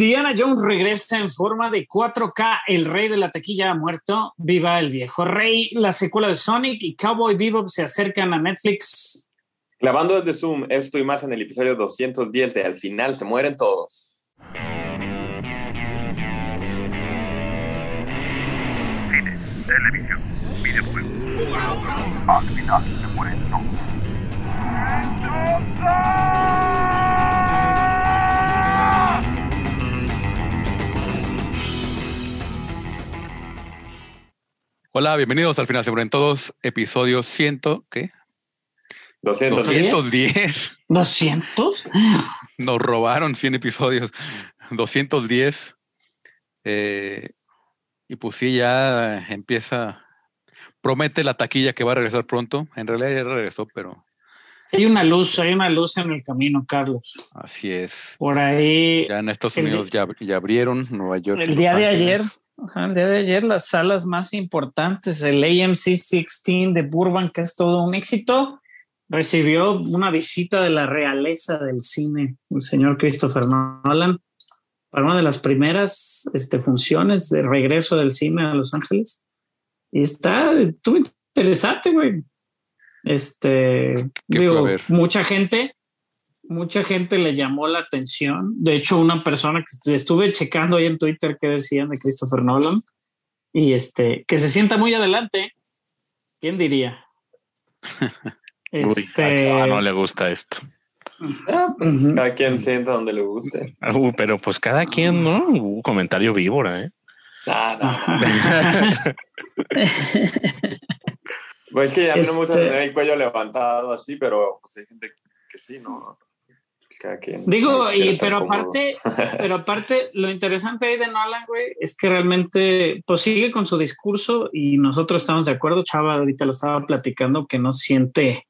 Indiana Jones regresa en forma de 4K. El rey de la taquilla ha muerto. Viva el viejo rey. La secuela de Sonic y Cowboy Bebop se acercan a Netflix. Grabando desde Zoom, esto y más en el episodio 210 de Al final se mueren todos. Cine, televisión, videojuegos. Al final se mueren todos. Hola, bienvenidos al final se mueren todos, episodio 100, ¿qué? 210. 210. ¿200? Nos robaron 100 episodios. 210. Eh, y pues sí, ya empieza. Promete la taquilla que va a regresar pronto. En realidad ya regresó, pero Hay una luz, hay una luz en el camino, Carlos. así es. Por ahí, Ya en Estados el- Unidos ya, ya abrieron, Nueva York. el día de ayer, ajá, el día de ayer, las salas más importantes, el AMC 16 de Burbank, que es todo un éxito, recibió una visita de la realeza del cine, el señor Christopher Nolan, para una de las primeras este, funciones de regreso del cine a Los Ángeles. Y está, estuvo interesante, güey. Este, ¿Qué fue digo, mucha gente, mucha gente le llamó la atención. De hecho, una persona que estuve checando ahí en Twitter que decían de Christopher Nolan y este, que se sienta muy adelante. ¿Quién diría? Uy, Este, a Chava no le gusta esto. Ah, pues, cada quien sienta donde le guste. Uh, pero pues cada quien, ¿no? Uh, comentario víbora, ¿eh? Nah, nah, nah. Pues es que a mí no me gusta Este- tener el cuello levantado así, pero pues hay gente que sí, ¿no? Cada quien. Digo, y, pero aparte, pero aparte, lo interesante ahí de Nolan, güey, es que realmente pues sigue con su discurso y nosotros estamos de acuerdo. Chava ahorita lo estaba platicando que no siente,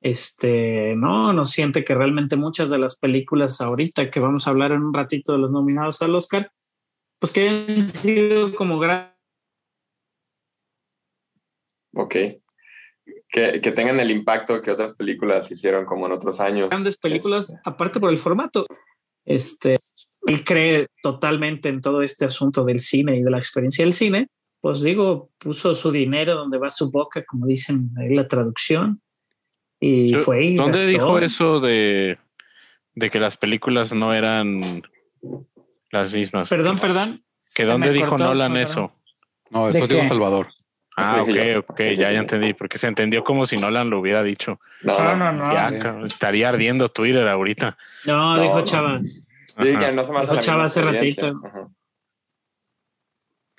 este, no, no siente que realmente muchas de las películas ahorita que vamos a hablar en un ratito de los nominados al Oscar, pues que han sido como gran Ok. Que, que tengan el impacto que otras películas hicieron como en otros años. grandes películas, Este, aparte por el formato. Este, él cree totalmente en todo este asunto del cine y de la experiencia del cine. Pues digo, puso su dinero donde va su boca, como dicen ahí la traducción. Y Yo- fue y ¿Dónde gastó. dijo eso de, de que las películas no eran las mismas? Perdón, perdón. ¿Que dónde dijo cortó, Nolan eso? No, ¿De después digo qué? Salvador. Ah, ok, yo. ok, ya, ya entendí, porque se entendió como si Nolan lo hubiera dicho. No, No, no, no. ya, estaría ardiendo Twitter ahorita. No, No, dijo no. Chava. No Dijo la Chava hace ratito. Ajá.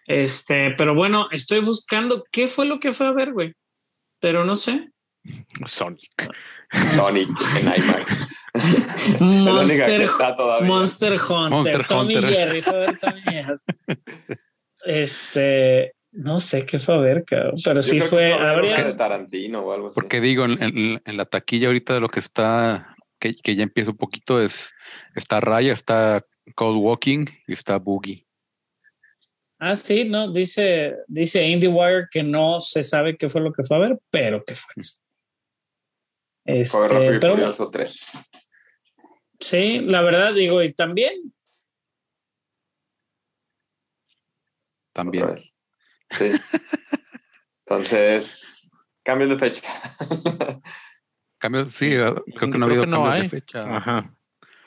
Este, pero bueno, estoy buscando qué fue lo que fue a ver, güey. Pero no sé. Sonic. Sonic en IMAX. Monster está todavía. Monster Hunter, Monster Tommy Hunter. Jerry, fue a ver Tommy Jerry. Este, no sé qué fue a ver, cabrón, pero Yo sí creo que fue, a ver habría- de Tarantino o algo así. Porque digo, en, en- en la taquilla ahorita de lo que está, que, que ya empieza un poquito, es está Raya, está Cold Walking y está Boogie. Ah, sí, no, dice, dice IndieWire que no se sabe qué fue lo que fue a ver, pero que fue. Este, Fue Rápido y pero Furioso 3. sí, la verdad digo, y también, También. Sí. Entonces, cambios de fecha. Cambios, sí, eh, creo que no ha habido no cambios hay. de fecha. Ajá.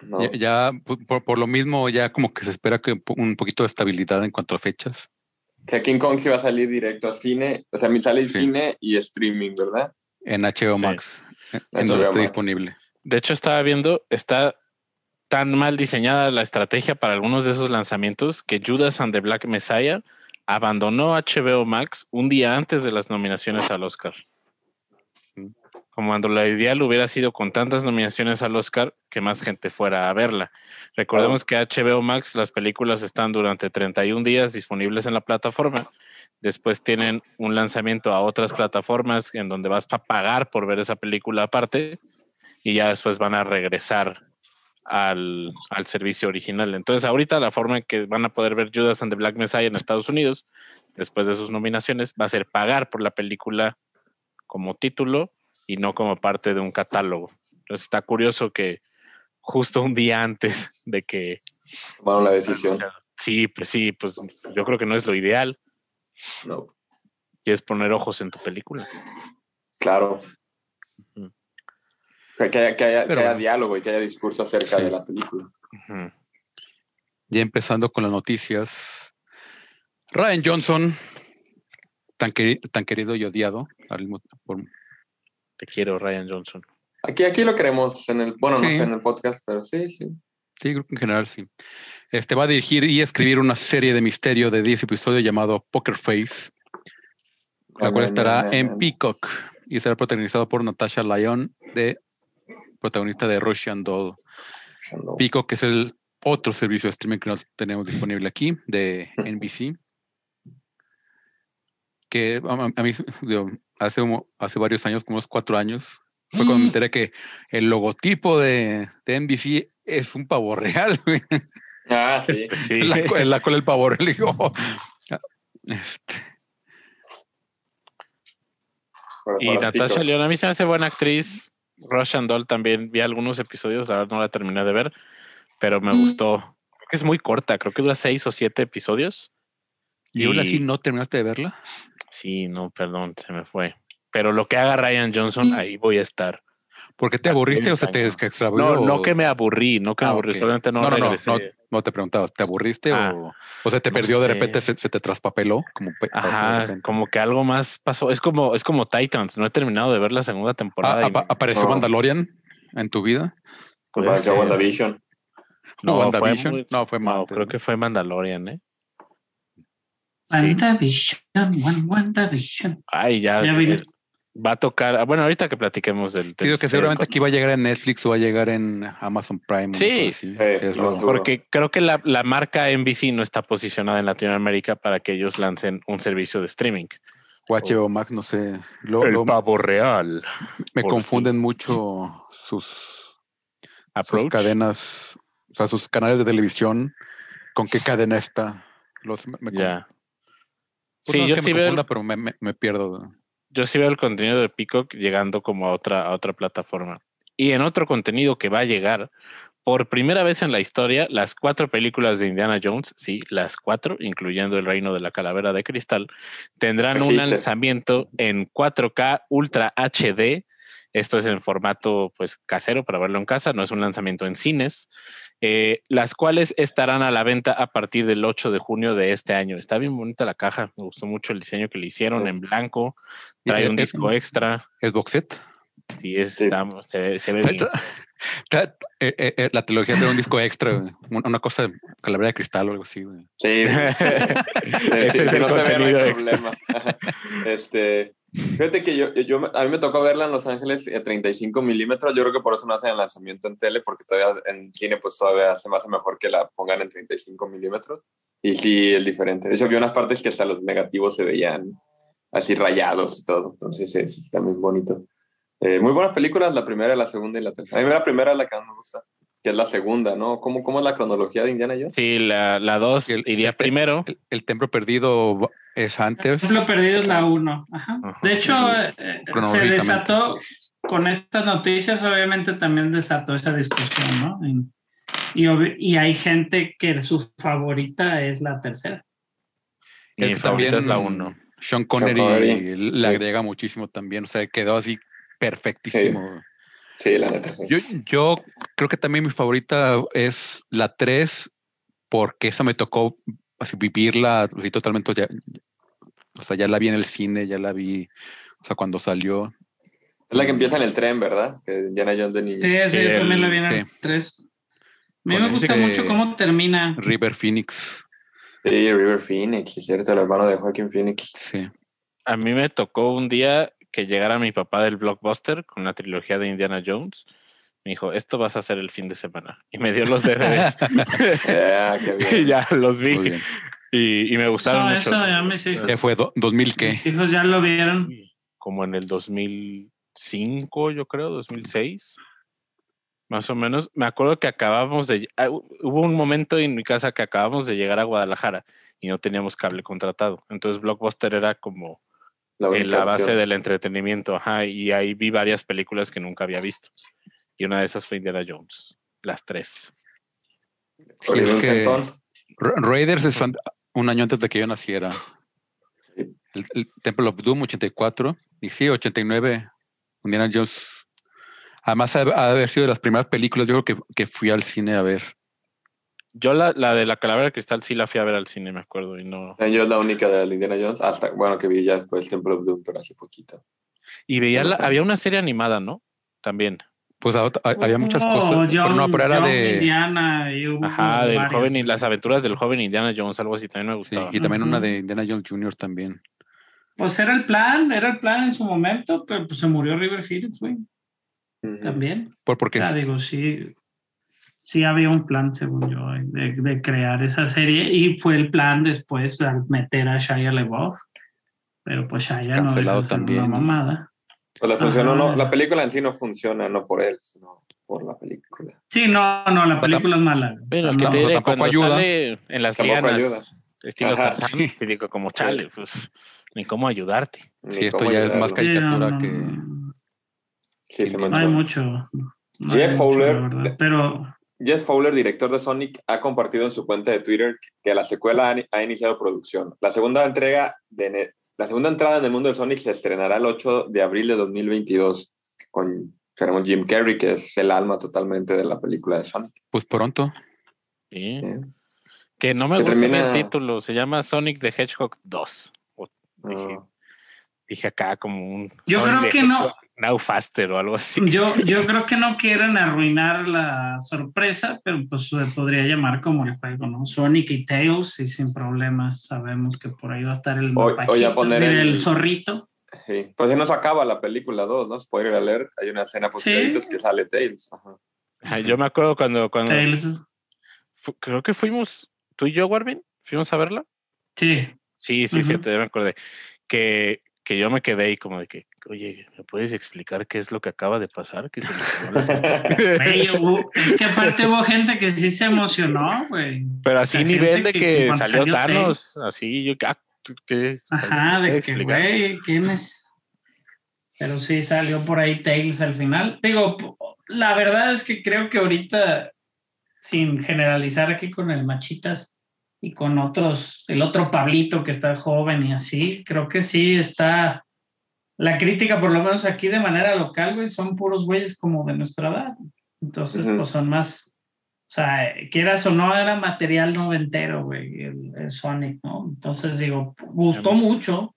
No. Ya, ya, por, por lo mismo, ya como que se espera que un poquito de estabilidad en cuanto a fechas. Que King Kong sí va a salir directo al cine. O sea, mi sale Sí. cine y streaming, ¿verdad? En HBO Sí. Max, eh, HBO en donde esté Max. disponible. De hecho, estaba viendo, está tan mal diseñada la estrategia para algunos de esos lanzamientos que Judas and the Black Messiah abandonó HBO Max un día antes de las nominaciones al Oscar. Como cuando la ideal hubiera sido con tantas nominaciones al Oscar que más gente fuera a verla. Recordemos que HBO Max, las películas están durante 31 días disponibles en la plataforma. Después tienen un lanzamiento a otras plataformas en donde vas a pagar por ver esa película aparte y ya después van a regresar al, al servicio original. Entonces, ahorita la forma en que van a poder ver Judas and the Black Messiah en Estados Unidos, después de sus nominaciones, va a ser pagar por la película como título y no como parte de un catálogo. Entonces, está curioso que justo un día antes de que Tomaron la decisión. Sí, pues sí, pues yo creo que no es lo ideal. No, Quieres poner ojos en tu película. claro. Que, haya, que haya- Pero que haya bueno. diálogo y que haya discurso acerca Sí. de la película. Ya empezando con las noticias. Ryan Johnson, tan, queri- tan querido y odiado, al mismo- por- Te quiero, Ryan Johnson. Aquí, aquí lo queremos en el, bueno, no sé en el podcast, pero sí, sí. sí, creo que en general sí. Este va a dirigir y escribir una serie de misterio de 10 episodios llamado Poker Face, la cual estará en Peacock y será protagonizado por Natasha Lyon, de protagonista de Russian Doll. No. Peacock que es el otro servicio de streaming que nos tenemos disponible aquí de NBC. Que a, mí digo, hace, hace varios años, como unos cuatro años, fue cuando me enteré que el logotipo de, de NBC es un pavo real, güey. Ah, sí. Sí. la, la cual el pavo real. digo, oh, este, Y Natasha. León, a mí se me hace buena actriz. Russian Doll también vi algunos episodios, la verdad no la terminé de ver, pero me gustó. Creo que es muy corta, creo que dura seis o siete episodios. y aún así Y- no terminaste de verla. Sí, no, perdón, se me fue. Pero lo que haga Ryan Johnson, ahí voy a estar. ¿Por qué te Ah, aburriste o se te extravió? No, no o- que me aburrí, no que me Ah, aburrí, solamente no, no, no, no, regresé. no, no te preguntaba, ¿te aburriste Ah, o, o se te no perdió de repente, se, se te traspapeló? Como Ajá, como que algo más pasó. Es como, es como Titans, no he terminado de ver la segunda Ah, temporada. y apa- ¿Apareció no. Mandalorian en tu vida? Pues puede pareció ser. WandaVision. No, ¿O fue WandaVision? muy- No, fue No, más. creo que fue Mandalorian, ¿eh? WandaVision, Wan- WandaVision. Ay, ya. Va a tocar. ah, Bueno, ahorita que platiquemos del. Digo que seguramente aquí va a llegar en Netflix o va a llegar en Amazon Prime. Sí. Eh, es no, lo- seguro. Porque creo que la, la marca NBC no está posicionada en Latinoamérica para que ellos lancen un servicio de streaming. o HBO Max, no sé. Lo- lo- pavo real. me confunden mucho sus, cadenas, o sea, sus canales de televisión, con qué cadena está. Los, me, me- Ya. pues Sí, no es yo que sí me veo. confunda, pero me, me- me pierdo. Yo sí veo el contenido de Peacock llegando como a otra, a otra plataforma. Y en otro contenido que va a llegar, por primera vez en la historia, las cuatro películas de Indiana Jones, sí, las cuatro, incluyendo El Reino de la Calavera de Cristal, tendrán un lanzamiento en 4K Ultra HD. Esto es en formato pues casero para verlo en casa, no es un lanzamiento en cines, eh, las cuales estarán a la venta a partir del 8 de junio de este año. Está bien bonita la caja, me gustó mucho el diseño que le hicieron Sí. en blanco, trae un disco extra. ¿Es box set? Sí, es, Sí. está- se, ve- se ve bien. Eh, eh, eh, la trilogía tiene un disco extra, una cosa de calavera de cristal o algo así. güey. Sí, sí, Ese sí, es el no se ve, no contenido hay extra. problema. Este, fíjate que yo, yo, a mí me tocó verla en Los Ángeles a 35 milímetros. Yo creo que por eso no hacen el lanzamiento en tele, porque todavía en cine, pues todavía se me hace mejor que la pongan en 35 milímetros. Y sí, es diferente. De hecho, vi unas partes que hasta los negativos se veían así rayados y todo. Entonces, es, está muy bonito. Eh, muy buenas películas, la primera, la segunda y la tercera. A mí la primera es la que más me gusta, que es la segunda, ¿no? ¿Cómo, cómo es la cronología de Indiana Jones? Sí, la, la dos El- iría este- primero. El, el templo perdido es antes. Lo perdido es la 1. Ajá. De hecho, eh, se desató con estas noticias, obviamente también desató esa discusión, ¿no? En- y, y hay gente que su favorita es la tercera. Mi favorita también es la uno. Sean Connery, Connery, le sí. agrega muchísimo también. O sea, quedó así perfectísimo. Sí, la neta. sí. Yo, yo creo que también mi favorita es la 3, porque esa me tocó así vivirla así totalmente. Ya, o sea, ya la vi en el cine, ya la vi, o sea, cuando salió. Es la que empieza en el tren, ¿verdad? Que Indiana Jones de niño. Sí, sí, Sí, yo también la vi en el sí. 3. A mí me gusta mucho cómo termina. River Phoenix. Sí, River Phoenix, es cierto, el hermano de Joaquín Phoenix. Sí. A mí me tocó un día que llegara mi papá del blockbuster con la trilogía de Indiana Jones. Me dijo, esto vas a hacer el fin de semana. Y me dio los DVDs. Qué y ya los vi. Y, y me gustaron No, mucho. eso ya mis hijos, ¿Qué fue? Do- ¿2000 qué? mis hijos ya lo vieron. Como en el 2005, yo creo, 2006. Más o menos. Me acuerdo que acabamos de... ah, hu- Hubo un momento en mi casa que acabamos de llegar a Guadalajara y no teníamos cable contratado. Entonces Blockbuster era como La, en la base opción. del entretenimiento, ajá, y ahí vi varias películas que nunca había visto. Y una de esas fue Indiana Jones, las tres. Sí, es que Raiders es un año antes de que yo naciera. Sí. El, el Temple of Doom, 84. Y sí, 89, Indiana Jones. Además, ha, ha de haber sido de las primeras películas, yo creo que, que fui al cine a ver. Yo la, la de la calavera de cristal sí la fui a ver al cine, me acuerdo, y no. Yo es la única de la Indiana Jones, hasta, bueno, que vi ya después Temple of Doom, pero hace poquito. Y veía la- había una serie animada, ¿no? También. Pues a- a- había muchas Oh, cosas. pero no, John- pero era John de. Indiana y hubo Ajá, del joven y las aventuras del joven Indiana Jones, algo así, también me Sí, gustaba. y también una de Indiana Jones Jr. también. Pues era el plan, era el plan en su momento, pero pues se murió River Phoenix, güey, también. Por, porque O sea, digo, sí, sí había un plan, según yo, de, de crear esa serie y fue el plan después al meter a Shia LaBeouf. Pero pues Shia no Cancelado ser también. una mamada. Pues la, funcionó, no, la película en sí no funciona, no por él, sino por la película. Sí, no, no, la Pero película es mala. Bueno, es que No, te diré, cuando ayuda. sale en las Tampoco lianas, ayuda. estilo. Tarzán, sí digo, como chale, pues, ni cómo ayudarte. Ni Sí, esto ya es más caricatura Sí, no, que- no, Sí, se no hay mucho. no Jeff Fowler, Pero Jeff Fowler, director de Sonic, ha compartido en su cuenta de Twitter que la secuela ha, iniciado producción. La segunda entrega de la segunda entrada en el mundo de Sonic se estrenará el 8 de abril de 2022 con tenemos Jim Carrey, que es el alma totalmente de la película de Sonic. pues pronto. Sí. Que no me Que gusta termina- el título, se llama Sonic the Hedgehog 2. O dije, Ah, dije acá como un... Yo Sonic creo que no. Now Faster o algo así. yo, yo creo que no quieren arruinar la sorpresa, pero pues se podría llamar como el juego, ¿no? Sonic y Tails, y sin problemas sabemos que por ahí va a estar el O- ya mapachito, poner el- el zorrito. sí. Pues se nos acaba la película 2, ¿no? Spoiler alert. Hay una escena post créditos Sí. que sale Tails. Ajá. Ajá, Yo me acuerdo cuando, cuando Tails, creo que fuimos, tú y yo, Warvin, fuimos a verla. sí. Sí, sí, cierto, ya me acordé. Que, que yo me quedé ahí como de que, oye, ¿me puedes explicar qué es lo que acaba de pasar? Que es que aparte hubo gente que sí se emocionó, güey. Pero así La nivel de que que salió salió Thanos, así, yo, ah, ¿tú ¿qué? Ajá, ¿Me de que, güey, ¿quién es? Pero sí salió por ahí Tails al final. Digo, la verdad es que creo que ahorita, sin generalizar aquí con el Machitas y con otros, el otro Pablito que está joven y así, creo que sí está. La crítica, por lo menos aquí de manera local, güey, son puros güeyes como de nuestra edad. Entonces, pues son más. O sea, quieras o no, era material noventero, güey, el, el Sonic, ¿no? Entonces, digo, gustó mucho.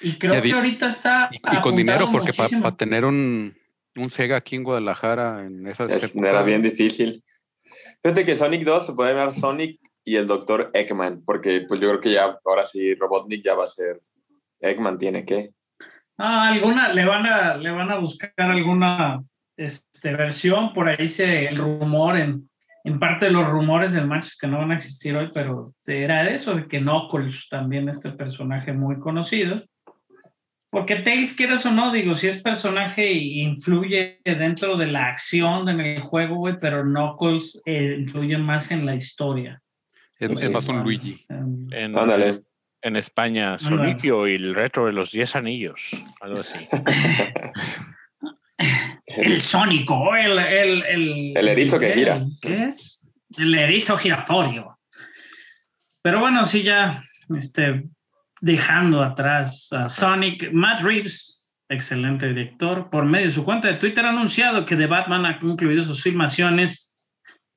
Y creo que ahorita está. Y, y con dinero, porque para tener un, un Sega aquí en Guadalajara en esas Es- era bien difícil. Fíjate que Sonic 2 se puede llamar Sonic y el Dr. Eggman, porque pues yo creo que ya ahora sí Robotnik ya va a ser Eggman tiene que. Ah, alguna, le van a, le van a buscar alguna este, versión. Por ahí se el rumor, en, en parte de los rumores del match que no van a existir hoy, pero era eso, de que Knuckles también este personaje muy conocido. Porque Tails, quieras o no, digo, si es personaje y influye dentro de la acción en el juego, güey, pero Knuckles eh, influye más en la historia. es, es más un Luigi. Ándale. En España. Sonicio y el retro de los 10 anillos, algo así. El sónico, el, el, el, El erizo que gira. ¿Qué es? El erizo giratorio. Pero bueno, sí, ya este, dejando atrás a Sonic, Matt Reeves, excelente director, por medio de su cuenta de Twitter ha anunciado que The Batman ha concluido sus filmaciones.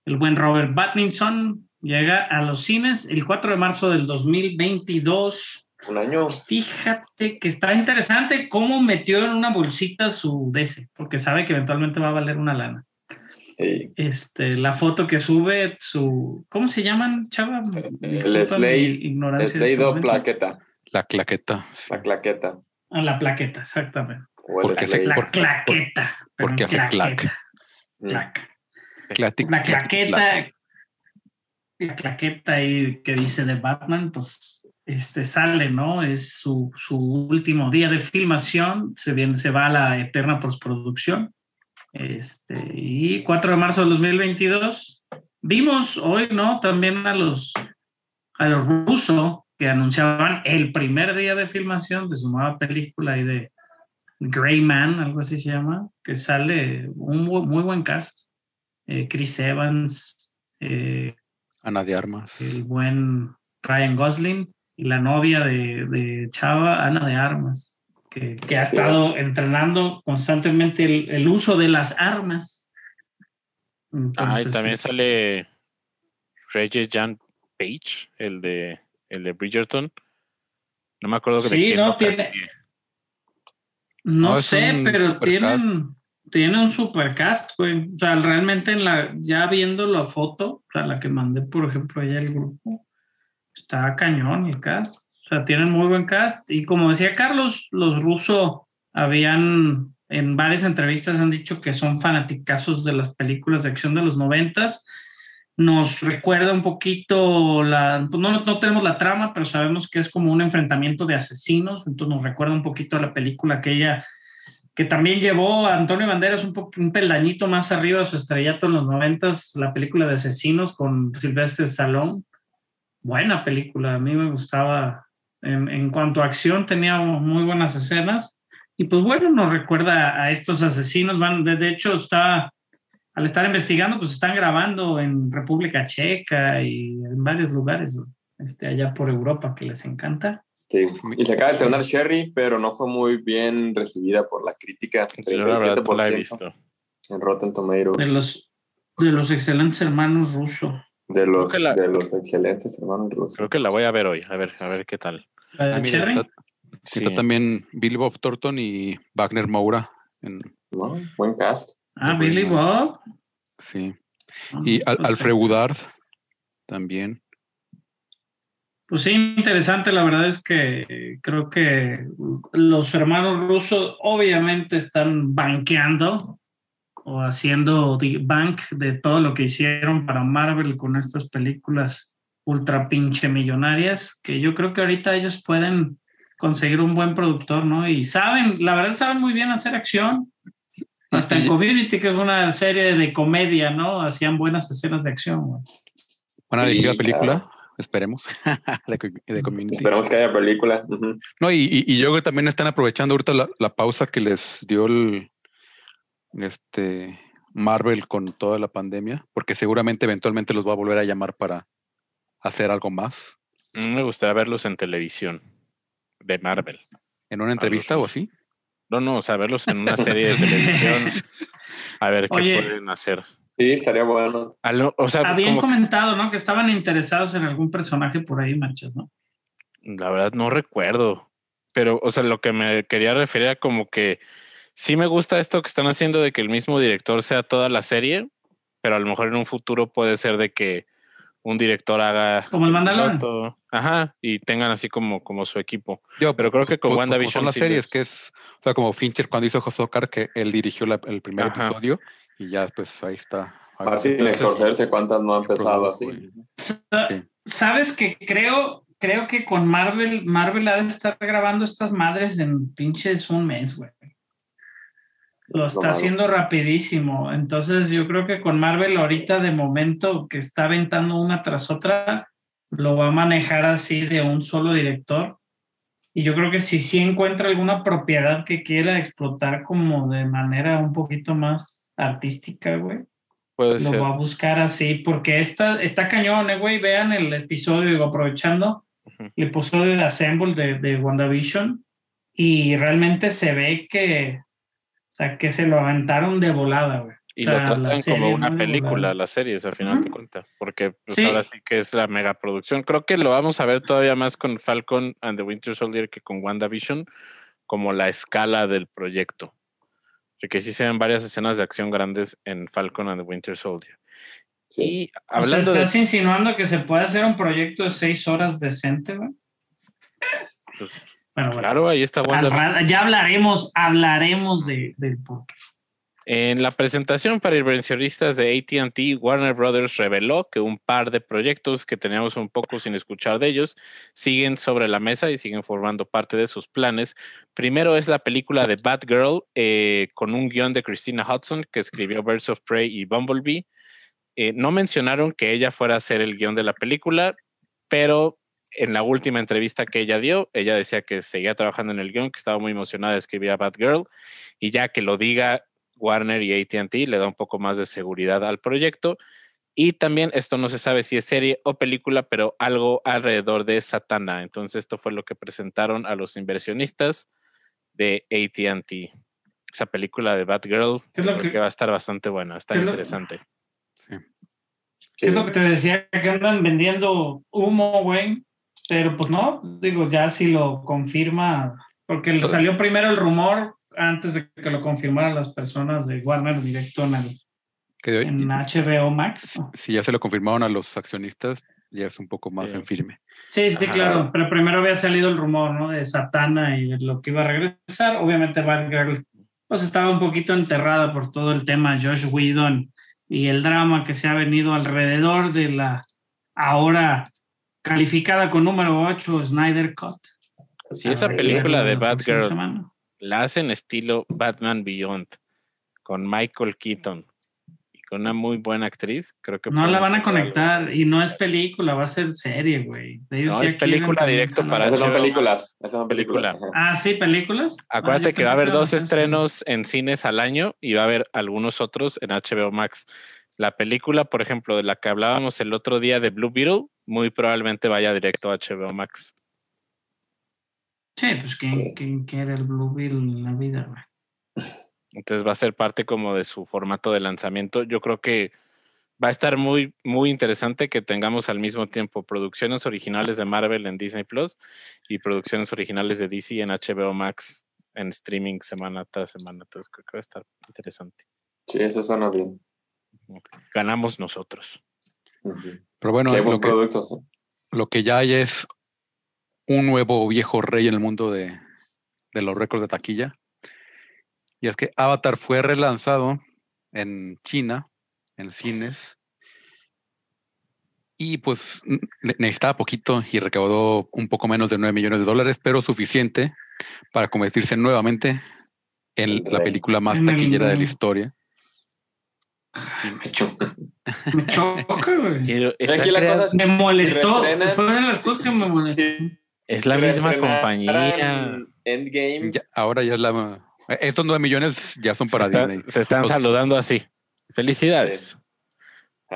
El buen Robert Pattinson llega a los cines el 4 de marzo del 2022. Un año. Fíjate que está interesante cómo metió en una bolsita su DC, porque sabe que eventualmente va a valer una lana. Sí. Este, la foto que sube, su, ¿cómo se llaman, chava? El Disculpa Slade, este leído momento. plaqueta. La claqueta. La claqueta. Ah, la plaqueta, exactamente. O el Porque se- Slade. La claqueta. porque hace claqueta, clac. Mm. clac. Clatic- La clatic- claqueta. La claqueta ahí que dice de Batman, pues este sale, ¿no? Es su, su último día de filmación, se, viene, se va a la eterna postproducción. Este, y 4 de marzo del 2022. Vimos hoy, ¿no? También a los, a los rusos que anunciaban el primer día de filmación de su nueva película ahí de Grey Man, algo así se llama, que sale un muy buen cast. Eh, Chris Evans, eh, Ana de Armas. el buen Ryan Gosling y la novia de, de Chava, Ana de Armas, que, que ha estado entrenando constantemente el, el uso de las armas. Ah, y Entonces, también es- sale Reggie Jan Page, el de, el de Bridgerton. No me acuerdo de Sí, quién no, tiene-. No, No, sé, pero tienen, tienen un supercast, güey. O sea, realmente en la, ya viendo la foto, o sea, la que mandé, por ejemplo, allá el grupo, está cañón el cast. O sea, tienen muy buen cast. Y como decía Carlos, los rusos habían, en varias entrevistas han dicho que son fanaticazos de las películas de acción de los noventas. Nos recuerda un poquito la, pues no, no tenemos la trama, pero sabemos que es como un enfrentamiento de asesinos, entonces nos recuerda un poquito a la película que ella, que también llevó a Antonio Banderas un, un peldañito más arriba de su estrellato en los noventas, la película de asesinos con Sylvester Stallone. Buena película, a mí me gustaba. En, cuanto a acción, tenía muy buenas escenas. Y pues bueno, nos recuerda a estos asesinos. Van, de, hecho, está, al estar investigando, pues están grabando en República Checa y en varios lugares, este, allá por Europa, que les encanta. Sí. Y se acaba de estrenar Sherry, pero no fue muy bien recibida por la crítica. Yo la he 37% visto. en Rotten Tomatoes. De los, de los excelentes hermanos rusos. De los, la- de los excelentes hermanos rusos. Creo que la voy a ver hoy, a ver, a ver qué tal. La de Ah, mira, Cherry. está, Sí. está también Billy Bob Thornton y Wagner Moura. En, ¿no? Buen cast. Ah, Billy Bob. sí. Y Al- Pues, Alfred Woodard también. Pues sí, interesante. La verdad es que creo que los hermanos rusos obviamente están banqueando o haciendo the bank de todo lo que hicieron para Marvel con estas películas ultra pinche millonarias, que yo creo que ahorita ellos pueden conseguir un buen productor, ¿no? Y saben, la verdad saben muy bien hacer acción. Hasta en Community, que es una serie de comedia, ¿no? Hacían buenas escenas de acción. güey. Van a Sí, dirigir la película, claro. Esperemos, de, co- de Community. Esperemos que haya película. No, y, y, y yo creo que también están aprovechando ahorita la, la pausa que les dio el este Marvel con toda la pandemia, porque seguramente eventualmente los va a volver a llamar para hacer algo más. Me gustaría verlos en televisión de Marvel. ¿En una entrevista o así? No, no, o sea, verlos en una serie de televisión. A ver qué Oye. pueden hacer. Sí, estaría bueno. A lo- o sea, Habían como que- comentado, ¿no? Que estaban interesados en algún personaje por ahí, Manchas, ¿no? la verdad no recuerdo. Pero, o sea, lo que me quería referir a como que sí me gusta esto que están haciendo de que el mismo director sea toda la serie, pero a lo mejor en un futuro puede ser de que un director haga Como el Mandalorian. ajá, y tengan así como, como su equipo. Yo, Pero creo que con WandaVision Son las sí series que es, o sea, como Fincher cuando hizo Hosocar, que él dirigió la- el primer Ajá. episodio y ya pues ahí está. Martin entonces- Scorsese, ¿cuántas no ha empezado así? Sí. Sabes que creo, creo que con Marvel, Marvel ha de estar grabando estas madres en pinches un mes, güey. Lo Es lo está haciendo rapidísimo. Entonces yo creo que con Marvel ahorita de momento que está aventando una tras otra, lo va a manejar así de un solo director. Y yo creo que si sí encuentra alguna propiedad que quiera explotar como de manera un poquito más artística, güey, Puede lo ser. va a buscar así, porque está, está cañón, eh, güey. Vean el episodio, digo, aprovechando Ujú. el episodio de Assemble de, de WandaVision, y realmente se ve que, o sea, que se lo aventaron de volada, güey. Y O sea, lo tratan la serie, como una película, las series, al final de cuentas, porque pues, Sí. ahora sí que es la megaproducción. Creo que lo vamos a ver todavía más con Falcon and the Winter Soldier que con WandaVision, como la escala del proyecto. Porque sí se ven varias escenas de acción grandes en Falcon and the Winter Soldier. Sí. Y O sea, hablando de... ¿Estás insinuando que se puede hacer un proyecto de seis horas decente, güey? pues, Bueno, bueno. claro, ahí está Al WandaVision. ra- ya hablaremos, hablaremos de, del por qué. En la presentación para inversionistas de ATT, Warner Brothers reveló que un par de proyectos que teníamos un poco sin escuchar de ellos siguen sobre la mesa y siguen formando parte de sus planes. Primero es la película de Batgirl eh, con un guion de Christina Hudson que escribió Birds of Prey y Bumblebee. Eh, no mencionaron que ella fuera a hacer el guion de la película, pero en la última entrevista que ella dio, ella decía que seguía trabajando en el guion, que estaba muy emocionada de escribir a Batgirl y ya que lo diga Warner y ATT le da un poco más de seguridad al proyecto. Y también esto no se sabe si es serie o película, pero algo alrededor de Satana. Entonces esto fue lo que presentaron a los inversionistas de AT&T. Esa película de Batgirl ¿Qué es lo creo que- que va a estar bastante buena, está lo- interesante. ¿Qué es lo que te decía? Que andan vendiendo humo, güey. Pero pues no, digo, ya si lo confirma, porque salió primero el rumor antes de que lo confirmaran las personas de Warner directo en, el- Que de- en HBO Max. si ya se lo confirmaron a los accionistas, ya es un poco más Sí. en firme. Sí, sí, Ajá. claro, pero primero había salido el rumor, ¿no? De Satana y de lo que iba a regresar. Obviamente Batgirl pues estaba un poquito enterrada por todo el tema Josh Whedon y el drama que se ha venido alrededor de la ahora calificada con número 8 Snyder Cut. Si esa película de Batgirl semana. La hacen estilo Batman Beyond con Michael Keaton y con una muy buena actriz, creo que No la van a algo. conectar y no es película, va a ser serie, güey. No, es película directo para Esas son películas. Esas son películas. Ah, sí, películas. Ah, Acuérdate yo que va a haber dos estrenos en cines al año y va a haber algunos otros en HBO Max. La película, por ejemplo, de la que hablábamos el otro día de Blue Beetle, muy probablemente vaya directo a HBO Max. Sí, pues ¿quién, Sí. quién quiere el Blue Beetle en la vida, güey? Entonces va a ser parte como de su formato de lanzamiento. Yo creo que va a estar muy, muy interesante que tengamos al mismo tiempo producciones originales de Marvel en Disney Plus y producciones originales de DC en HBO Max en streaming semana tras semana. Entonces creo que va a estar interesante. Sí, eso suena bien. Ganamos nosotros. Pero bueno, Sí, que, lo que ya hay es un nuevo viejo rey en el mundo de, de los récords de taquilla. Y es que Avatar fue relanzado en China, en cines. Y pues necesitaba poquito y recaudó un poco menos de 9 millones de dólares, pero suficiente para convertirse nuevamente en la película más taquillera de la historia. Me choca. Me choca, güey. La cosa Me molestó. reestrenan- Fue una de las cosas que me molestó. Sí. Es la misma compañía. Endgame. Ya- ahora ya es la... Estos 9 millones ya son para se, está- Disney. se están saludando así. Felicidades.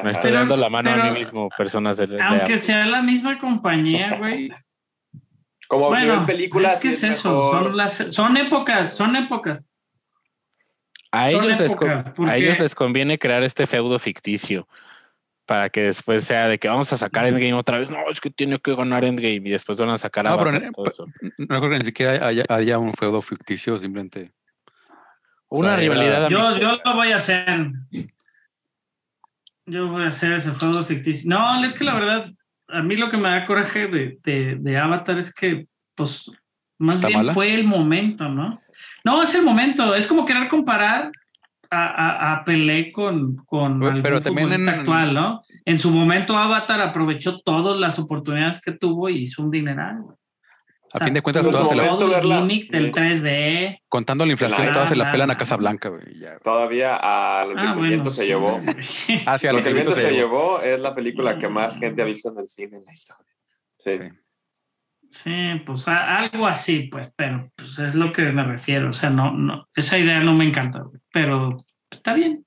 Me estoy Pero- dando la mano a mí mismo, personas de, de Aunque Apple. sea la misma compañía, güey. Como Bueno, nivel película, es que es eso. mejor. Son, las, son épocas, son épocas. A son ellos, les, épocas, con- porque- a ellos les conviene crear este feudo ficticio para que después sea de que vamos a sacar Endgame otra vez. No, es que tiene que ganar Endgame y después van a sacar No, pero en- todo pa- eso. No creo que ni siquiera haya, haya un feudo ficticio, simplemente. Una sea, era- rivalidad Yo, yo lo voy a hacer. Yo voy a hacer ese juego ficticio. No, es que la verdad, a mí lo que me da coraje de, de, de Avatar es que, pues, más ¿Está bien mala? fue el momento, ¿no? No, es el momento. Es como querer comparar a, a, a Pelé con, con Pero- algún también futbolista en- actual, ¿no? En su momento Avatar aprovechó todas las oportunidades que tuvo y hizo un dineral. güey. A O sea, fin de cuentas, todas se la- todo el verla, gimmick del sí. 3D. contando la inflación, Claro, todas se las claro, pelan a claro. Casa Blanca. güey. Todavía a lo que Ah, el viento bueno, se sí, llevó. Hacia Lo que el viento se llevó es la película que más gente ha visto en el cine en la historia. Sí. Sí. Sí, pues a- algo así, pues, pero pues es lo que me refiero. O sea, no, no, esa idea no me encanta, güey, pero está bien.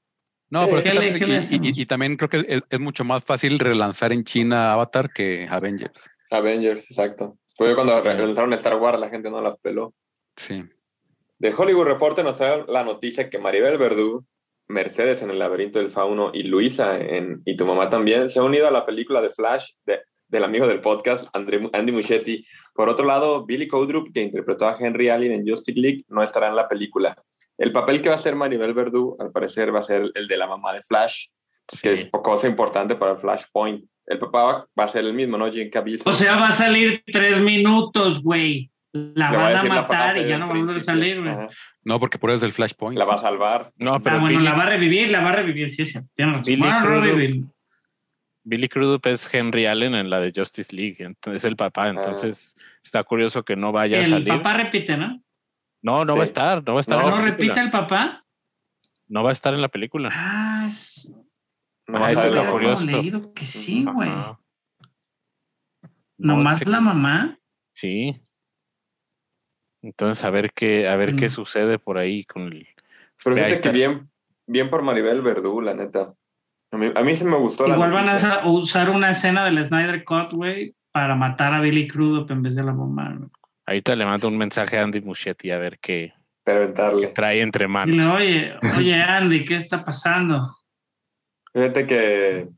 No, pero es que ¿qué le- también- y- también creo que es, es mucho más fácil relanzar en China Avatar que Avengers. Avengers, exacto. Fue cuando re- lanzaron Star Wars, la gente no las peló. Sí. De Hollywood Reporter nos trae la noticia que Maribel Verdú, Mercedes en El laberinto del fauno y Luisa en Y tu mamá también se han unido a la película de Flash de- del amigo del podcast, André- Andy Muschietti. Por otro lado, Billy Codrup, que interpretó a Henry Allen en Justice League, no estará en la película. El papel que va a hacer Maribel Verdú, al parecer, va a ser el de la mamá de Flash, que es Sí. cosa importante para Flashpoint. El papá va, a ser el mismo, ¿no? Jim Caviezel. O sea, va a salir tres minutos, güey. La Le va van a la matar y ya no va a a salir, güey. No, porque por eso es el Flashpoint. La va a salvar. No, Ah, pero bueno, Billy, la va a revivir, la va a revivir, sí, sí. Billy a Crudup. Billy Crudup es Henry Allen en la de Justice League, entonces es el papá, entonces está curioso que no Sí, vaya a el salir. papá repite, ¿no? No, no va a estar, no va a estar No, en ¿No la repite película. el papá? No va a estar en la película. Ah, es... No Ah, va a eso es curioso. mamá. leído que sí, güey. No, Nomás la que- mamá. Sí. Entonces a ver qué, a ver qué Mm. sucede por ahí con el. Pero fíjate está. que bien, bien por Maribel Verdú, la neta. Me mí, a mí sí me gustó la Igual van noticia. a usar una escena del Snyder Cut, güey, para matar a Billy Crudup en vez de la bomba. güey. Ahorita le mando un mensaje a Andy Muschietti a ver qué trae entre Dile, manos. oye, oye, Andy, ¿qué está pasando? Fíjate que,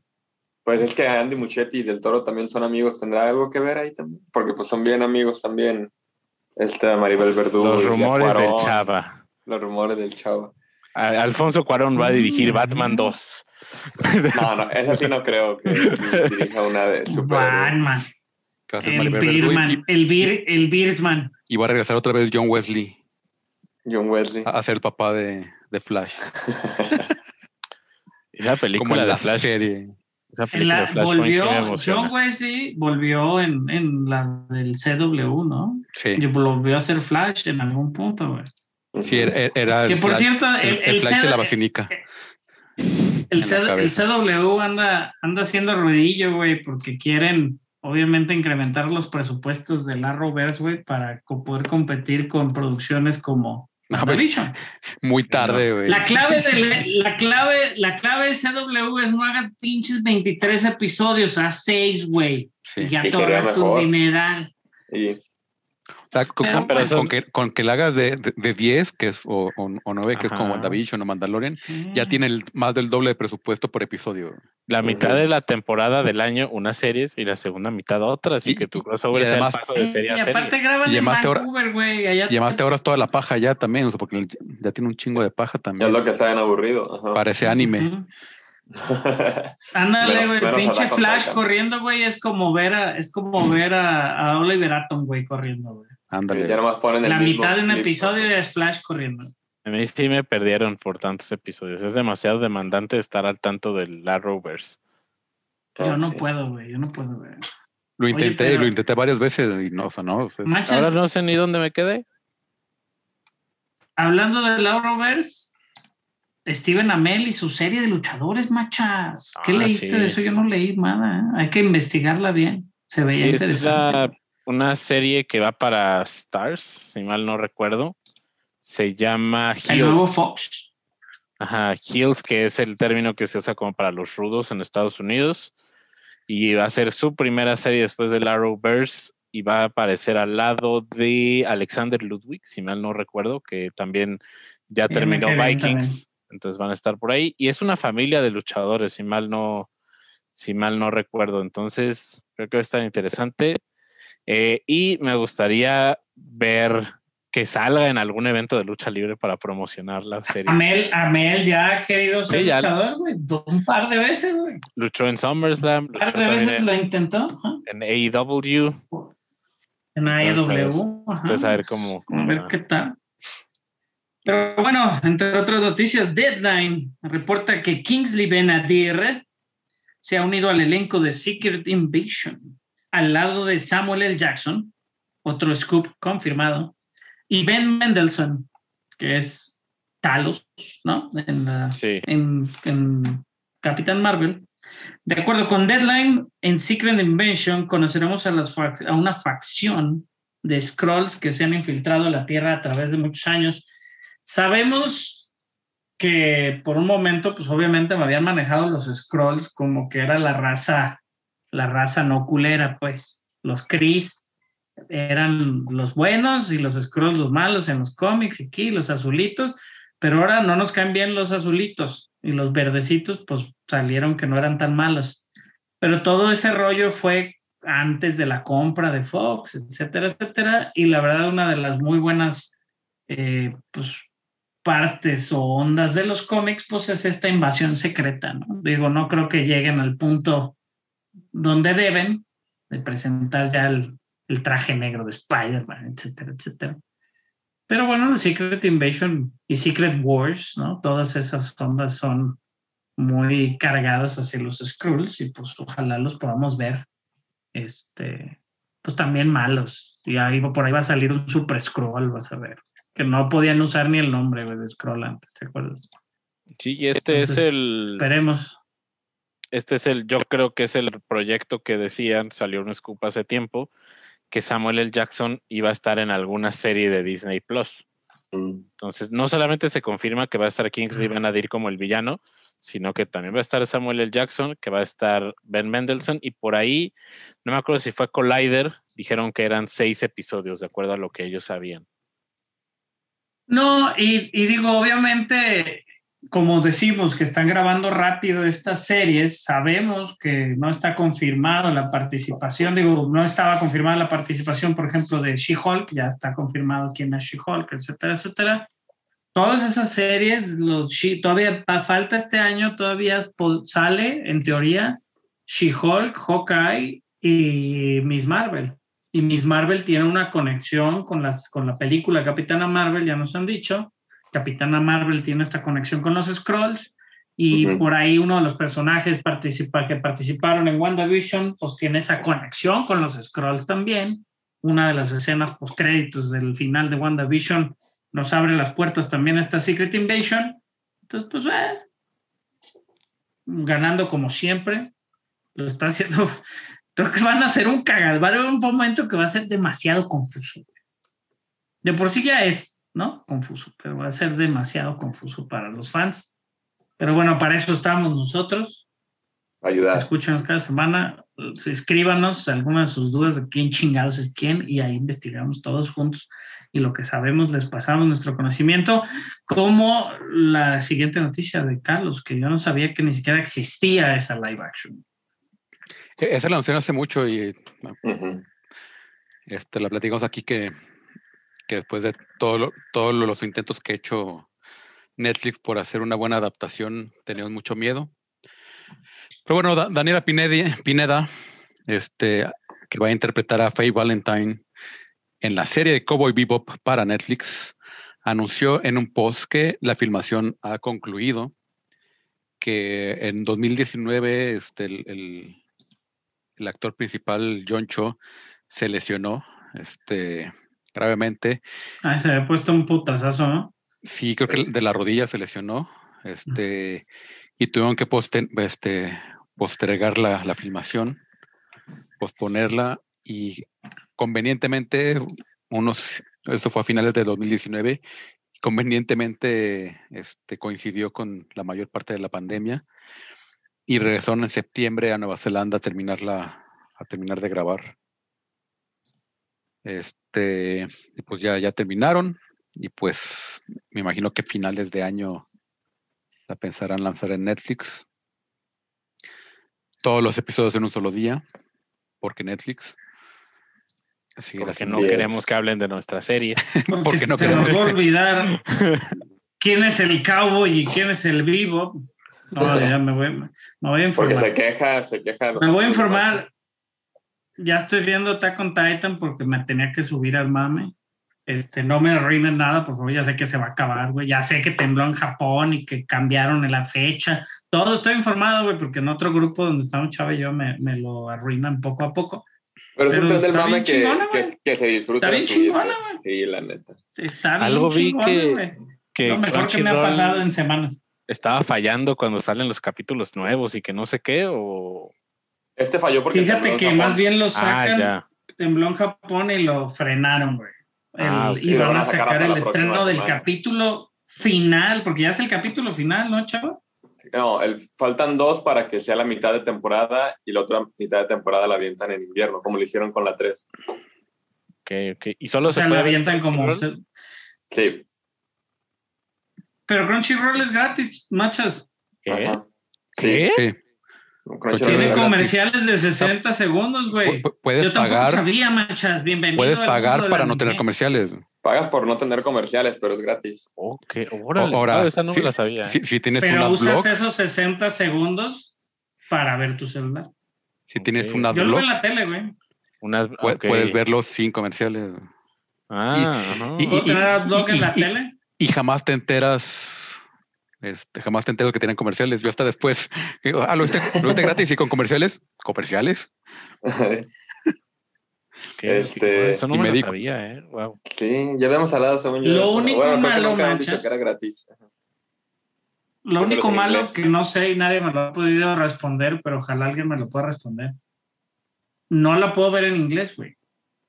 pues es que Andy Muschietti y Del Toro también son amigos. ¿Tendrá algo que ver ahí también? Porque pues son bien amigos también. Esta Maribel Verdú. Los rumores del Chava. Los rumores del Chava. Alfonso Cuarón va a dirigir Mm. Batman 2. No, no, esa sí no creo que dirija una de superhéroes. Batman, va a ser el Birman, el Bir, el Birsman. y va a regresar otra vez John Wesley John Wesley. a, a ser el papá de, de Flash. Esa Como película de la Flash. serie. Esa película la- de me volvió. John Wesley volvió en, en la del CW, ¿no? Sí, Y volvió a ser Flash en algún punto, güey. sí era, era Que el por Flash, cierto, el, el- el el Flash de la CD basílica. El. CW anda, anda haciendo ruidillo, güey, porque quieren, obviamente, incrementar los presupuestos del Arrowverse, güey, para co- poder competir con producciones como Ah, pues. Muy tarde, güey. La clave, de la, clave, la clave de CW es no hagas pinches 23 episodios, haz 6, güey. Sí. Y ya te tu dineral. Y O sea, con, Pero, con- pero con son- que, con que la hagas de, de, de 10, que es, o, o, o 9, que es como Ajá. WandaVision o Mandalorian, Sí. ya tiene el- más del doble de presupuesto por episodio. La mitad de la temporada del año, unas series, y la segunda mitad otra. Así Y- que tu crossover y sea el paso de serie y a serie. aparte graban Y en Vancouver, güey. allá Y además te ahorras toda la paja ya también, o sea, porque ya tiene un chingo de paja es también. lo que está bien aburrido. Ajá. Parece anime. Ujú. Ándale, Menos- güey, pinche Flash corriendo, güey, es como ver a, es como ver a, a Oliver Atom, güey, corriendo, güey. Ándale. ya nomás ponen el La mismo mitad de un clip, episodio es Flash corriendo. A mí sí me perdieron por tantos episodios. Es demasiado demandante estar al tanto del Arrowverse. Yo Ah, no sí. puedo, güey, yo no puedo, güey. Lo Oye, intenté, pero- lo intenté varias veces y no, o sea, no. o sea, Manches, Ahora no sé ni dónde me quedé. hablando de Arrowverse, Steven Amell y su serie de luchadores, machas. ¿Qué Ah, leíste sí. de eso? Yo no leí nada, ¿eh? Hay que investigarla bien. Se veía Sí, es interesante. la- una serie que va para Stars, si mal no recuerdo. Se llama El nuevo Heels. Fox. Ajá, Heels, que es el término que se usa como para los rudos en Estados Unidos. Y va a ser su primera serie después del Arrowverse y va a aparecer al lado de Alexander Ludwig, si mal no recuerdo, que también ya terminó Vikings. también. Entonces van a estar por ahí. Y es una familia de luchadores, si mal no, si mal no recuerdo. Entonces, creo que va a estar interesante. Eh, y me gustaría ver que salga en algún evento de lucha libre para promocionar la serie. Amel, Amel ya ha querido ser Sí, luchador, güey. Un par de veces, güey. Luchó en SummerSlam, Un par de veces en, lo intentó. en AEW. En AEW. ajá. Entonces, a ver cómo. cómo A ver va. qué tal. Pero bueno, entre otras noticias, Deadline reporta que Kingsley Benadir se ha unido al elenco de Secret Invasion al lado de Samuel L. Jackson, otro scoop confirmado, y Ben Mendelssohn, que es Talos, ¿no? En, la- Sí. en, en Capitán Marvel. De acuerdo con Deadline, en Secret Invasion conoceremos a, las a una facción de Scrolls que se han infiltrado en la Tierra a través de muchos años. Sabemos que por un momento, pues obviamente me habían manejado los Scrolls como que era la raza, la raza no culera, pues los Kree eran los buenos y los Scrolls los malos en los cómics y aquí los azulitos, pero ahora no nos caen bien los azulitos y los verdecitos pues salieron que no eran tan malos. Pero todo ese rollo fue antes de la compra de Fox, etcétera, etcétera, y la verdad una de las muy buenas eh, pues, partes o ondas de los cómics pues es esta invasión secreta, ¿no? Digo, no creo que lleguen al punto donde deben de presentar ya el, el traje negro de Spider-Man, etcétera, etcétera. Pero bueno, el Secret Invasion y Secret Wars, ¿no? Todas esas ondas son muy cargadas hacia los Skrulls y pues ojalá los podamos ver, este, pues también malos. Y ahí por ahí va a salir un Super Scroll, vas a ver, que no podían usar ni el nombre de Scroll antes, ¿te acuerdas? Sí, y este es el. Esperemos. Este es el. Yo creo que es el proyecto que decían, salió un scoop hace tiempo, que Samuel L. Jackson iba a estar en alguna serie de Disney Plus. Mm. Entonces, no solamente se confirma que va a estar Kingsley Benadir como el villano, sino que también va a estar Samuel L. Jackson, que va a estar Ben Mendelssohn, y por ahí, no me acuerdo si fue Collider, dijeron que eran seis episodios, de acuerdo a lo que ellos sabían. No, y, y digo, obviamente, como decimos que están grabando rápido estas series, sabemos que no está confirmada la participación, digo, no estaba confirmada la participación, por ejemplo, de She-Hulk, ya está confirmado quién es She-Hulk, etcétera, etcétera. Todas esas series, los She- todavía falta este año, todavía sale, en teoría, She-Hulk, Hawkeye y Miss Marvel. Y Miss Marvel tiene una conexión con, las, con la película Capitana Marvel, ya nos han dicho. Capitana Marvel tiene esta conexión con los Scrolls. Y por ahí uno de los personajes participa, que participaron en WandaVision, pues tiene esa conexión con los Scrolls también. Una de las escenas post créditos del final de WandaVision nos abre las puertas también a esta Secret Invasion. Entonces, pues, eh, ganando como siempre. Lo está haciendo. Creo que van a ser un cagadero. Va a haber un momento que va a ser demasiado confuso. De por sí ya es, ¿no? Confuso, pero va a ser demasiado confuso para los fans. Pero bueno, para eso estamos nosotros. Ayudar. Escúchanos cada semana, escríbanos algunas de sus dudas de quién chingados es quién y ahí investigamos todos juntos y lo que sabemos les pasamos nuestro conocimiento, como la siguiente noticia de Carlos, que yo no sabía que ni siquiera existía esa live action. E- Esa la anunciaron hace mucho y Ujú. este, la platicamos aquí que, que después de todo todos los intentos que ha hecho Netflix por hacer una buena adaptación, teníamos mucho miedo. Pero bueno, Da- Daniela Pineda, este, que va a interpretar a Faye Valentine en la serie de Cowboy Bebop para Netflix, anunció en un post que la filmación ha concluido, que en 2019 este, el, el- el actor principal, John Cho, se lesionó este, gravemente. Ah, se había puesto un putazazo, ¿no? Sí, creo que de la rodilla se lesionó. Este, y tuvieron que poste- este, postergar la, la filmación, posponerla y convenientemente, unos, eso fue a finales de 2019, convenientemente este, coincidió con la mayor parte de la pandemia y regresaron en septiembre a Nueva Zelanda a terminar, la, a terminar de grabar. Este, y pues ya, ya terminaron y pues me imagino que finales de año la pensarán lanzar en Netflix. Todos los episodios en un solo día, porque Netflix. Así Porque no queremos que hablen de nuestra serie. Porque no se queremos- nos va a olvidar quién es el cowboy y quién es el vivo. No, ya me voy, me voy a Porque informar. se queja, se queja. Me voy a informar. Ya estoy viendo Attack on Titan porque me tenía que subir al mame. Este, no me arruinen nada, por favor, ya sé que se va a acabar, güey. Ya sé que tembló en Japón y que cambiaron la fecha. Todo estoy informado, güey, porque en otro grupo donde estamos Chava y yo me, me lo arruinan poco a poco. Pero es un tren del mame que, chingona, que, que se disfruta. Está bien chingona, güey. Sí, la neta. Está bien Algo vi chingona, que- güey. Que Lo mejor que me ha pasado en semanas. estaba fallando cuando salen los capítulos nuevos y que no sé qué, o... Este falló porque. Fíjate que Japón. más bien lo Ah, sacan, ya. tembló en Japón y lo frenaron, güey. El- Ah. Y van a sacar el la estreno del capítulo final, porque ya es el capítulo final, ¿no, chavo? No, el, faltan dos para que sea la mitad de temporada y la otra mitad de temporada la avientan en invierno, como lo hicieron con la 3. Ok, ok. Y solo O sea, se ver avientan como... Sí. Pero Crunchyroll es gratis, machas. ¿Qué? Ajá. ¿Qué? Sí. Crunchyroll Tiene comerciales de 60 segundos, güey. pu- pu- puedes Yo tampoco pagar, sabía, machas. Bienvenido. puedes pagar para no tener comerciales. Pagas por no tener comerciales, pero es gratis. Ok, órale. Ahora, Ah, esa no sí, me la sabía. ¿eh? Si, si tienes un Pero usas esos 60 segundos para ver tu celular. si tienes Ok. un Yo lo veo en la tele, güey. Una- puedes verlos sin comerciales. Ah, ajá. y- ¿Puedo tener adblock en la y- tele? y jamás te enteras, este, jamás te enteras que tienen comerciales. Yo hasta después, digo, ah, lo viste, lo viste gratis y con comerciales, comerciales. Ok, este, Eso no y me, me lo di- sabía, ¿eh? Wow. sí, ya habíamos hablado según yo. Lo eso. único bueno, creo que nunca dicho era gratis. Lo único malo inglés. que no sé y nadie me lo ha podido responder, pero ojalá alguien me lo pueda responder. No la puedo ver en inglés, güey.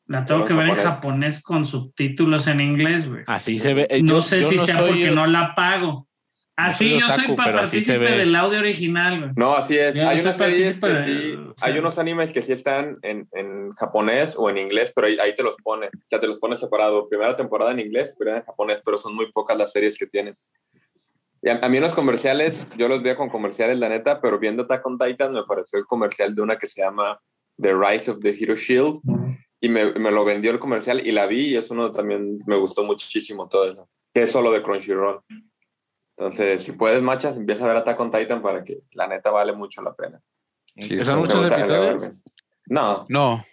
La tengo que ver en japonés. con subtítulos en inglés, güey. Así se ve. eh, No yo- sé yo si no sea soy porque el- no la pago. Así soy yo soy otaku, pa- pero así se partícipe del audio original, güey. No, así es. Ya, hay soy unas series que partícipe sí, de- hay unos animes que sí están en, en japonés o en inglés, pero ahí, ahí te los pone. O sea, te los pone separado. Primera temporada en inglés, primera en japonés, pero son muy pocas las series que tienen. Y a, a mí los comerciales, yo los veo con comerciales, la neta, pero viendo Attack on Titan me pareció el comercial de una que se llama The Rise of the Hero Shield y me, me lo vendió el comercial y la vi y es uno también me gustó muchísimo todo eso, que es solo de Crunchyroll. Entonces, si puedes, machas, empieza a ver Attack on Titan para que la neta vale mucho la pena. Sí, ¿Son muchos episodios? No, No, o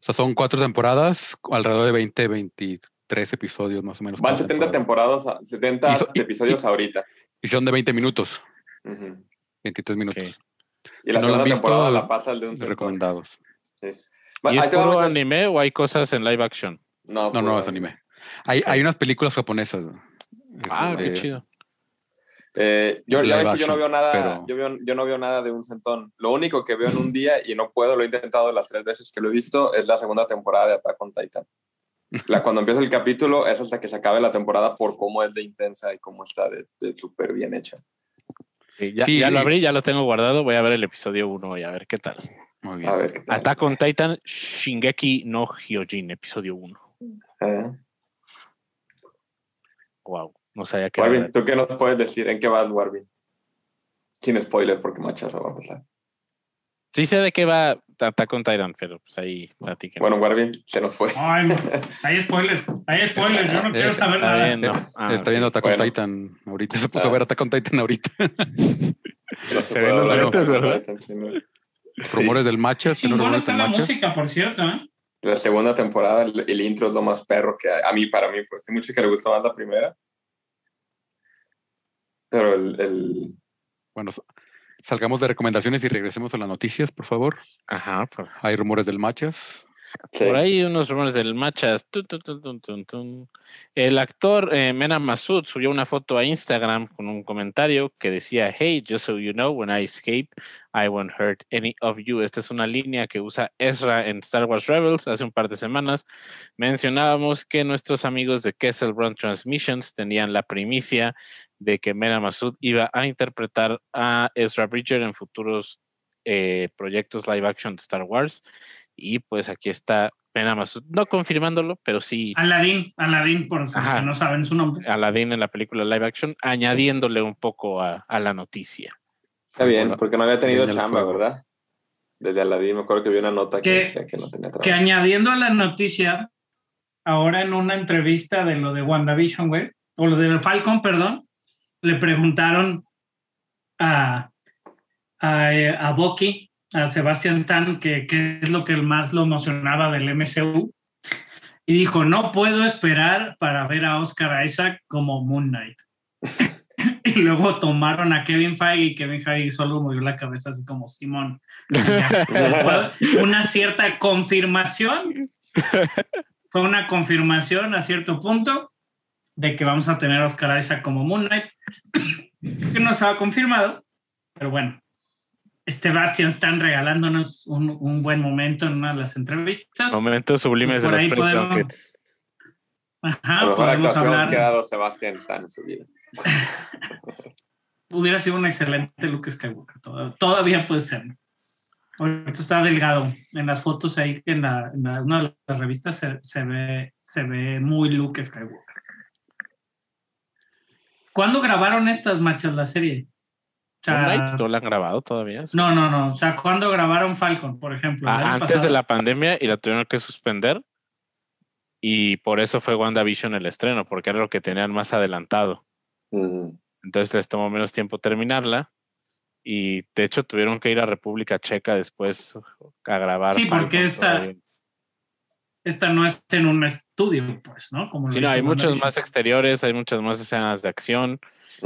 sea, son cuatro temporadas, alrededor de 20, 23 episodios más o menos. van cada 70 temporada. temporadas, 70 Y so- y- episodios y- ahorita. Y son de 20 minutos, Ujú. 23 minutos. Ok. Y Si la no segunda visto, temporada la pasa el de un centón. Recomendados. Sí. ¿Y Ahí es puro machas. anime o hay cosas en live action? No, No, no, es anime. Hay, hay unas películas japonesas. Ah, este, qué chido. Eh, yo, ves que yo no action, veo nada, pero- yo, veo- yo no veo nada de un centón. Lo único que veo en un día y no puedo, lo he intentado las tres veces que lo he visto, es la segunda temporada de Attack on Titan. La, cuando empieza el capítulo es hasta que se acabe la temporada por cómo es de intensa y cómo está de, de súper bien hecha. Sí, ya, Sí, ya lo abrí, ya lo tengo guardado. Voy a ver el episodio 1 y a ver qué tal. Muy bien. A ver qué tal. Attack on Titan, Shingeki no Hyojin, episodio 1. Eh, Wow, no sabía que Warvin, verdad. ¿tú qué nos puedes decir? ¿En qué vas, Warvin? Sin spoiler, porque machazo va a pasar. Sí sé de qué va Attack on Titan, pero pues ahí platiquen. Bueno, Warvin, se nos fue. Ay, no. hay spoilers, hay spoilers, yo no quiero Eh, saber Está nada. bien, no. Ah, Está viendo Attack on Bueno. Titan ahorita. Se puso Ah. a ver Attack on Titan ahorita. Se ven los lentes, ¿verdad? Titan, sí. Sí. Rumores del Machas. ¿tiene Chingón rumores está del la música, por cierto, ¿eh? La segunda temporada, el, el intro es lo más perro que hay. A mí, para mí, pues hay mucho que le gustó más la primera. Pero el, el- Bueno, salgamos de recomendaciones y regresemos a las noticias, por favor. Ajá, por, Hay rumores del Machas. sí. por ahí unos rumores del Machas. Tun, tun, tun, tun, tun, tun. El actor eh, Mena Masud subió una foto a Instagram con un comentario que decía: Hey, just so you know, when I escape, I won't hurt any of you. Esta es una línea que usa Ezra en Star Wars Rebels. Hace un par de semanas mencionábamos que nuestros amigos de Kessel Run Transmissions tenían la primicia de que Mena Masud iba a interpretar a Ezra Bridger en futuros eh, proyectos live action de Star Wars. Y pues aquí está Mena Masud, no confirmándolo, pero sí Aladdin, Aladdin, por si no saben su nombre. Aladdin en la película live action, añadiéndole un poco a, a la noticia. Está bien, porque no había tenido chamba. ¿verdad? Desde Aladín, me acuerdo que vi una nota que Que- decía que no tenía trabajo. Que añadiendo a la noticia, ahora en una entrevista de lo de WandaVision, güey, o lo del Falcon, perdón, le preguntaron a, a, a Bucky, a Sebastian Stan, que qué es lo que más lo emocionaba del MCU. Y dijo, no puedo esperar para ver a Oscar Isaac como Moon Knight. y luego tomaron a Kevin Feige y Kevin Feige solo movió la cabeza así como Simón. Una cierta confirmación. Fue una confirmación a cierto punto de que vamos a tener a Oscar Isaac como Moon Knight, que no estaba confirmado, pero bueno. Sebastian están regalándonos un, un buen momento en una de las entrevistas. Momentos sublimes de los podemos- Rockets. La Ajá, mejor podemos actuación hablar. que ha dado Sebastián Stan en su vida. Hubiera sido un excelente Luke Skywalker. toda- Todavía puede ser. Ahorita está delgado. En las fotos ahí, en, la, en la- una de las revistas, se, se ve, se ve muy Luke Skywalker. ¿Cuándo grabaron estas machas la serie? O sea, ¿No la han grabado todavía? no, no, no. O sea, ¿cuándo grabaron Falcon, por ejemplo? ¿El Ah, antes de pasado? la pandemia y la tuvieron que suspender. Y por eso fue WandaVision el estreno, porque era lo que tenían más adelantado. Entonces les tomó menos tiempo terminarla. Y de hecho tuvieron que ir a República Checa después a grabar. Sí, porque esta- todavía. Esta no es en un estudio, pues, ¿no? Como Sí, no, hay muchos más exteriores, hay muchas más escenas de acción.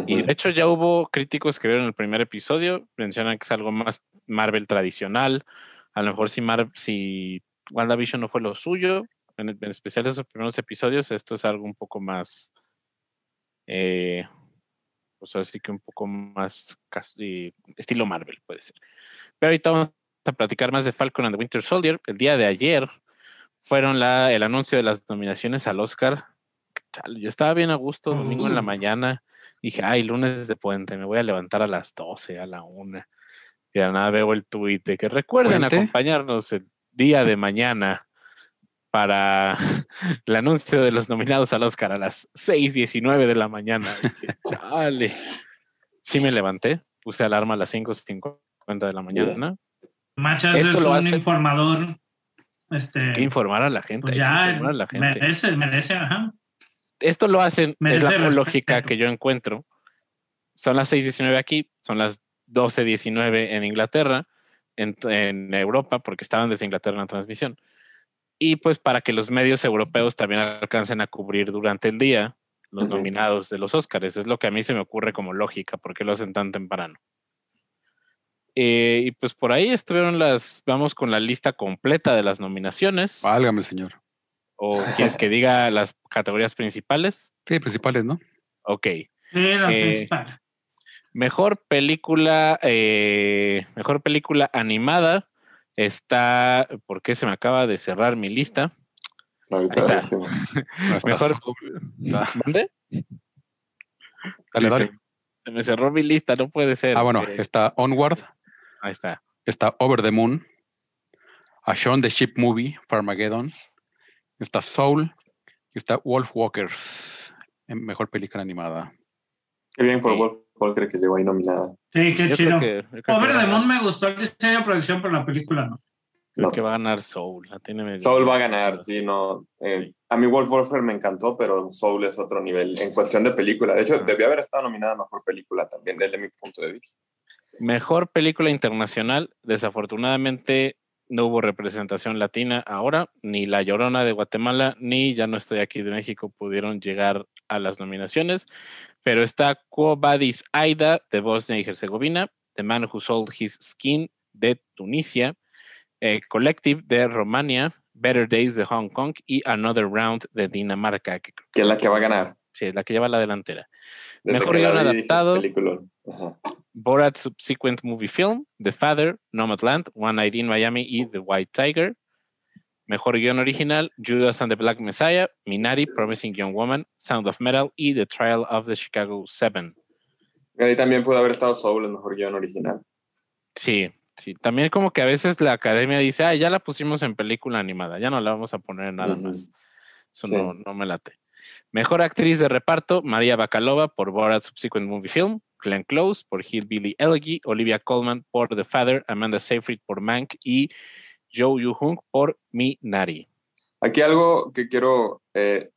Y de hecho ya hubo críticos que vieron el primer episodio, mencionan que es algo más Marvel tradicional. A lo mejor si, Mar si WandaVision no fue lo suyo, en, en especial esos primeros episodios, esto es algo un poco más, eh, pues así que un poco más eh, estilo Marvel puede ser. Pero ahorita vamos a platicar más de Falcon and the Winter Soldier. El día de ayer fueron la, el anuncio de las nominaciones al Oscar. Chale, yo estaba bien a gusto domingo en la Uh. mañana Dije, ay, lunes de puente, me voy a levantar a las 12, a la 1. Y de nada veo el tuit de que recuerden ¿Puente? acompañarnos el día de mañana para el anuncio de los nominados al Oscar a las 6.19 de la mañana. Dije, chale. Sí me levanté, puse alarma a las 5.50 de la mañana. Machas Esto es lo un hace- informador. Este, Hay que informar a la gente. pues ya a la gente. merece, merece, ajá. esto lo hacen, es la lógica que yo encuentro. Son las 6.19 aquí, son las 12.19 en Inglaterra, en, en Europa, porque estaban desde Inglaterra en la transmisión. Y pues para que los medios europeos también alcancen a cubrir durante el día los nominados de los Oscars. Es lo que a mí se me ocurre como lógica, porque lo hacen tan temprano. Eh, y pues por ahí estuvieron las, vamos con la lista completa de las nominaciones. Válgame señor. ¿O quieres que diga las categorías principales? Sí, principales, ¿no? Ok. Sí, la Eh, principal. Mejor película, eh, mejor película animada está, ¿por qué se me acaba de cerrar mi lista? Ahorita está. No, está Mejor- ¿Dónde? Dale, dale. Se me cerró mi lista, no puede ser. Ah, bueno, Eh, está Onward, ahí está. está Over the Moon, A Shaun the Ship Movie, Farmageddon, está Soul, y está Wolf Walkers, en mejor película animada. Qué bien por Sí. Wolf Walker que llegó ahí nominada. Sí, qué Yo chido. que, Over the Moon me gustó el diseño de producción, pero la película no. creo No. que va a ganar Soul. La tiene medio- Soul va a ganar, sí, no. eh, a mí Wolf Walker me encantó, pero Soul es otro nivel en cuestión de película. De hecho, debió haber estado nominada a mejor película también, desde mi punto de vista. Mejor película internacional, desafortunadamente no hubo representación latina ahora, ni La Llorona de Guatemala, ni Ya no estoy aquí de México pudieron llegar a las nominaciones, pero está Quo Vadis Aida de Bosnia y Herzegovina, The Man Who Sold His Skin de Tunisia, eh, Collective de Romania, Better Days de Hong Kong y Another Round de Dinamarca, que Que es la que va a ganar. sí, es la que lleva la delantera. Mejor guion adaptado. Ajá. Borat Subsequent Movie Film, The Father, Nomadland, One Night in Miami y The White Tiger. Mejor guion original, Judas and the Black Messiah, Minari, Promising Young Woman, Sound of Metal y The Trial of the Chicago Seven. Ahí también pudo haber estado Soul, el mejor guion original. Sí, sí. También como que a veces la academia dice, ah, ya la pusimos en película animada, ya no la vamos a poner en nada más. Eso Sí. no, no me late. Mejor actriz de reparto, María Bacalova por Borat Subsequent Movie Film, Glenn Close por Hillbilly Elegy, Olivia Colman por The Father, Amanda Seyfried por Mank y Joe Yu-hung por Minari. Aquí algo que quiero. Eh,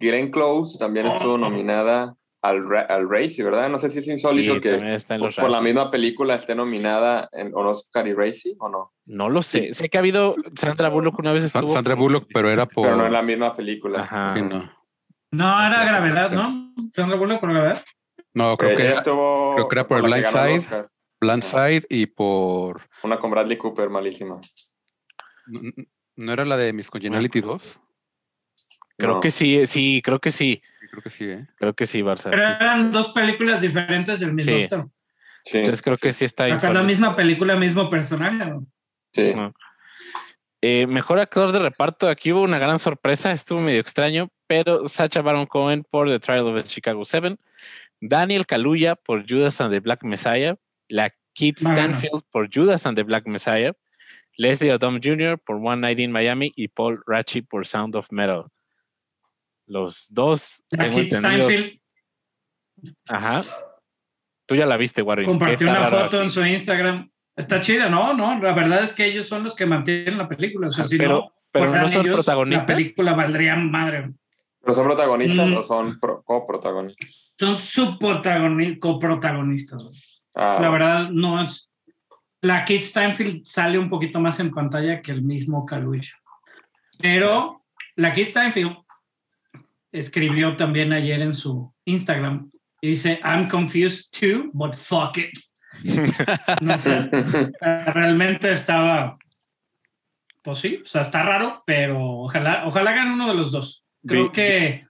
Glenn Close también estuvo nominada al, al Racy, ¿verdad? No sé si es insólito Sí, que está por, la misma película esté nominada en Oscar y Racy, ¿o no? No lo sé. Sé que ha habido Sandra Bullock una vez estuvo. Sandra Bullock, pero era por... Pero no es la misma película. Ajá. sí, no. No, era gravedad, ¿no? ¿Sandra Bullock por gravedad? No, creo Eh, que era estuvo creo que era por la Blind Side. Oscar. Blindside y por... Una con Bradley Cooper, malísima. ¿No era la de Miss Congeniality 2? Creo No. que sí, sí, creo que sí. Creo que sí, ¿eh? Creo que sí, Barça. Pero sí. eran dos películas diferentes del mismo Sí. actor. Sí, Entonces creo que sí está Acá la insólito. misma película, mismo personaje. ¿no? sí. No. Eh, mejor actor de reparto, aquí hubo una gran sorpresa, estuvo medio extraño, pero Sacha Baron Cohen por The Trial of the Chicago Seven, Daniel Kaluuya por Judas and the Black Messiah, la Kit Bueno. Stanfield por Judas and the Black Messiah, Leslie Odom Jr. por One Night in Miami y Paul Ratchie por Sound of Metal. Los dos, La entendido. Steinfeld Ajá. Tú ya la viste, Warren. ¿Qué compartió una foto en su Instagram. Está chida, ¿no? No, la verdad es que ellos son los que mantienen la película. O sea, si Pero- no, pero no son ellos, protagonistas. La película valdría madre. ¿Pero son protagonistas Mm. o son pro- coprotagonistas? Son subprotagoni- coprotagonistas. Ah, La verdad, no es. La Kate Steinfeld sale un poquito más en pantalla que el mismo Kaluuya. Pero la Kate Steinfeld escribió también ayer en su Instagram y dice: I'm confused too, but fuck it. No sé, realmente estaba. Pues sí, o sea, está raro, pero ojalá, ojalá gane uno de los dos. Creo Vi- que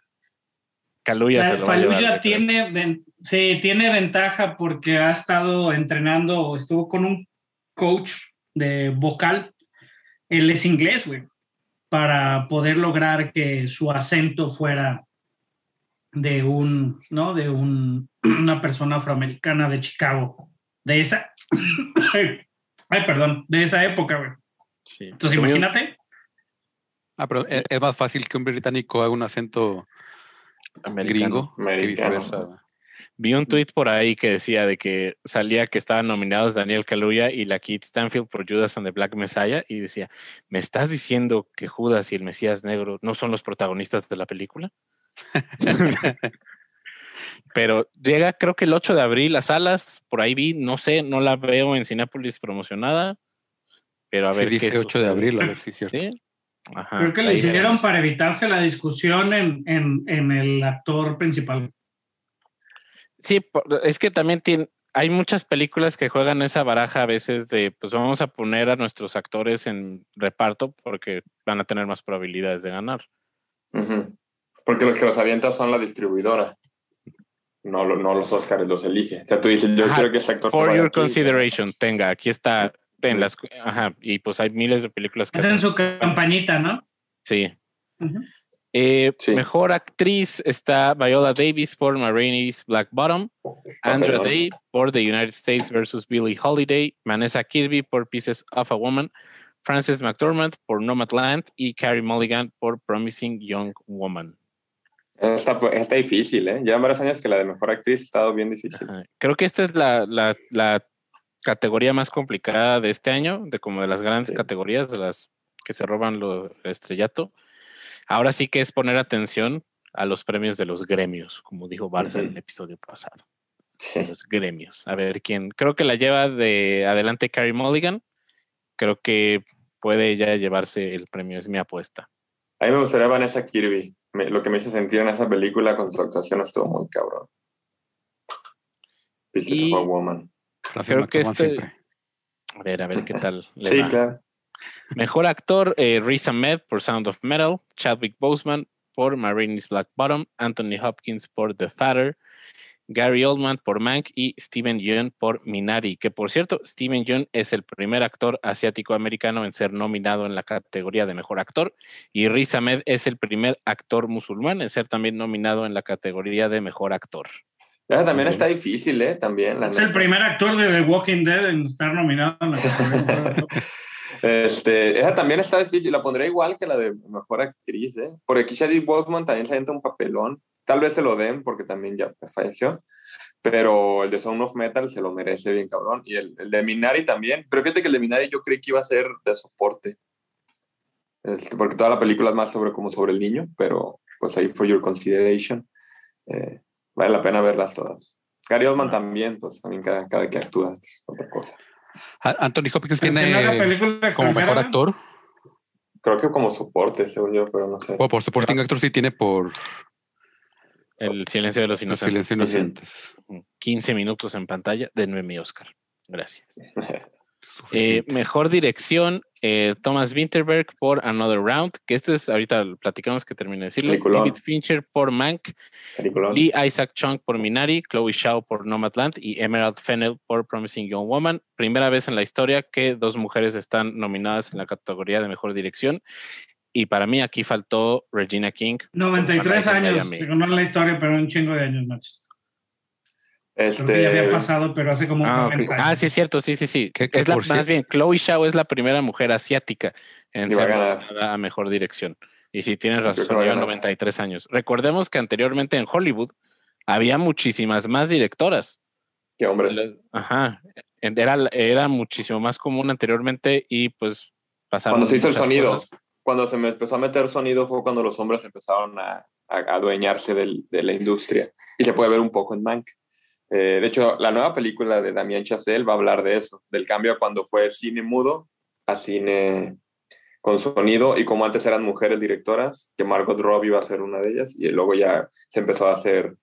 Kaluuya se lo va a llevar, Fallujah yo creo. tiene, ven- sí, tiene ventaja porque ha estado entrenando, estuvo con un coach de vocal. Él es inglés, güey, para poder lograr que su acento fuera de un, ¿no? De un una persona afroamericana de Chicago, de esa, ay, perdón, de esa época, güey. Sí. Entonces, imagínate, Ah, pero es, es más fácil que un británico haga un acento americano. gringo que viceversa. Vi un tweet por ahí que decía de que salía que estaban nominados Daniel Kaluuya y la Kate Stanfield por Judas and the Black Messiah y decía, ¿me estás diciendo que Judas y el Mesías Negro no son los protagonistas de la película? Pero llega creo que el 8 de abril a salas, por ahí vi, no sé, no la veo en Cinépolis promocionada, pero a Sí, ver dice qué 8 de abril, a ver si es cierto. ¿Sí? Ajá, creo que lo hicieron para evitarse la discusión en, en, en el actor principal. Sí, es que también tiene, hay muchas películas que juegan esa baraja a veces de, pues vamos a poner a nuestros actores en reparto porque van a tener más probabilidades de ganar. Porque los que los avientan son la distribuidora. No, no los Oscars los elige. O sea, tú dices, yo Ajá, quiero que este actor. For your aquí. consideration, tenga, aquí está en las, ajá, y pues hay miles de películas que Hacen su campañita, ¿no? sí. Eh, Sí. Mejor actriz está Viola Davis por Ma Rainey's Black Bottom, Papelón. Day por The United States versus Billie Holiday, Vanessa Kirby por Pieces of a Woman, Frances McDormand por Nomadland y Carrie Mulligan por Promising Young Woman. Está, está difícil, ¿eh? Llevan varios años que la de mejor actriz ha estado bien difícil. Ajá. Creo que esta es la, la- la categoría más complicada de este año, de como de las grandes Sí. categorías, de las que se roban lo el estrellato. Ahora sí que es poner atención a los premios de los gremios, como dijo Barça en el episodio pasado. Sí. de los gremios. A ver quién. Creo que la lleva de adelante Carrie Mulligan. Creo que puede ya llevarse el premio, es mi apuesta. A mí me gustaría Vanessa Kirby. Me- lo que me hizo sentir en esa película con su actuación estuvo muy cabrón. Pieces Y- of a Woman. Creo que este- siempre. A ver, a ver qué tal. le Sí, va. claro. Mejor actor, eh, Riz Ahmed por Sound of Metal, Chadwick Boseman por Marini's Black Bottom, Anthony Hopkins por The Fatter, Gary Oldman por Mank y Steven Yeun por Minari, que por cierto, Steven Yeun es el primer actor asiático-americano en ser nominado en la categoría de mejor actor y Riz Ahmed es el primer actor musulmán en ser también nominado en la categoría de mejor actor. Esa también Muy está difícil, ¿eh? También, la Es el primer actor de The Walking Dead en estar nominado en la categoría. Este, esa también está difícil. La pondré igual que la de mejor actriz, ¿eh? Porque aquí Shadi Boseman también se avienta un papelón. Tal vez se lo den porque también ya falleció. Pero el de Sound of Metal se lo merece bien, cabrón. Y el, el de Minari también. Pero fíjate que el de Minari yo creí que iba a ser de soporte. Este, porque toda la película es más sobre como sobre el niño. Pero pues ahí for your consideration. eh, vale la pena verlas todas. Gary Oldman también, pues también cada, cada que actúa es otra cosa. Anthony Hopkins tiene como mejor actor. Creo que como soporte, según yo, pero no sé. O por supporting actor sí tiene por El silencio de los inocentes. Silencio Inocentes. 15 minutos en pantalla, denme mi Oscar. Gracias. Eh, mejor dirección, eh, Thomas Winterberg por Another Round, que este es, ahorita platicamos que termine de decirlo. Peliculón. David Fincher por Mank, Peliculón. Lee Isaac Chung por Minari, Chloe Shao por Nomadland y Emerald Fennell por Promising Young Woman. Primera vez en la historia que dos mujeres están nominadas en la categoría de mejor dirección. Y para mí aquí faltó Regina King. por 93 One Night in años. Digo, no en la historia, pero un chingo de años, macho. Creo que ya Este, había pasado, pero hace como Ah, 40 ok. años. Ah, sí, es cierto, sí, sí, sí. Es la, más bien, Chloe Shao es la primera mujer asiática en ser nominada a mejor dirección. Y sí, tienes Creo que razón, lleva ganar. 93 años. Recordemos que anteriormente en Hollywood había muchísimas más directoras. qué hombres. Ajá. Era, era muchísimo más común anteriormente y pues pasaron. Cuando se hizo el sonido, cosas. Cuando se me empezó a meter sonido fue cuando los hombres empezaron a, a adueñarse del- de la industria. Y se puede ver un poco en Mank. Eh, de hecho, la nueva película de Damien Chazelle va a hablar de eso, del cambio cuando fue cine mudo a cine con sonido y como antes eran mujeres directoras, que Margot Robbie iba a ser una de ellas y luego ya se empezó a hacer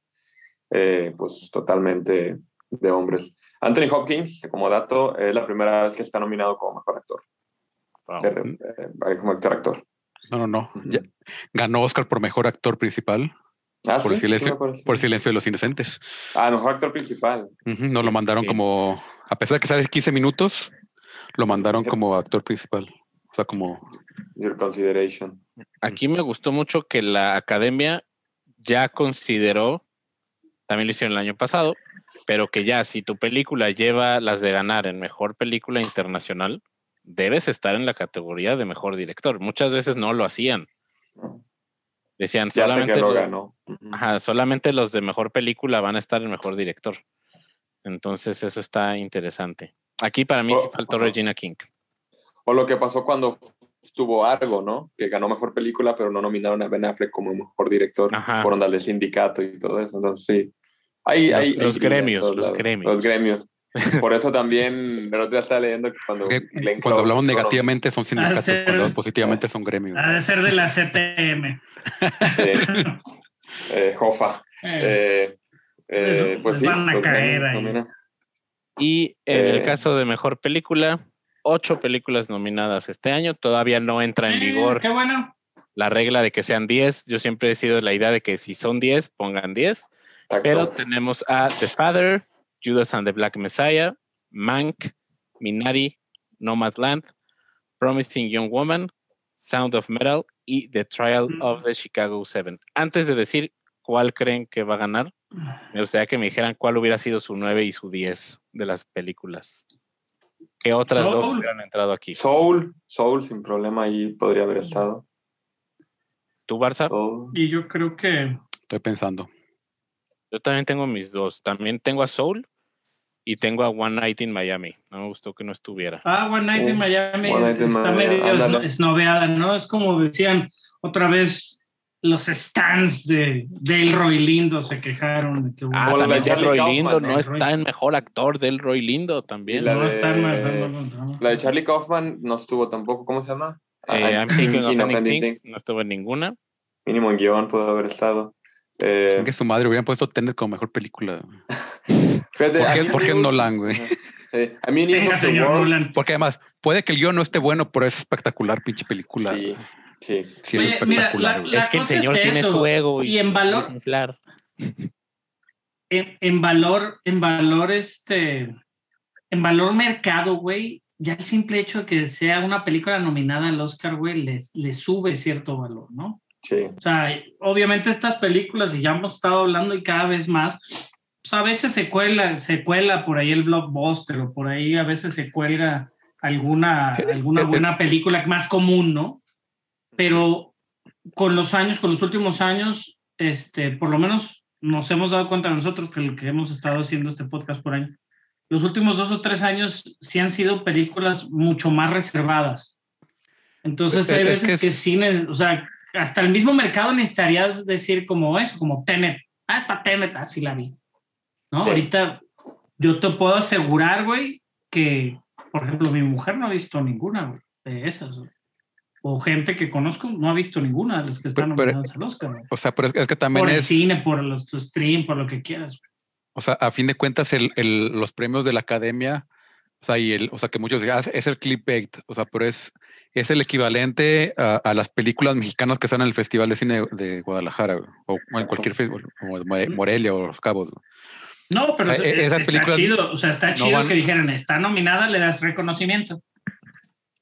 eh, pues totalmente de hombres. Anthony Hopkins, como dato, es la primera vez que está nominado como mejor actor. Wow. De eh, como actor actor. No, no, no. Ya- Ganó Oscar por mejor actor principal Ah, por, sí, silencio, por Silencio de los Inocentes. Ah, mejor actor principal. Ujú, No lo mandaron Sí. como, a pesar de que sale 15 minutos, lo mandaron como actor principal. O sea, como Your consideration. Aquí me gustó mucho que la academia ya consideró también lo hicieron el año pasado, pero que ya si tu película lleva las de ganar en mejor película internacional, debes estar en la categoría de mejor director. Muchas veces no lo hacían. Decían Ya sé solamente que lo los- ganó. Ajá, solamente los de mejor película van a estar en mejor director. Entonces, eso está interesante. Aquí para mí sí Oh, faltó ajá. Regina King. O lo que pasó cuando estuvo Argo, ¿no? Que ganó mejor película, pero no nominaron a Ben Affleck como mejor director Ajá. por onda del sindicato y todo eso. Entonces, sí. Hay, Los- hay, los gremios, los gremios. Los gremios. Por eso también, el otro día estaba leyendo que cuando, Que Glenn cuando Close hablamos negativamente son sindicatos, ser- cuando hablamos positivamente son gremios. Ha de ser de la CTM. sí, eh, Jofa. Eh, Eh, eh, Eso, pues sí, van a los caer gremios ahí. Y en el caso de mejor película, ocho películas nominadas este año. Todavía no entra en vigor Qué bueno. la regla de que sean 10. Yo siempre he sido de la idea de que si son 10, pongan 10. Exacto. Pero tenemos a The Father, Judas and the Black Messiah, Mank, Minari, Nomadland, Promising Young Woman, Sound of Metal y The Trial of the Chicago Seven. Antes de decir cuál creen que va a ganar, me gustaría que me dijeran cuál hubiera sido su 9 y su 10 de las películas. ¿Qué otras dos hubieran entrado aquí? Soul, Soul sin problema ahí podría haber estado. ¿Tú, Barça? Soul. Y yo creo que Estoy pensando. Yo también tengo mis dos. También tengo a Soul y tengo a One Night in Miami. No me gustó que no estuviera. Ah, One Night in Oh, Miami One Night in está Miami, medio esnoveada, ¿no? Es como decían otra vez los stands de Delroy Lindo se quejaron de que Ah, la de también Charlie Delroy Kaufman, Lindo ¿no? no Delroy. está en mejor actor del Roy Lindo también. la no de- La Charlie Kaufman no estuvo tampoco, ¿cómo se llama? Ah, Eh, I'm thinking of no estuvo en ninguna. Mínimo en guion pudo haber estado. Eh, que su madre hubieran puesto Tenet como mejor película. fíjate, ¿Por qué- por qué Nolan, güey? Eh, a mí Venga, señor World- Nolan. Porque además, puede que el guion no esté bueno, pero es espectacular, pinche película. Sí, sí. Sí, Oye, es mira, espectacular. la- güey. la- es que el cosa es señor tiene eso. su ego y, Y en se valor- inflar. en, en valor, en valor, este, en valor mercado, güey, ya el simple hecho de que sea una película nominada al Oscar, güey, le sube cierto valor, ¿no? Sí. O sea, obviamente estas películas, y ya hemos estado hablando y cada vez más, pues a veces se cuela, se cuela por ahí el blockbuster o por ahí a veces se cuelga alguna, alguna buena película más común, ¿no? Pero con los años, con los últimos años, este, por lo menos nos hemos dado cuenta nosotros que lo que hemos estado haciendo este podcast por año, los últimos dos o tres años sí han sido películas mucho más reservadas. Entonces Es- hay es veces que que, es- sí, ne- o sea, hasta el mismo mercado necesitaría decir como eso, como Tenet. Ah, está Tenet, así la vi. ¿No? Sí. Ahorita yo te puedo asegurar, güey, que, por ejemplo, mi mujer no ha visto ninguna, güey, de esas, güey. O gente que conozco no ha visto ninguna de las que están Pero- nominadas al Oscar, güey. O sea, pero es, que también Por el es, cine, por los tu stream, por lo que quieras. güey. o sea, a fin de cuentas, el, el- los premios de la academia, o sea, y el, o sea, que muchos digan, "Ah, es el clickbait, o sea, pero es, es el equivalente a, a las películas mexicanas que están en el Festival de Cine de Guadalajara, o en cualquier festival, como Morelia o Los Cabos. No, pero Eh, es- eh, esas está películas chido. O sea, está no chido van- que dijeran, está nominada, le das reconocimiento.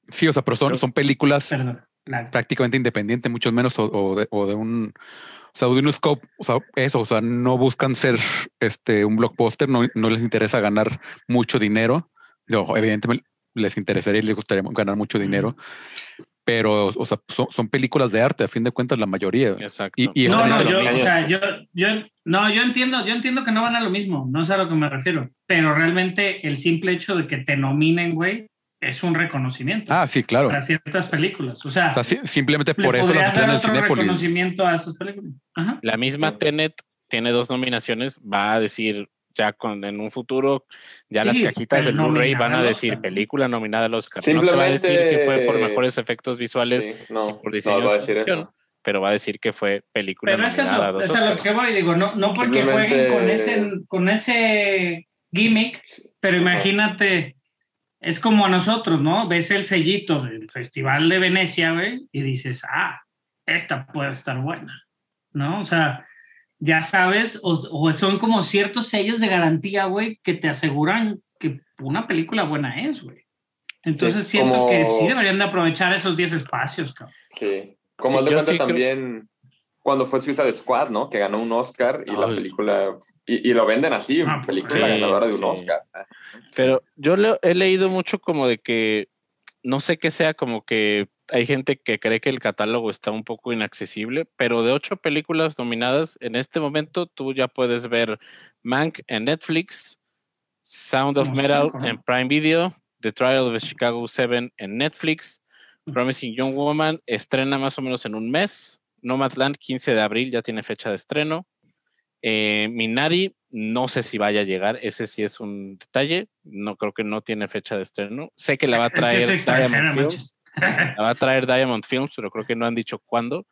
Sí, o sea, pero son, Pero- son películas Perdón. prácticamente independientes, mucho menos, o, o de, o de un, o sea, de un scope, o sea, eso, o sea, no buscan ser este un blockbuster, no, no les interesa ganar mucho dinero. No, evidentemente les interesaría y les gustaría ganar mucho dinero, pero, o sea, son, son películas de arte, a fin de cuentas, la mayoría. Exacto. Y- y No, no, yo, o sea, yo, yo, no, yo entiendo, yo entiendo que no van a lo mismo, no sé a lo que me refiero, pero realmente el simple hecho de que te nominen, güey, es un reconocimiento Ah, sí, claro. para ciertas películas. O sea, O sea, simplemente le por eso las en otro Cinépolis. reconocimiento a esas películas. Ajá. La misma. Tenet tiene dos nominaciones, va a decir ya con, en un futuro, ya las Sí, cajitas de Blu-ray van a decir película nominada al Oscar. no te va a decir Simplemente- que fue por mejores efectos visuales, Sí, no, por diseño no va a de decir eso. pero va a decir que fue película Pero es nominada a eso, dos es a lo que voy, digo, no, no porque Simplemente- jueguen con ese, con ese gimmick, pero imagínate, es como a nosotros, ¿no? Ves el sellito del Festival de Venecia, güey, y dices, ah, esta puede estar buena, ¿no? O sea, ya sabes, o, o son como ciertos sellos de garantía, güey, que te aseguran que una película buena es, güey. Entonces Sí, siento como- que sí deberían de aprovechar esos 10 espacios, cabrón. Sí. Como Sí, de yo cuenta sí creo- también, cuando fue Suicide Squad, ¿no? Que ganó un Oscar y la película. Y, y lo venden así, Ah, película sí, ganadora de un sí. Oscar. Pero yo le- he leído mucho como de que, no sé qué sea, como que hay gente que cree que el catálogo está un poco inaccesible, pero de ocho películas nominadas, en este momento tú ya puedes ver Mank en Netflix, Sound of Como Metal en Prime Video, The Trial of the Chicago 7 en Netflix, Promising Young Woman estrena más o menos en un mes, Nomadland 15 de abril ya tiene fecha de estreno, eh, Minari, no sé si vaya a llegar, ese sí es un detalle, no creo que no tiene fecha de estreno. Sé que la va a que traer es. Films, la va a traer Diamond Films, pero creo que no han dicho cuándo.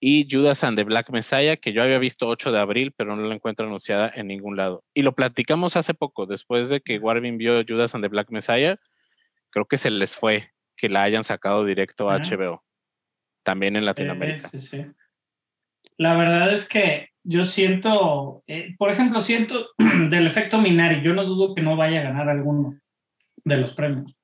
Y Judas and the Black Messiah, que yo había visto 8 de abril, pero no la encuentro anunciada en ningún lado. Y lo platicamos hace poco, después de que Warvin vio Judas and the Black Messiah, creo que se les fue que la hayan sacado directo a. HBO, también en Latinoamérica. Sí, sí, sí. La verdad es que yo siento, eh, por ejemplo, siento del efecto Minari, yo no dudo que no vaya a ganar alguno de los premios.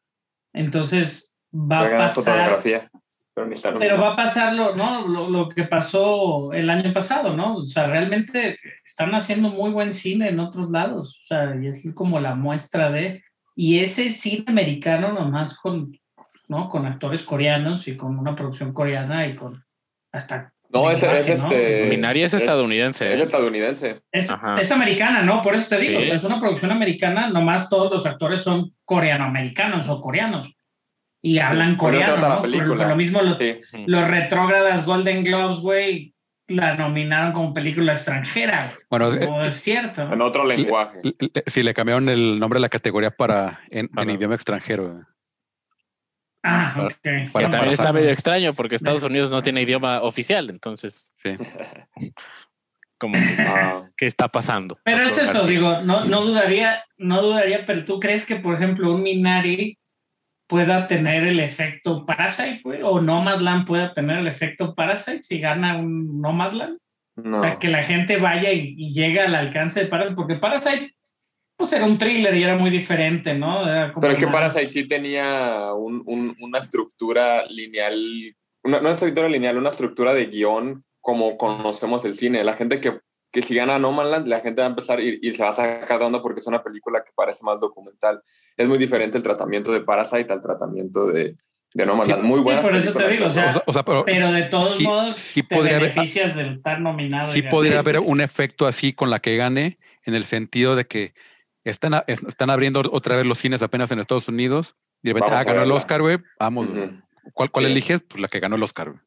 Entonces va a pasar, fotografía. Pero, va a pasar lo, ¿no? lo, lo que pasó el año pasado, ¿no? O sea, realmente están haciendo muy buen cine en otros lados, o sea, y es como la muestra de, y ese cine americano nomás con, ¿no? Con actores coreanos y con una producción coreana y con hasta... No, es, es este. Minari es estadounidense. Es ¿eh? estadounidense. Es, es americana, ¿no? Por eso te digo, Sí. o sea, es una producción americana, nomás todos los actores son coreanoamericanos o coreanos. Y hablan eso coreano, trata la ¿no? Por- película. por lo mismo los, Sí. los retrógradas Golden Globes, güey, la nominaron como película extranjera. güey. Bueno, eh, No es cierto. En otro lenguaje. le- le- sí, le cambiaron el nombre de la categoría para en, idioma extranjero. Ah, ok. Para- también está medio extraño porque Estados Unidos no tiene idioma oficial, entonces, Sí. como, que, Ah, ¿qué está pasando? Pero es eso, García? digo, no, no dudaría, no dudaría, pero tú crees que, por ejemplo, un Minari pueda tener el efecto Parasite, güey, o Nomadland pueda tener el efecto Parasite si gana un Nomadland. no. O sea, que la gente vaya y, y llegue al alcance de Parasite, porque Parasite, pues era un thriller y era muy diferente, ¿no? Era como Pero es que más- Parasite sí tenía un- un- una estructura lineal, una, no una estructura lineal, una estructura de guion como conocemos el cine. La gente que, que si gana No Man Land, la gente va a empezar y, y se va a sacar de onda porque es una película que parece más documental. Es muy diferente el tratamiento de Parasite al tratamiento de, de No Man Sí. Land. Muy Sí, buena por eso te digo, o sea, O pero, Pero de todos sí- modos, sí te podría haber- beneficias del estar nominado. sí podría Sí, haber sí. un efecto así con la que gane, en el sentido de que están, están abriendo otra vez los cines apenas en Estados Unidos y de repente, ah, ganó el. Oscar, güey, vamos. ¿Cuál, cuál Sí. eliges? Pues la que ganó el Oscar. güey.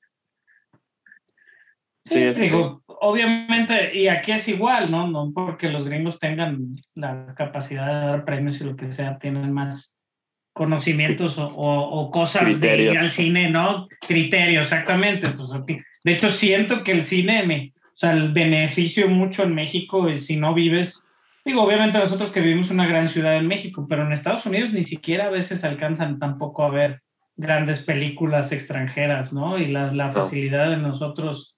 Sí, Sí, sí, digo, obviamente, y aquí es igual, ¿no? No porque los gringos tengan la capacidad de dar premios y lo que sea, tienen más conocimientos o, o- o cosas Criterio. de ir al cine, ¿no? Criterio, exactamente. Aquí- de hecho, siento que el cine, me, o sea, el beneficio mucho en México, es si no vives, digo, obviamente nosotros que vivimos una gran ciudad en México, pero en Estados Unidos ni siquiera a veces alcanzan tampoco a ver grandes películas extranjeras, ¿no? Y la, la facilidad de nosotros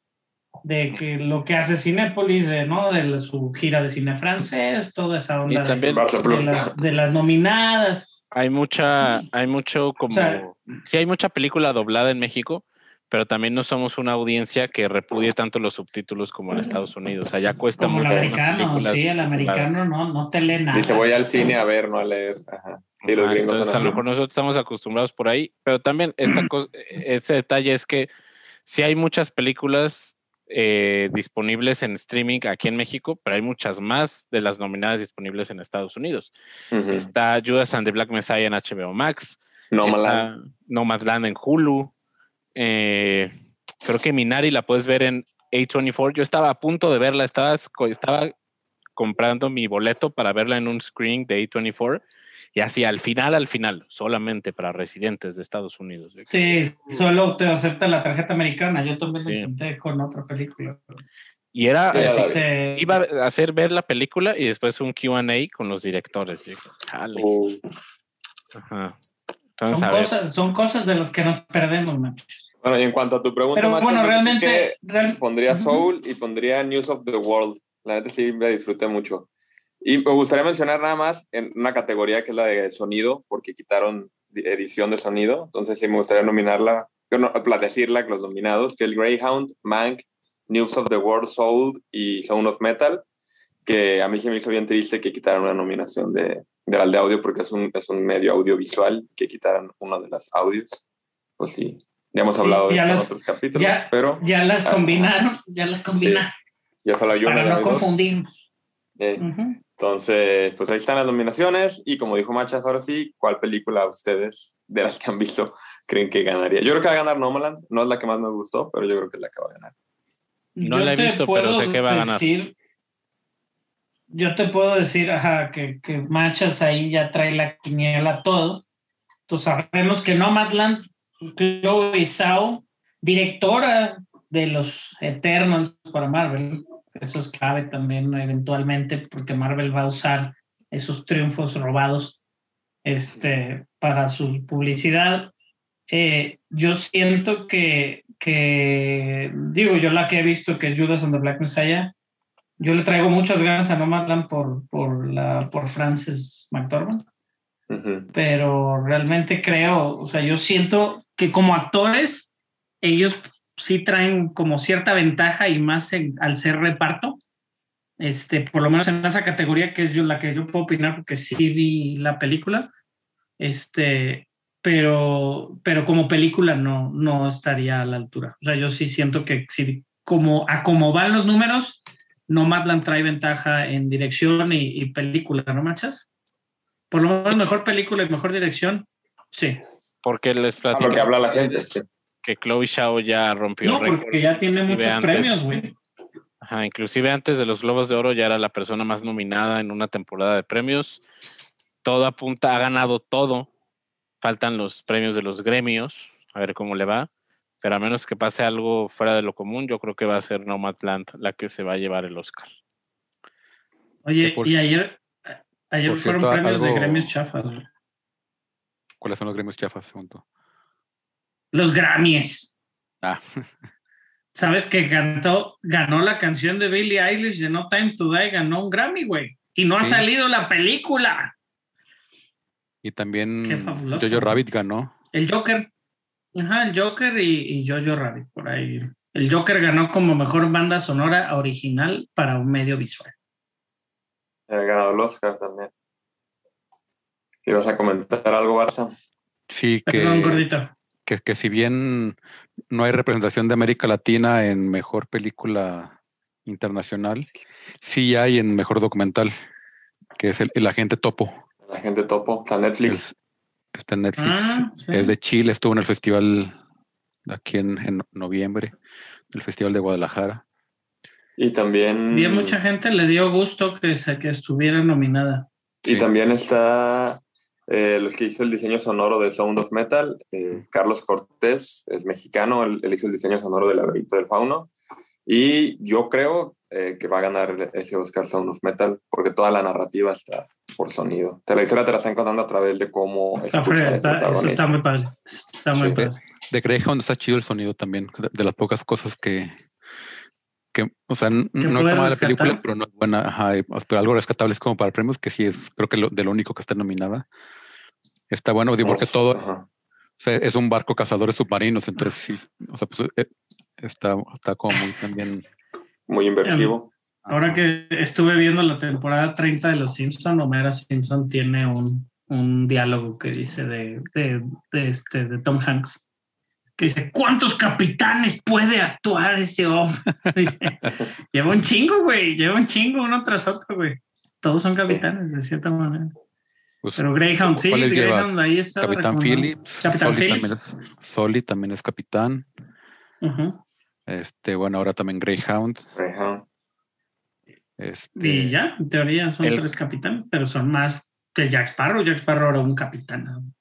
de que lo que hace Cinépolis, de, ¿no? De la- su gira de cine francés, toda esa onda Y de- también de, Plus. las, de las nominadas. hay mucha, hay mucho como, sea- sí hay mucha película doblada en México, pero también no somos una audiencia que repudie tanto los subtítulos como en Estados Unidos. Allá cuesta Como el mucho. americano, sí, el americano no, no te lee nada. Dice, voy al cine a ver, no a leer. Ajá. Sí, los gringos entonces, a lo mejor nosotros estamos acostumbrados por ahí, pero también esta cosa, ese detalle es que sí hay muchas películas eh, disponibles en streaming aquí en México, pero hay muchas más de las nominadas disponibles en Estados Unidos. Está Judas and the Black Messiah en HBO Max, No Man está Land. Nomadland en Hulu, eh, creo que Minari la puedes ver en A24. Yo estaba a punto de verla, estaba, estaba comprando mi boleto para verla en un screen de A24 y así al final, al final, solamente para residentes de Estados Unidos. Sí, solo te acepta la tarjeta americana. Yo también lo Sí. intenté con otra película. Y era. Este, iba a hacer ver la película y después un QA con los directores. Entonces, son, cosas, son cosas de las que nos perdemos, machos. Bueno, y en cuanto a tu pregunta, Pero Macho, bueno, realmente... real- pondría. Soul y pondría News of the World. La neta sí me disfruté mucho. Y me gustaría mencionar nada más en una categoría que es la de sonido, porque quitaron di- edición de sonido. Entonces sí me gustaría nominarla, no, decirla que los nominados, que el Greyhound, Mank, News of the World Soul y Sound of Metal, que a mí se me hizo bien triste que quitaran una nominación de, de de audio porque es un, es un medio audiovisual, que quitaran uno de las audios. Pues sí, ya hemos Sí, hablado de ya en las- otros capítulos, ya- pero Ya las Ah, combinaron, ya las combinaron. ya solo hay una para de no confundirnos. Eh, Ujú. Entonces, pues ahí están las nominaciones y como dijo Machas, ahora sí, ¿cuál película ustedes de las que han visto creen que ganaría? Yo creo que va a ganar Nomadland, no es la que más me gustó, pero yo creo que es la que va a ganar. No Yo la he visto, pero sé que va a ganar. decir- Yo te puedo decir, ajá, que, que Machas ahí ya trae la quiniela todo. Entonces sabemos que Nomadland, Chloe Zhao, directora de los Eternals para Marvel, eso es clave también eventualmente porque Marvel va a usar esos triunfos robados este, para su publicidad. Eh, yo siento que, que, digo, yo la que he visto que es Judas and the Black Messiah, yo le traigo muchas ganas a Nomadland por, por, la, por Frances McDormand, Ujú. pero realmente creo, o sea, yo siento que como actores, ellos sí traen como cierta ventaja y más en- al ser reparto, este, por lo menos en esa categoría que es yo la que yo puedo opinar porque sí vi la película, este, pero, pero como película no, no estaría a la altura. O sea, yo sí siento que si como a como van los números, Nomadland trae ventaja en dirección y, y película, ¿no machas? Por lo menos mejor película y mejor dirección, sí. Porque les Ah, platico porque habla la gente. sí. Que Chloe Zhao ya rompió No, récord. porque ya tiene inclusive muchos antes. premios, güey. Ajá, inclusive antes de los Globos de Oro ya era la persona más nominada en una temporada de premios. Todo apunta, ha ganado todo. Faltan los premios de los gremios, a ver cómo le va. Pero a menos que pase algo fuera de lo común, yo creo que va a ser Nomadland la que se va a llevar el Oscar. Oye, por y ayer, ayer fueron cierto, premios de gremios chafas, güey. ¿Cuáles son los gremios chafas? Pregunto. Los Grammys. Ah, ¿Sabes que cantó, ganó la canción de Billie Eilish de No Time to Die, ganó un Grammy, güey? Y no ha salido la película. y Qué también fabuloso. Jojo Rabbit ganó. El Joker. Ajá, el Joker y, y Jojo Rabbit, por ahí. El Joker ganó como mejor banda sonora original para un medio visual. Ha ganado el Oscar también. ¿Ibas a comentar algo, Barça? Sí, Perdón, que, gordito. Que, que si bien no hay representación de América Latina en mejor película internacional, sí hay en mejor documental, que es el, el agente Topo. La gente topo, la Netflix. Es- está en Netflix. Ah, sí. Es de Chile, estuvo en el festival aquí en, en noviembre, el festival de Guadalajara. Y también. Y a mucha gente le dio gusto que, se, que estuviera nominada. Y Sí. también está eh, el que hizo el diseño sonoro de Sound of Metal, eh, Carlos Cortés, es mexicano, él, él hizo el diseño sonoro del laberinto del fauno. Y yo creo eh, que va a ganar ese Oscar Sound of Metal, porque toda la narrativa está por sonido. Te la historia te la están contando a través de cómo Está, escucha está- eso protagonista. está muy padre. Está muy Sí. padre. De Greyhound está chido el sonido también, de, de las pocas cosas que, que o sea, no está mala la película, pero no es buena, ajá, y- pero algo rescatable es como para premios, que sí es, creo que lo, de lo único que está nominada. Está bueno, digo, porque Uf, todo ajá. o sea, es un barco cazadores submarinos, entonces sí, o sea, pues, eh, está, está como muy también. Muy inversivo. Ahora que estuve viendo la temporada 30 de Los Simpson, Homero Simpson tiene un, un diálogo que dice de, de, de este, de Tom Hanks, que dice, ¿cuántos capitanes puede actuar ese hombre? Dice, lleva un chingo, güey, lleva un chingo uno tras otro, güey. Todos son capitanes, de cierta manera. Pues, Pero Greyhound, sí. Greyhound, ahí está. Capitán. Phillips, Capitán Soli Phillips. también es, Soli también es capitán. Este, bueno, ahora también Greyhound. Ajá. Este, Y ya, en teoría son El- tres capitanes, pero son más que Jack Sparrow. Jack Sparrow era un capitán.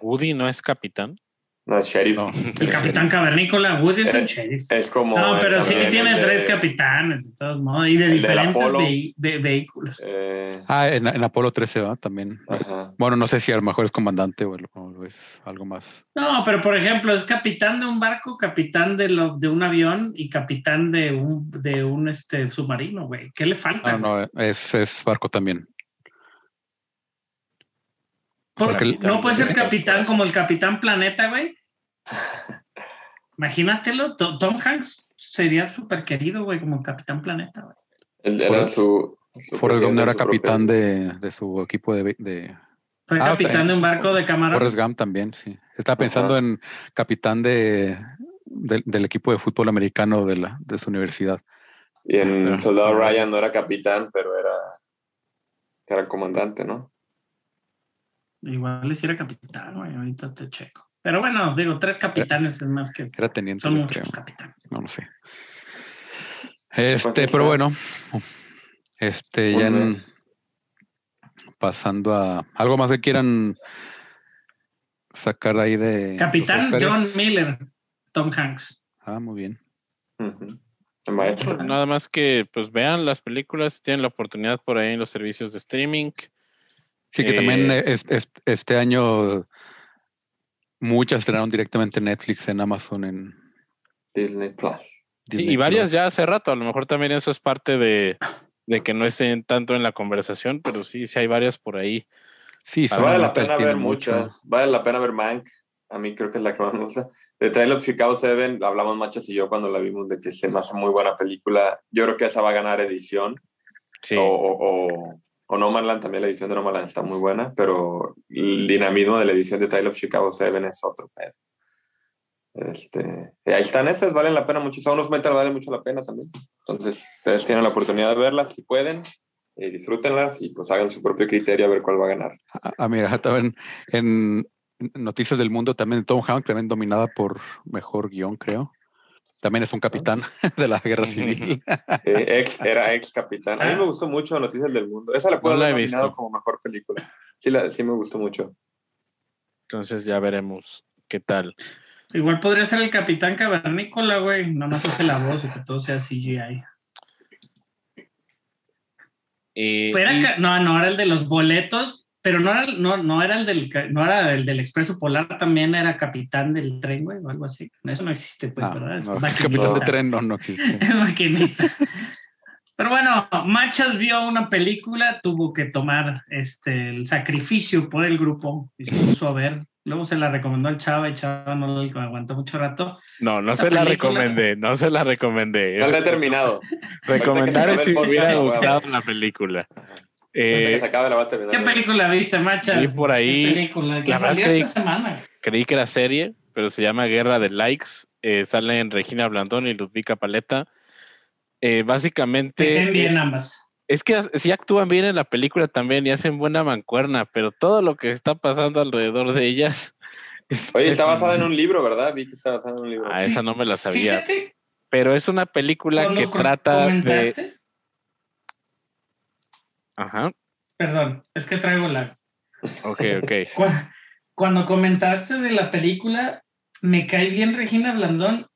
Woody no es capitán. No es sheriff. no, El capitán cavernícola, Woody es un Eh, sheriff. Es como. No, pero sí tiene de- tres capitanes, de todos modos, y de diferentes Apolo. vehi- ve- vehículos. eh, Ah, en, en Apolo 13 ¿va? también. ajá. Bueno, no sé si a lo mejor es comandante o, o es algo más. No, pero por ejemplo, es capitán de un barco, capitán de, lo, de un avión y capitán de un, de un este, submarino, güey. ¿Qué le falta? No, no, es, es barco también. El- no puede ser capitán como el capitán planeta, güey. Imagínatelo, To- Tom Hanks sería súper querido, güey, como Capitán Planeta, güey. Él era Forrest- su. su Forrest Gump era capitán de, de su equipo de, de Fue Ah, capitán de un barco de cámara. Forrest Gump también, sí. Estaba pensando Ajá. en capitán de, del- del equipo de fútbol americano de, la, de su universidad. Y en Pero- Soldado Ryan no era capitán, pero era. Era comandante, ¿no? Igual hiciera capitán, güey, ahorita te checo. Pero bueno, digo, tres capitanes es más que... Era teniente, Son muchos creo. capitanes. No lo sé. Este, pero bueno, este, ya en- Pues, pasando a algo más que quieran sacar ahí de. Capitán? John Miller, Tom Hanks. Ah, muy bien. maestro. Nada más que pues vean las películas, si tienen la oportunidad por ahí en los servicios de streaming. Sí, que Eh, también es- es- este año muchas estrenaron directamente en Netflix, en Amazon, en Disney Plus. Sí, y varias Plus. ya hace rato, a lo mejor también eso es parte de, de que no estén tanto en la conversación, pero sí, sí hay varias por ahí. Sí, son Vale la pena ver muchas. Vale la pena ver Mank. A mí creo que es la que más me gusta. De Trail of Chicago 7, hablamos Machas y yo cuando la vimos de que se me hace muy buena película. Yo creo que esa va a ganar edición. Sí, O, o, o, o Nomadland, también la edición de Nomadland está muy buena, pero el dinamismo de la edición de Trail of Chicago 7 es otro pedo. Este, ahí están esas, valen la pena mucho. Son unos metal, vale mucho la pena también. Entonces, ustedes tienen la oportunidad de verlas si pueden, disfrútenlas y pues hagan su propio criterio a ver cuál va a ganar. Ah, ah, mira, también en Noticias del Mundo, también Tom Hanks, también dominada por mejor guion, creo. También es un capitán de la guerra civil. Eh, ex, era ex capitán. A mí me gustó mucho Noticias del Mundo. Esa la puedo No la haber he nominado visto. como mejor película. Sí, la, sí me gustó mucho. entonces ya veremos qué tal. Igual podría ser el Capitán Cavernícola, güey. Nada más hace la voz y que todo sea CGI. Eh, Fuera y- ca- no, no era el de los boletos, pero no era, el- no, no era el del no era el del Expreso Polar, también era capitán del tren, güey, o algo así. Eso no existe, pues, Ah, ¿verdad? Es no, maquinita. capitán de tren no, no existe. Es maquinita. Pero bueno, Machas vio una película, tuvo que tomar este el sacrificio por el grupo y se puso a ver. Luego se la recomendó al Chava y Chava no le aguantó mucho rato. no, no esta se la película- recomendé, no se la recomendé. No la he terminado. Recomendar si hubiera gustado la película. Eh, se la. ¿Qué película viste, Machas? Vi por ahí- ¿Qué película? Que la verdad salió que- esta semana. creí que era serie, pero se llama Guerra de Likes. Eh, salen Regina Blandón y Ludvika Paleta. Eh, Me básicamente bien ambas. es que sí actúan bien en la película también y hacen buena mancuerna, pero todo lo que está pasando alrededor de ellas. es Oye, está basada en un libro, ¿verdad? Vi que está basada en un libro. Ah, esa no me la sabía. Fíjate, Pero es una película que trata de. Ajá. Perdón, es que traigo la Ok, ok. Cu- Cuando comentaste de la película, me cae bien Regina Blandón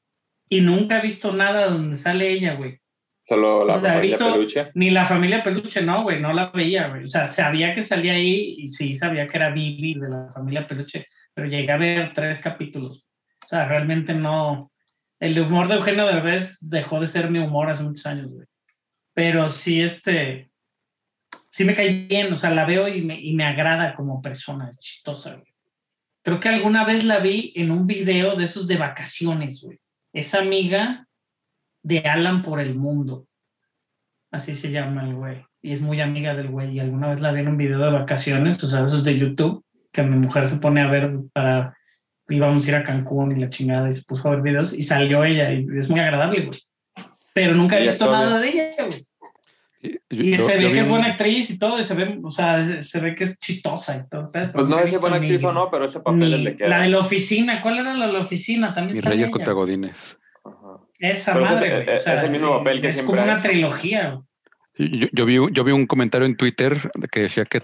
y nunca he visto nada donde sale ella, güey. Solo la O sea, he familia visto- peluche. Ni la familia Peluche, no, güey, no la veía, güey. O sea, sabía que salía ahí y sí sabía que era Vivi de la familia Peluche, pero llegué a ver tres capítulos. O sea, realmente no. El humor de Eugenio Derbez dejó de ser mi humor hace muchos años, güey. Pero sí, este. Sí me cae bien, o sea, la veo y me, y me agrada como persona, es chistosa, güey. Creo que alguna vez la vi en un video de esos de vacaciones, güey. Es amiga de Alan por el mundo. Así se llama el güey. Y es muy amiga del güey. Y alguna vez la vi en un video de vacaciones, o sea, esos de YouTube, que mi mujer se pone a ver para. íbamos a ir a Cancún y la chingada y se puso a ver videos y salió ella y es muy agradable, güey. Pero nunca he visto nada de ella, güey. Y, yo- se yo ve vi que es buena actriz y todo, y se ve, o sea, se, se ve que es chistosa y todo. pero Pues no sé si es buena ni- actriz o no, pero ese papel ni- le queda. La de la oficina, ¿cuál era la de la oficina? También Mis sale Reyes ella, contra. Godines. Ajá. Esa Pero madre, es- güey. o es sea, el mismo papel que es siempre como ha una hecho. trilogía. Yo, yo vi, un- yo vi un comentario en Twitter que decía que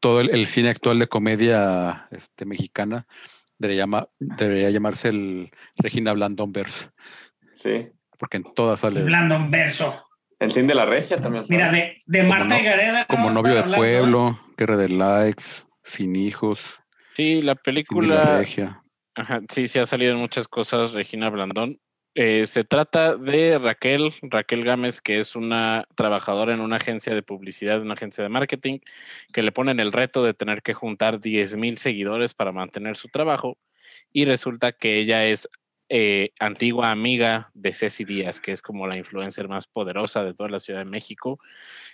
todo el, el cine actual de comedia este, mexicana debería, llama- debería llamarse el Regina Blandonverse, Sí. porque en todas sale Blandon Verso. Cine de la Regia también. Mira, de, de Marta no- y Gareda. como novio de hablando, pueblo, guerra de likes, sin hijos, Sí, la de la película. regia. Ajá, sí, sí ha salido en muchas cosas Regina Blandón. Eh, se trata de Raquel, Raquel Gámez, que es una trabajadora en una agencia de publicidad, una agencia de marketing, que le ponen el reto de tener que juntar 10 mil seguidores para mantener su trabajo. Y resulta que ella es eh, antigua amiga de Ceci Díaz, que es como la influencer más poderosa de toda la Ciudad de México,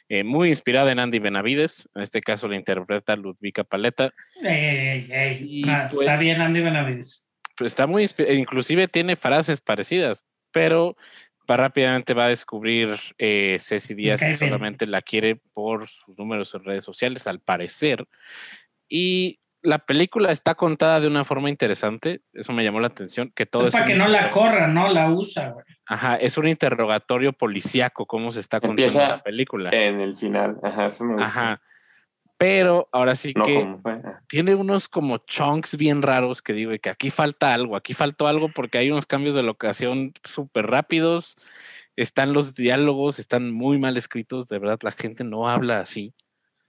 eh, muy inspirada en Andy Benavides, en este caso la interpreta Ludvika Paleta, Ey, ey, ey. Y Ah, pues- Está bien Andy Benavides. pues está muy, inspi- inclusive tiene frases parecidas, pero va rápidamente va a descubrir eh, Ceci Díaz que bien. solamente la quiere por sus números en redes sociales, al parecer. Y la película está contada de una forma interesante, eso me llamó la atención, que todo Es es para un que no la corra, no la usa, güey. Ajá, es un interrogatorio policíaco, cómo se está contando Empieza la película. En el final. Ajá, eso me gusta. Ajá. Pero ahora sí No que tiene unos como chunks bien raros que digo que aquí falta algo, aquí faltó algo porque hay unos cambios de locación súper rápidos, están los diálogos, están muy mal escritos, de verdad la gente no habla así.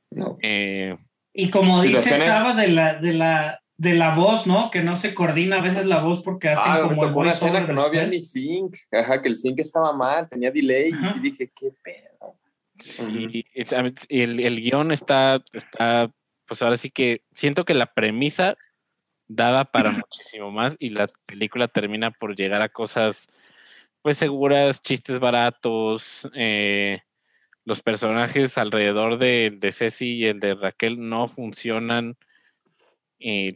No. Eh, Y como dice Chava de la, de la, de la voz, ¿no? Que no se coordina a veces la voz porque hacen Ah, me como una escena que no había ni sync. Ajá, que el sync estaba mal, tenía delay. Ajá. Y dije, ¿qué pedo? Y el, el guion está, está, pues ahora sí que siento que la premisa daba para muchísimo más y la película termina por llegar a cosas pues seguras, chistes baratos, eh, los personajes alrededor de, de Ceci y el de Raquel no funcionan. Y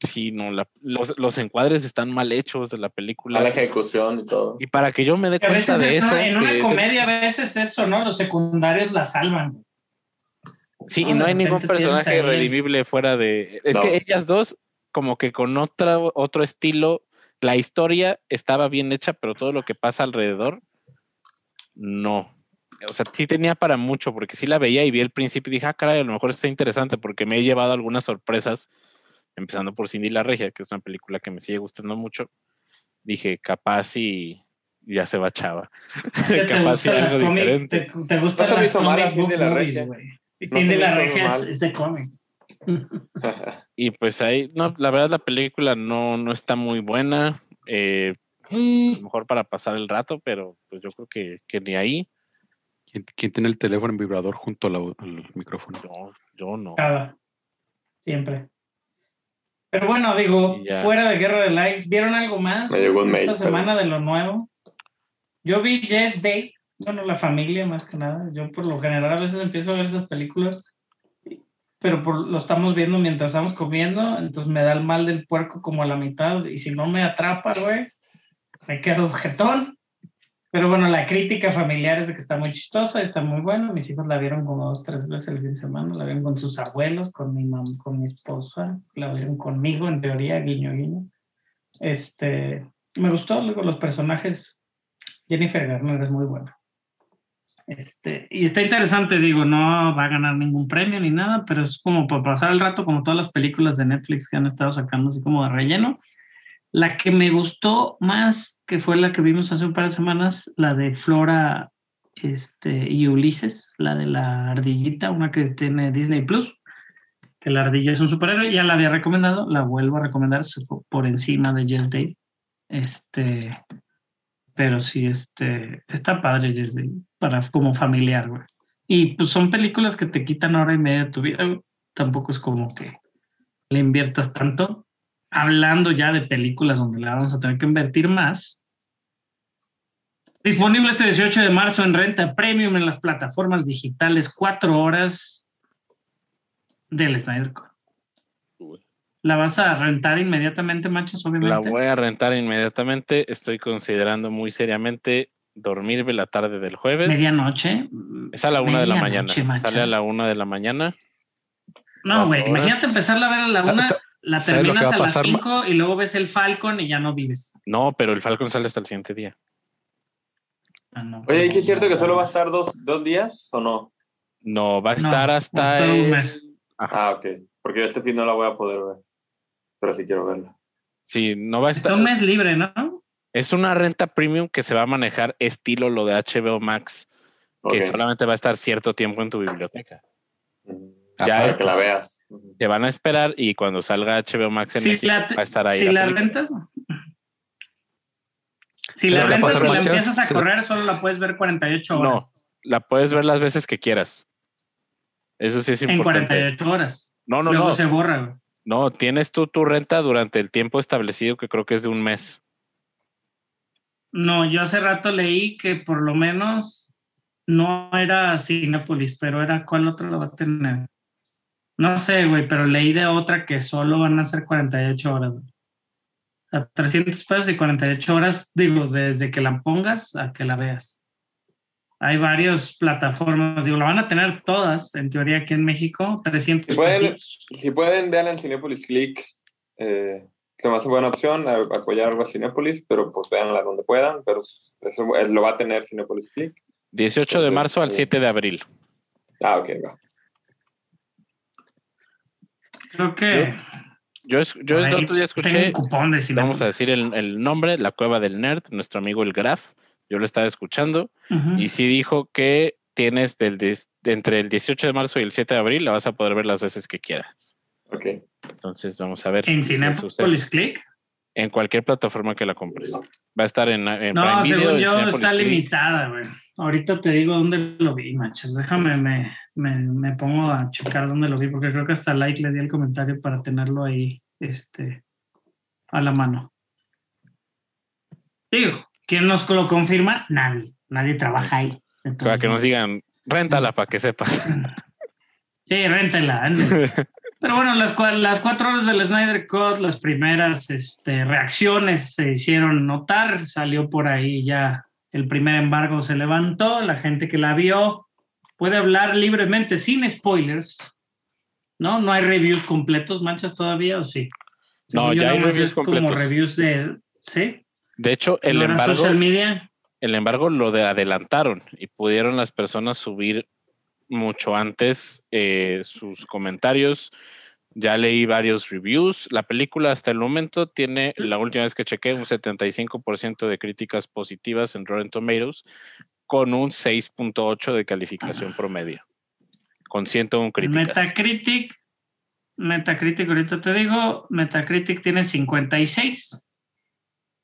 sí, no, la- los, los encuadres están mal hechos de la película. A la ejecución y todo. Y para que yo me dé Que cuenta de en, eso. una, en una es- comedia a veces eso, ¿no? Los secundarios la salvan. Sí, No, y no hay ningún personaje redimible fuera de. Es No. que ellas dos, como que con otra, otro estilo, la historia estaba bien hecha, pero todo lo que pasa alrededor, no. O sea, sí tenía para mucho, porque sí la veía y vi el principio y dije, ah, caray, a lo mejor está interesante, porque me he llevado algunas sorpresas, empezando por Cindy la Regia, que es una película que me sigue gustando mucho. Dije, capaz y ya se va chava. ¿Qué te capaz y algo diferente. te, te gustan las comic Cindy la Regia. Cindy la regia es de cómic. Y pues ahí, no, la verdad la película no, no está muy buena. eh, a lo mejor para pasar el rato, pero pues yo creo que, que ni ahí. ¿Quién, quién tiene el teléfono en vibrador junto la- al micrófono? Yo, yo no. Cada. Siempre. Pero bueno, digo, fuera de Guerra de Likes, ¿vieron algo más Me llegó un esta mail, semana de lo nuevo? Yo vi Jess Day, bueno, la familia más que nada. Yo por lo general a veces empiezo a ver esas películas, pero por, lo estamos viendo mientras estamos comiendo, entonces me da el mal del puerco como a la mitad, y si no me atrapa, güey, me quedo jetón. Pero bueno, la crítica familiar es de que está muy chistosa, está muy buena. Mis hijos la vieron como dos, tres veces el fin de semana. La vieron con sus abuelos, con mi mam, con mi esposa. La vieron conmigo, en teoría, guiño, guiño. Este, me gustó luego los personajes. Jennifer Garner es muy buena. Este, y está interesante, digo, no va a ganar ningún premio ni nada, pero es como para pasar el rato, como todas las películas de Netflix que han estado sacando así como de relleno. La que me gustó más, que fue la que vimos hace un par de semanas, la de Flora este, y Ulises, la de la ardillita, una que tiene Disney Plus, que la ardilla es un superhéroe, ya la había recomendado, la vuelvo a recomendar por encima de Yes Day. Este, pero sí, este, está padre Yes Day, para como familiar, güey. Y pues son películas que te quitan hora y media de tu vida, güey. tampoco es como que le inviertas tanto hablando ya de películas donde le vamos a tener que invertir más. Disponible este 18 de marzo en renta premium en las plataformas digitales, cuatro horas del Snyder Cut. ¿La vas a rentar inmediatamente, Manchas? La Obviamente. voy a rentar inmediatamente. Estoy considerando muy seriamente dormirme la tarde del jueves. Medianoche. Es a la una de la mañana. Sale a la una de la mañana. No, güey, imagínate empezarla a ver a la una, Sa- la ¿sabes lo que terminas va a a las pasar, Ma- cinco y luego ves el Falcon y ya no vives. No, pero el Falcon sale hasta el siguiente día. Ah, no. Oye, ¿y si es cierto que solo va a estar dos, dos días o no? No, va a No, estar va a hasta estar un mes. Ajá. Ah, ok. Porque este fin no la voy a poder ver. Pero sí quiero verla. Sí, no va a Está estar. un mes libre, ¿no? Es una renta premium que se va a manejar estilo lo de HBO Max, que solamente va a estar cierto tiempo en tu biblioteca. Ujú. Ya Para es- que la veas. Te van a esperar y cuando salga HBO Max en Si México la, va a estar ahí. si la película. rentas, si la ¿qué rentas y la empiezas a correr, solo la puedes ver 48 No, horas. la puedes ver las veces que quieras. Eso sí es en importante. 48 horas. No, no, Luego no. se borra. No, tienes tú tu renta durante el tiempo establecido que creo que es de un mes. No, yo hace rato leí que por lo menos no era Cinepolis, pero era cuál otro lo va a tener. No sé, güey, pero leí de otra que solo van a ser 48 horas. güey. A 300 pesos y 48 horas, digo, desde que la pongas a que la veas. Hay varias plataformas, digo, la van a tener todas, en teoría, aquí en México, 300 Si pueden, pesitos. si pueden, vean en Cinepolis Click. Eh, se me hace buena opción a- apoyar algo a Cinepolis, pero pues véanla donde puedan. Pero eso eh, lo va a tener Cinepolis Click. 18 de marzo al eh, 7 de abril. Ah, ok, va. Creo que Yo, es- yo por el otro día tengo escuché, un cupón de Cinépolis. vamos a decir el, el nombre, La Cueva del Nerd, nuestro amigo el Graf. Yo lo estaba escuchando y sí dijo que tienes del, entre el 18 de marzo y el 7 de abril, la vas a poder ver las veces que quieras. Ok. Entonces vamos a ver. En. Cinepolis Click. En cualquier plataforma que la compres. Va a estar en, en No, Prime Video, según yo está Click. limitada, güey. Ahorita te digo dónde lo vi, machos. Déjame, me, me, me pongo a checar dónde lo vi, porque creo que hasta like le di el comentario para tenerlo ahí, este, a la mano. Digo, ¿quién nos lo confirma? Nadie. Nadie trabaja ahí. Entonces, Para que nos digan, réntala para que sepas. Sí, réntela. ándale. Pero bueno, las, las cuatro horas del Snyder Cut, las primeras este, reacciones se hicieron notar, salió por ahí ya el primer embargo se levantó, la gente que la vio puede hablar libremente sin spoilers, ¿no? No hay reviews completos, manchas todavía o sí. No, Según ya hay reviews es como completos. reviews de, ¿sí? De hecho, el ¿No era embargo, social media. el embargo lo de adelantaron y pudieron las personas subir mucho antes eh, sus comentarios. Ya leí varios reviews. La película hasta el momento tiene, la última vez que chequé, un 75% de críticas positivas en Rotten Tomatoes con un 6.8 de calificación promedio. Con 101 críticas. Metacritic, Metacritic, ahorita te digo, Metacritic tiene 56.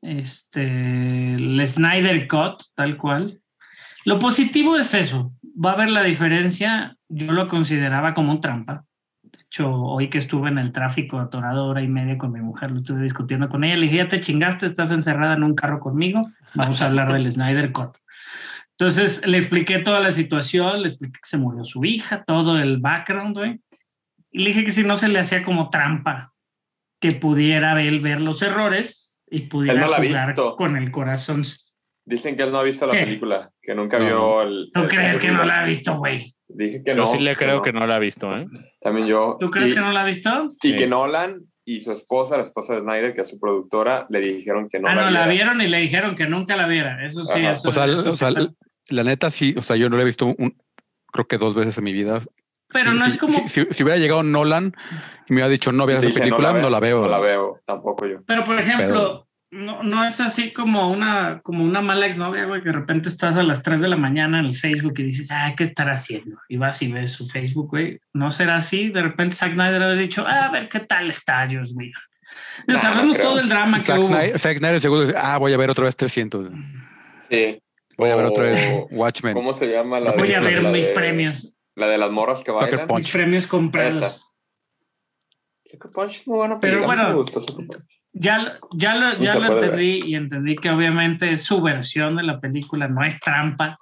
Este, el Snyder Cut, tal cual. Lo positivo es eso. Va a haber la diferencia. Yo lo consideraba como un trampa. Hecho, hoy que estuve en el tráfico atorado hora y media con mi mujer, lo estuve discutiendo con ella. Le dije, ya te chingaste, estás encerrada en un carro conmigo. Vamos a hablar del Snyder Cut. Entonces le expliqué toda la situación, le expliqué que se murió su hija, todo el background, güey. Y le dije que si no se le hacía como trampa, que pudiera él ver los errores y pudiera no la jugar visto. con el corazón. Dicen que él no ha visto la ¿Qué? película, que nunca No. vio el. ¿Tú el- crees el que no la ha visto, güey? Dije que Yo no. sí le creo que no la ha visto, ¿eh? También yo. ¿Tú crees y, que no la ha visto? y Sí. que Nolan y su esposa, la esposa de Snyder, que es su productora, le dijeron que no ah, la no, la vieron y le dijeron que nunca la viera. Eso sí, Ajá. eso, O sea, eso o sea, sí está- la neta sí, o sea, yo no lo he visto un, creo que dos veces en mi vida. Pero Si- no es como... Si, si- si hubiera llegado Nolan y me hubiera dicho no veas esa película, no la, veo. No la veo, tampoco yo. Pero, por ejemplo, no, no es así como una, como una mala exnovia, güey, que de repente estás a las 3 de la mañana en el Facebook y dices, ah, ¿qué estará haciendo? Y vas y ves su Facebook, güey. No será así. De repente Zack Snyder ha dicho, ah, a ver qué tal está, Dios mío. No, sabemos no todo el drama que Zack hubo. Snyder, Zack Snyder seguro dice, ah, voy a ver otra vez 300. Sí. Voy a ver otra vez Watchmen. ¿Cómo se llama la Voy de- a ver la mis de- premios, La de las morras que Sucker bailan. Punch. mis premios comprados. Esa. Sucker Punch es muy buena Pero bueno, me gustó Sucker Punch. Ya, ya lo, ya lo entendí y entendí que obviamente es su versión de la película, no es trampa.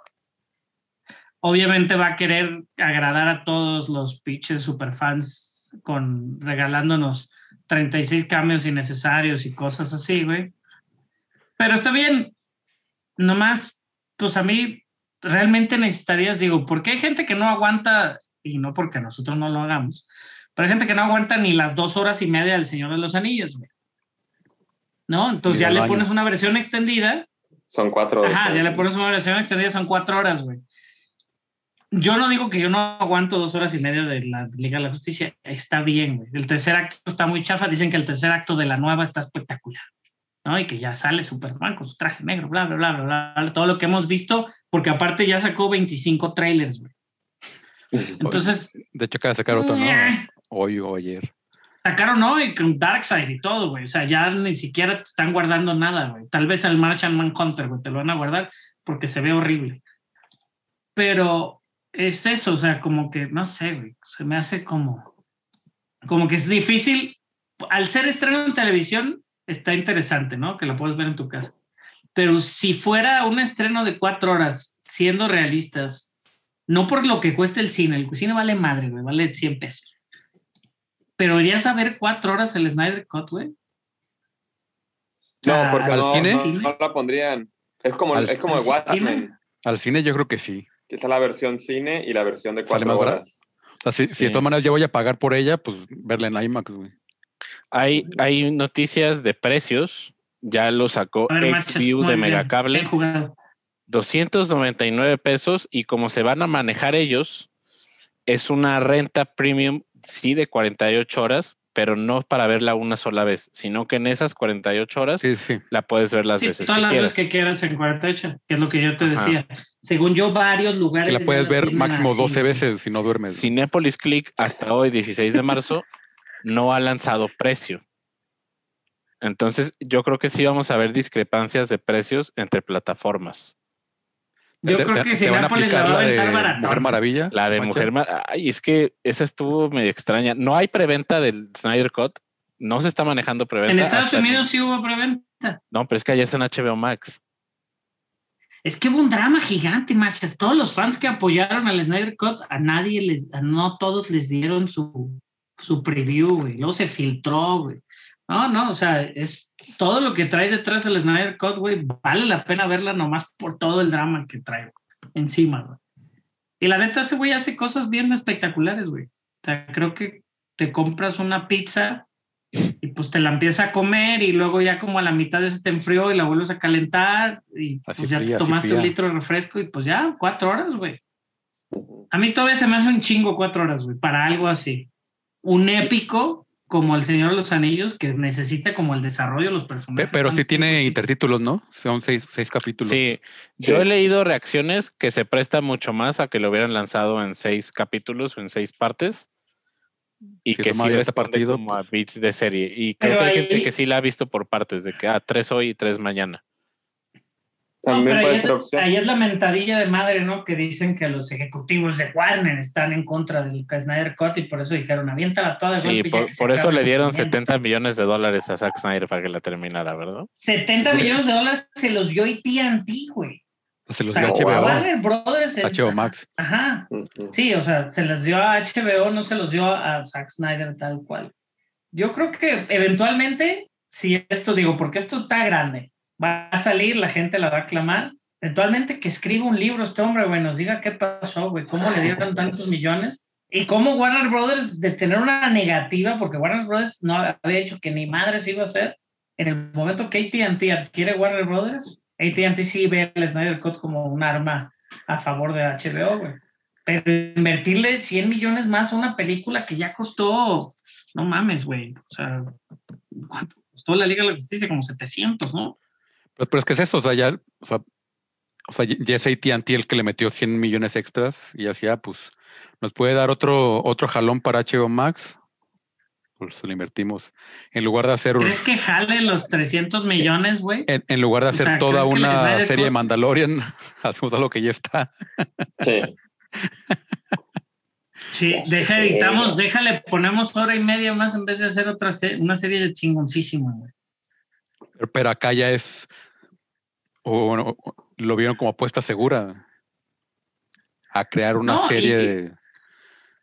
Obviamente va a querer agradar a todos los pinches superfans con regalándonos 36 cambios innecesarios y cosas así, güey. Pero está bien. Nomás, pues a mí realmente necesitarías, digo, porque hay gente que no aguanta, y no porque nosotros no lo hagamos, pero hay gente que no aguanta ni las dos horas y media del Señor de los Anillos, güey. ¿No? Entonces ya le pones una versión extendida Son cuatro. Ajá, ya le pones una versión extendida, son cuatro horas, güey. Yo no digo que yo no aguanto dos horas y media de la Liga de la Justicia. Está bien, güey. El tercer acto está muy chafa. Dicen que el tercer acto de la nueva está espectacular. ¿no? Y que ya sale Superman con su traje negro, bla, bla, bla, bla, bla. Todo lo que hemos visto, porque aparte ya sacó 25 trailers, güey. Entonces, De hecho, acaba de sacar otro, ¿no? Hoy o ayer. Sacaron hoy con Darkseid y todo, güey. O sea, ya ni siquiera te están guardando nada, güey. Tal vez al Martian Manhunter, güey, te lo van a guardar porque se ve horrible. Pero es eso, o sea, como que, no sé, güey, se me hace como, como que es difícil. Al ser estreno en televisión, está interesante, ¿no? Que lo puedes ver en tu casa. pero si fuera un estreno de cuatro horas, siendo realistas, no por lo que cuesta el cine, el cine vale madre, güey, vale 100 pesos. Pero irías a ver cuatro horas el Snyder Cut, güey. No, porque ¿al no, cine? no- no la pondrían. Es como, ¿Al- es como el Watchmen, cine? Al cine yo creo que sí. que es la versión cine y la versión de ¿Sale cuatro barato? horas. O sea, si, si de todas maneras ya voy a pagar por ella, pues verla en IMAX, güey. Hay, hay noticias de precios. Ya lo sacó XView de Megacable. bien jugado. 299 pesos y como se van a manejar ellos, es una renta premium, sí, de 48 horas, pero no para verla una sola vez, sino que en esas 48 horas Sí, sí. la puedes ver las Sí, veces todas que las quieras. veces que quieras en 48, que es lo que yo te Ajá. decía. Según yo, varios lugares. Que la puedes ver máximo así, 12 güey. veces si no duermes. Cinepolis Click hasta hoy, 16 de marzo, no ha lanzado precio. Entonces, yo creo que sí vamos a ver discrepancias de precios entre plataformas. Yo Te- creo que te van a la aplicar va a la aventar de baratón. Mujer Maravilla. La de. Mujer Mar- Ay, es que esa estuvo medio extraña. No hay preventa del Snyder Cut. No se está manejando preventa. En Estados Unidos sí hubo preventa. No, pero es que allá es en HBO Max. Es que hubo un drama gigante, machas. Todos los fans que apoyaron al Snyder Cut, a nadie les, a no todos les dieron su, su preview, güey. Luego se filtró, güey. No, no, o sea, es todo lo que trae detrás el Snyder Cut, güey. Vale la pena verla nomás por todo el drama que trae encima, güey. Y la neta, ese güey hace cosas bien espectaculares, güey. O sea, creo que te compras una pizza y pues te la empiezas a comer y luego ya como a la mitad se te enfrió y la vuelves a calentar y pues Así ya fría, te tomaste un litro de refresco y pues ya, cuatro horas, güey. A mí todavía se me hace un chingo cuatro horas, güey, para algo así. Un épico como El Señor de los Anillos que necesita como el desarrollo de los Pe- personajes. Pero sí tiene intertítulos, ¿no? Son seis, seis capítulos. Sí, yo Sí. he leído reacciones que se presta mucho más a que lo hubieran lanzado en seis capítulos o en seis partes y Si que sí este responde partido, como a beats de serie. Y creo Pero que hay ahí- gente que sí la ha visto por partes, de que ah, tres hoy y tres mañana. No, También pero puede ahí ser es, opción. ahí es la mentadilla de madre, ¿no? Que dicen que los ejecutivos de Warner están en contra del Snyder Cut y por eso dijeron, aviéntala toda de Sí, por, por eso le dieron sufrimiento". 70 millones de dólares a Zack Snyder para que la terminara, ¿verdad? 70 millones de dólares se los dio AT&T, güey. Se los dio wow. HBO. Warner Brothers. HBO Max. Ajá. Sí, o sea, se les dio a HBO, no se los dio a Zack Snyder tal cual. Yo creo que eventualmente, si esto digo, porque esto está grande, va a salir, la gente la va a aclamar. Eventualmente que escriba un libro este hombre, güey, nos diga qué pasó, güey, cómo le dieron tantos millones y cómo Warner Brothers de tener una negativa, porque Warner Brothers no había dicho que ni madre se iba a hacer. En el momento que AT&T adquiere Warner Brothers, AT&T sí ve el Snyder Cut como un arma a favor de HBO, güey. Pero invertirle 100 millones más a una película que ya costó, no mames, güey. O sea, ¿cuánto costó la Liga de la Justicia? Como 700, ¿no? Pero, pero es que es eso, o sea, ya, o sea, o sea, ya es AT&T el que le metió 100 millones extras y así, ah, pues, nos puede dar otro, otro jalón para HBO Max, pues lo invertimos. En lugar de hacer, ¿Crees que jale los 300 millones, güey? en, en lugar de o hacer sea, toda ¿crees que el una serie de Mandalorian, hacemos algo que ya está. Sí. Sí, deja, editamos, déjale, ponemos hora y media más en vez de hacer otra se- una serie de chingoncísima, güey. Pero, pero acá ya es, o, o- lo vieron como apuesta segura a crear una No, serie y- de...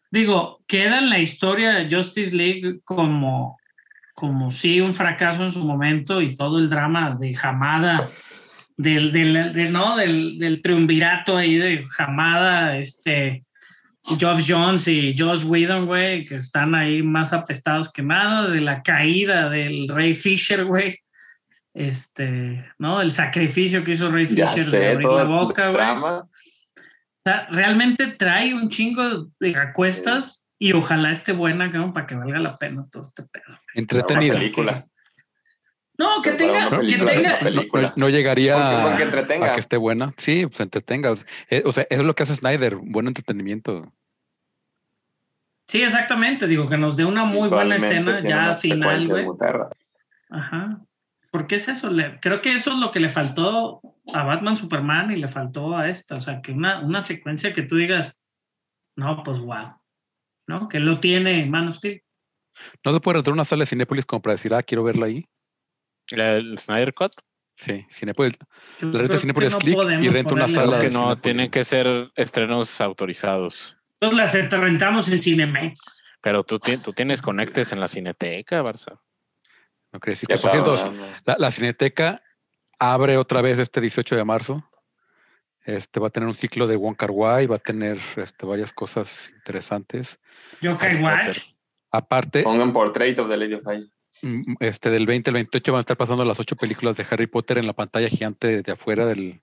Digo, queda en la historia de Justice League como, como sí un fracaso en su momento y todo el drama de Jamada, del, del, del- no, del, del triunvirato ahí de Jamada, este, Geoff Jones y Josh Whedon, güey, que están ahí más apestados que nada, de la caída del Rey Fisher, güey. Este, ¿no? El sacrificio que hizo Rey Ya Fisher de abrir la boca, güey. drama. O sea, realmente trae un chingo de acuestas y ojalá esté buena, cabrón, para que valga la pena todo este pedo. Una Entretenida. película. No, que tenga, que tenga. No, no llegaría Porque, porque a- que esté buena. Sí, pues entretenga. Eh, O sea, eso es lo que hace Snyder, buen entretenimiento. sí, exactamente, digo, que nos dé una muy buena escena ya final, güey. Ajá. Porque es eso, le- creo que eso es lo que le faltó a Batman Superman y le faltó a esta, o sea, que una, una secuencia que tú digas, no, pues wow, ¿no? Que lo tiene Man of Steel. No se puede rentar una sala de Cinépolis como para decir, ah, quiero verla ahí. ¿El Snyder Cut? Sí, Cinepolis. Yo La renta Cinépolis no clic y podemos renta una sala que no, Cinépolis. tienen que ser estrenos autorizados. Entonces las rentamos en Cinemex. Pero tú, tú tienes conectes en la cineteca, Barça. No crees. Por cierto, la, la Cineteca abre otra vez este 18 de marzo. Este va a tener un ciclo de Wong Kar Wai, va a tener este, varias cosas interesantes. Yokai Watch. Aparte, Pongan Portrait of the Lady of Fire. mm, este del 20 al 28 van a estar pasando las ocho películas de Harry Potter en la pantalla gigante de afuera del,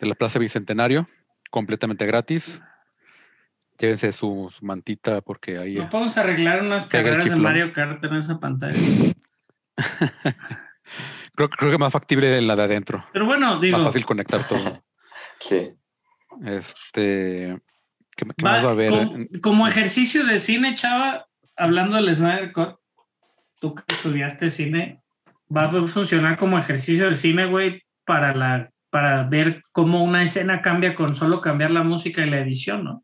de la Plaza Bicentenario, completamente gratis. Llévense su, su mantita porque ahí No podemos arreglar unas carreras de. Mario Kart en esa pantalla. creo, creo que más factible la de adentro. Pero bueno, digo, Más fácil conectar todo. Sí. Este, ¿qué, qué va- más va a haber? como, como ejercicio de cine, chava, hablando del Snyder Cut, tú que estudiaste cine, va a funcionar como ejercicio de cine, güey, para la para ver cómo una escena cambia con solo cambiar la música y la edición, ¿no?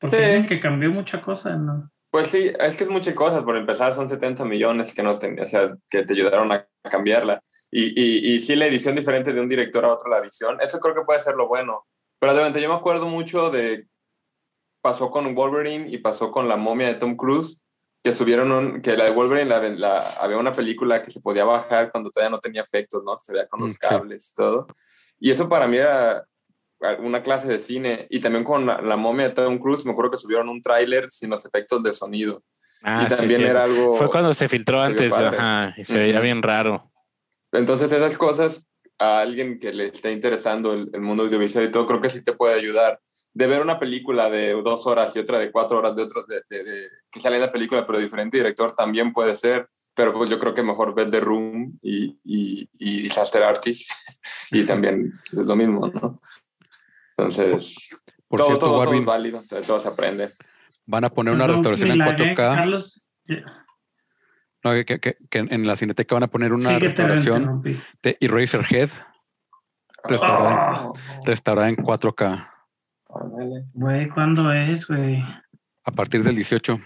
Porque Sí. dicen que cambió mucha cosa, ¿no? Pues sí, es que es muchas cosas. Por empezar, son 70 millones que no ten- o sea, que te ayudaron a cambiarla. Y, y, y sí, la edición diferente de un director a otro, la edición, eso creo que puede ser lo bueno. Pero de repente yo me acuerdo mucho de. Pasó con Wolverine y pasó con La momia de Tom Cruise, que subieron un- que la de Wolverine la, la- había una película que se podía bajar cuando todavía no tenía efectos, ¿no? Se veía con los Mm, sí. cables y todo. Y eso para mí era una clase de cine. Y también con la, la momia de Tom Cruise, me acuerdo que subieron un tráiler sin los efectos de sonido. Ah, y sí, también sí. era algo... Fue cuando se filtró se antes, ajá, y se veía Ujú. bien raro. Entonces esas cosas a alguien que le esté interesando el, el mundo audiovisual y todo, creo que sí te puede ayudar. De ver una película de dos horas y otra de cuatro horas de otro, de, de- de- que sale en la película pero diferente director también puede ser, pero pues yo creo que mejor ver The Room y, y, y Disaster Artist y también es lo mismo, ¿no? Entonces, Por todo, cierto, todo, es válido, de todo se aprende. van a poner una No, restauración en milagre, 4K. Carlos, No, que, que- que en la Cineteca van a poner una sí restauración de Eraserhead restaurada, Oh, restaurada en 4K Ándale. Güey, ¿cuándo es, güey? a partir del 18.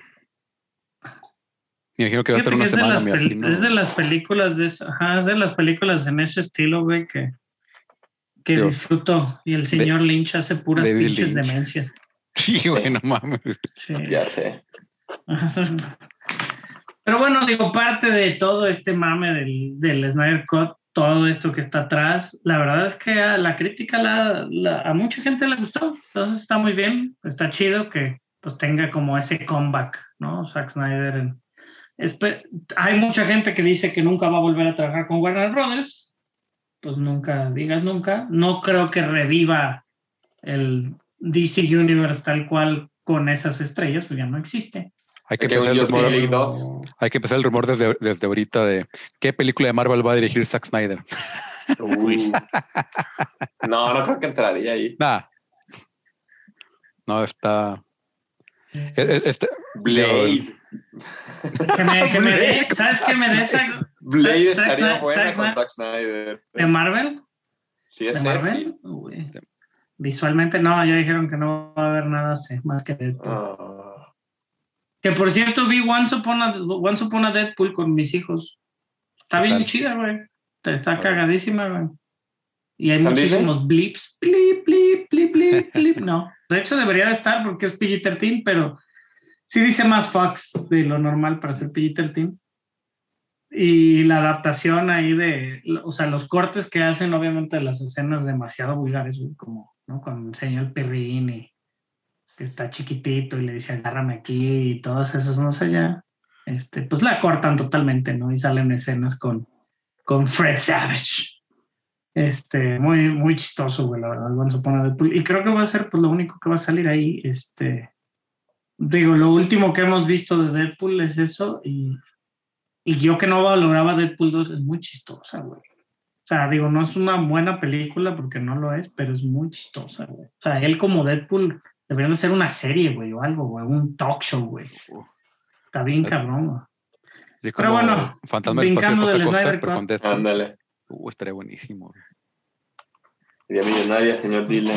Me imagino que va a ser una que es de, semana, las es de las películas de esa- ajá, es de las películas en ese estilo, güey, que, que disfruto. Y el señor Lynch hace puras David pinches Lynch. demencias. Sí, güey, no mames. Sí. Ya sé. Pero bueno, digo, parte de todo este mame del, del Snyder Cut, todo esto que está atrás, la verdad es que a la crítica la- la- a mucha gente le gustó. Entonces está muy bien, está chido que pues tenga como ese comeback, ¿no? Zack Snyder. en- hay mucha gente que dice que nunca va a volver a trabajar con Warner Brothers. Pues nunca digas nunca. No creo que reviva el DC Universe tal cual con esas estrellas, pues ya no existe. Hay que, empezar el rumor, League 2. hay que empezar el rumor desde, desde ahorita de qué película de Marvel va a dirigir Zack Snyder. Uy. No, no creo que entraría ahí. Nada. No, está. e- e- Este, Blade. Que me, que me dé, ¿sabes qué me dé Zack Blade Zack- estaría Zack- buena con Zack Snyder. de Marvel? Sí, ¿De es Marvel? sexy. Uy. Visualmente no, ya dijeron que no va a haber nada así, más que Deadpool. Ah. Que por cierto vi Once Upon, a, Once Upon a Deadpool con mis hijos. Está ¿Qué bien tal? chida, güey. Está ver. cagadísima, güey. Y hay ¿Tan muchísimos blips. Blip, blip, blip, blip, blip. No. De hecho, debería de estar porque es PG-13, pero sí dice más Fox de lo normal para ser PG-13. Y la adaptación ahí de, o sea, los cortes que hacen, obviamente, de las escenas demasiado vulgares, como, ¿no? Cuando enseña el perrín y que está chiquitito y le dice agárrame aquí y todas esas, no sé, ya, este, pues la cortan totalmente, ¿no? Y salen escenas con, con Fred Savage. Este, muy, muy chistoso, güey, la verdad, Once Upon a Deadpool. Y creo que va a ser, pues, lo único que va a salir ahí, este, digo, lo último que hemos visto de Deadpool es eso y, y yo que no valoraba Deadpool 2 es muy chistosa, güey. O sea, digo, no es una buena película porque no lo es, pero es muy chistosa, güey. O sea, él como Deadpool debería de ser una serie, güey, o algo, güey, un talk show, güey. Está bien cabrón, güey. Pero bueno, Fantasma brincando del Snyder pero Cut. Ándale. Uh, estaría buenísimo. Sería millonaria, señor Dylan.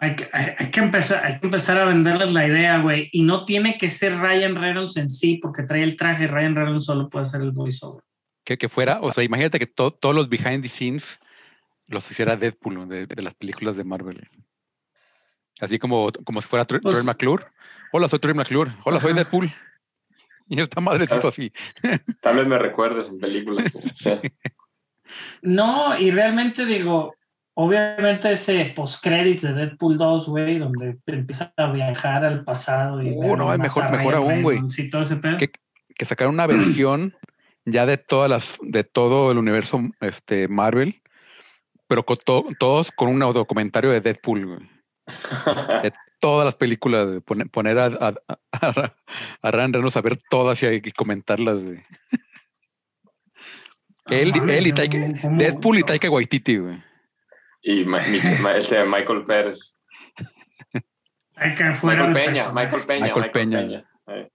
Hay que, hay, hay que empezar, hay que empezar a venderles la idea, güey. Y no tiene que ser Ryan Reynolds en sí, porque trae el traje. Ryan Reynolds solo puede hacer el voiceover. Que, que fuera, o sea, imagínate que to- todos los behind the scenes los hiciera Deadpool de, de las películas de Marvel. Así como, como si fuera Troy, Pues- McClure. Hola, soy Troy McClure. Hola, soy. Deadpool. Y esta madrecito así. Tal vez me recuerdes en películas. No, y realmente digo, obviamente ese post-credits de Deadpool 2, güey, donde empieza a viajar al pasado y... Uh, ver no, y mejor- mejor aún, güey. Reynolds y todo ese pedo. Que, que sacaron una versión ya de todas las, de todo el universo este, Marvel, pero con to- todos con un documentario de Deadpool, güey. todas las películas, güey. Poner, poner a, a, a, a Ryan Reynolds a ver todas y, y comentarlas, güey. Él, él y ¿cómo- Taika, Deadpool y Taika Waititi, güey. Y Ma- Mi- Ma- este Michael Pérez. Michael el Peña. Michael Peña, Michael Michael, Peña. Peña. Eh.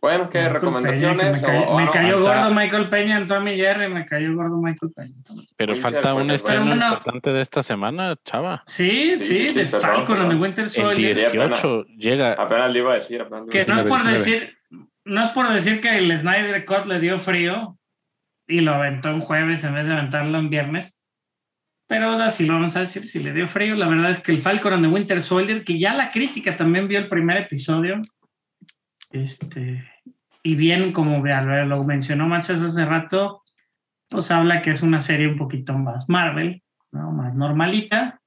Bueno, ¿qué Michael recomendaciones? Peña, que me, cayó- o me no, cayó falta- gordo Michael Peña en Tommy Jerry, me cayó gordo Michael Peña. Pero Winter falta un estreno bueno. importante de esta semana, chava. Sí, Sí, sí, de perdón, Falcon perdón. Winter El Soldier. 18 llega. Apenas le iba a decir. apenas le iba a Que no es por 19. decir, no es por decir que el Snyder Cut le dio frío y lo aventó en jueves en vez de aventarlo en viernes. Pero ahora sí lo vamos a decir, si le dio frío, la verdad es que el Falcon and the Winter Soldier, que ya la crítica también vio el primer episodio, este, y bien como lo mencionó Machas hace rato, pues habla que es una serie un poquito más Marvel, ¿no? más normalita,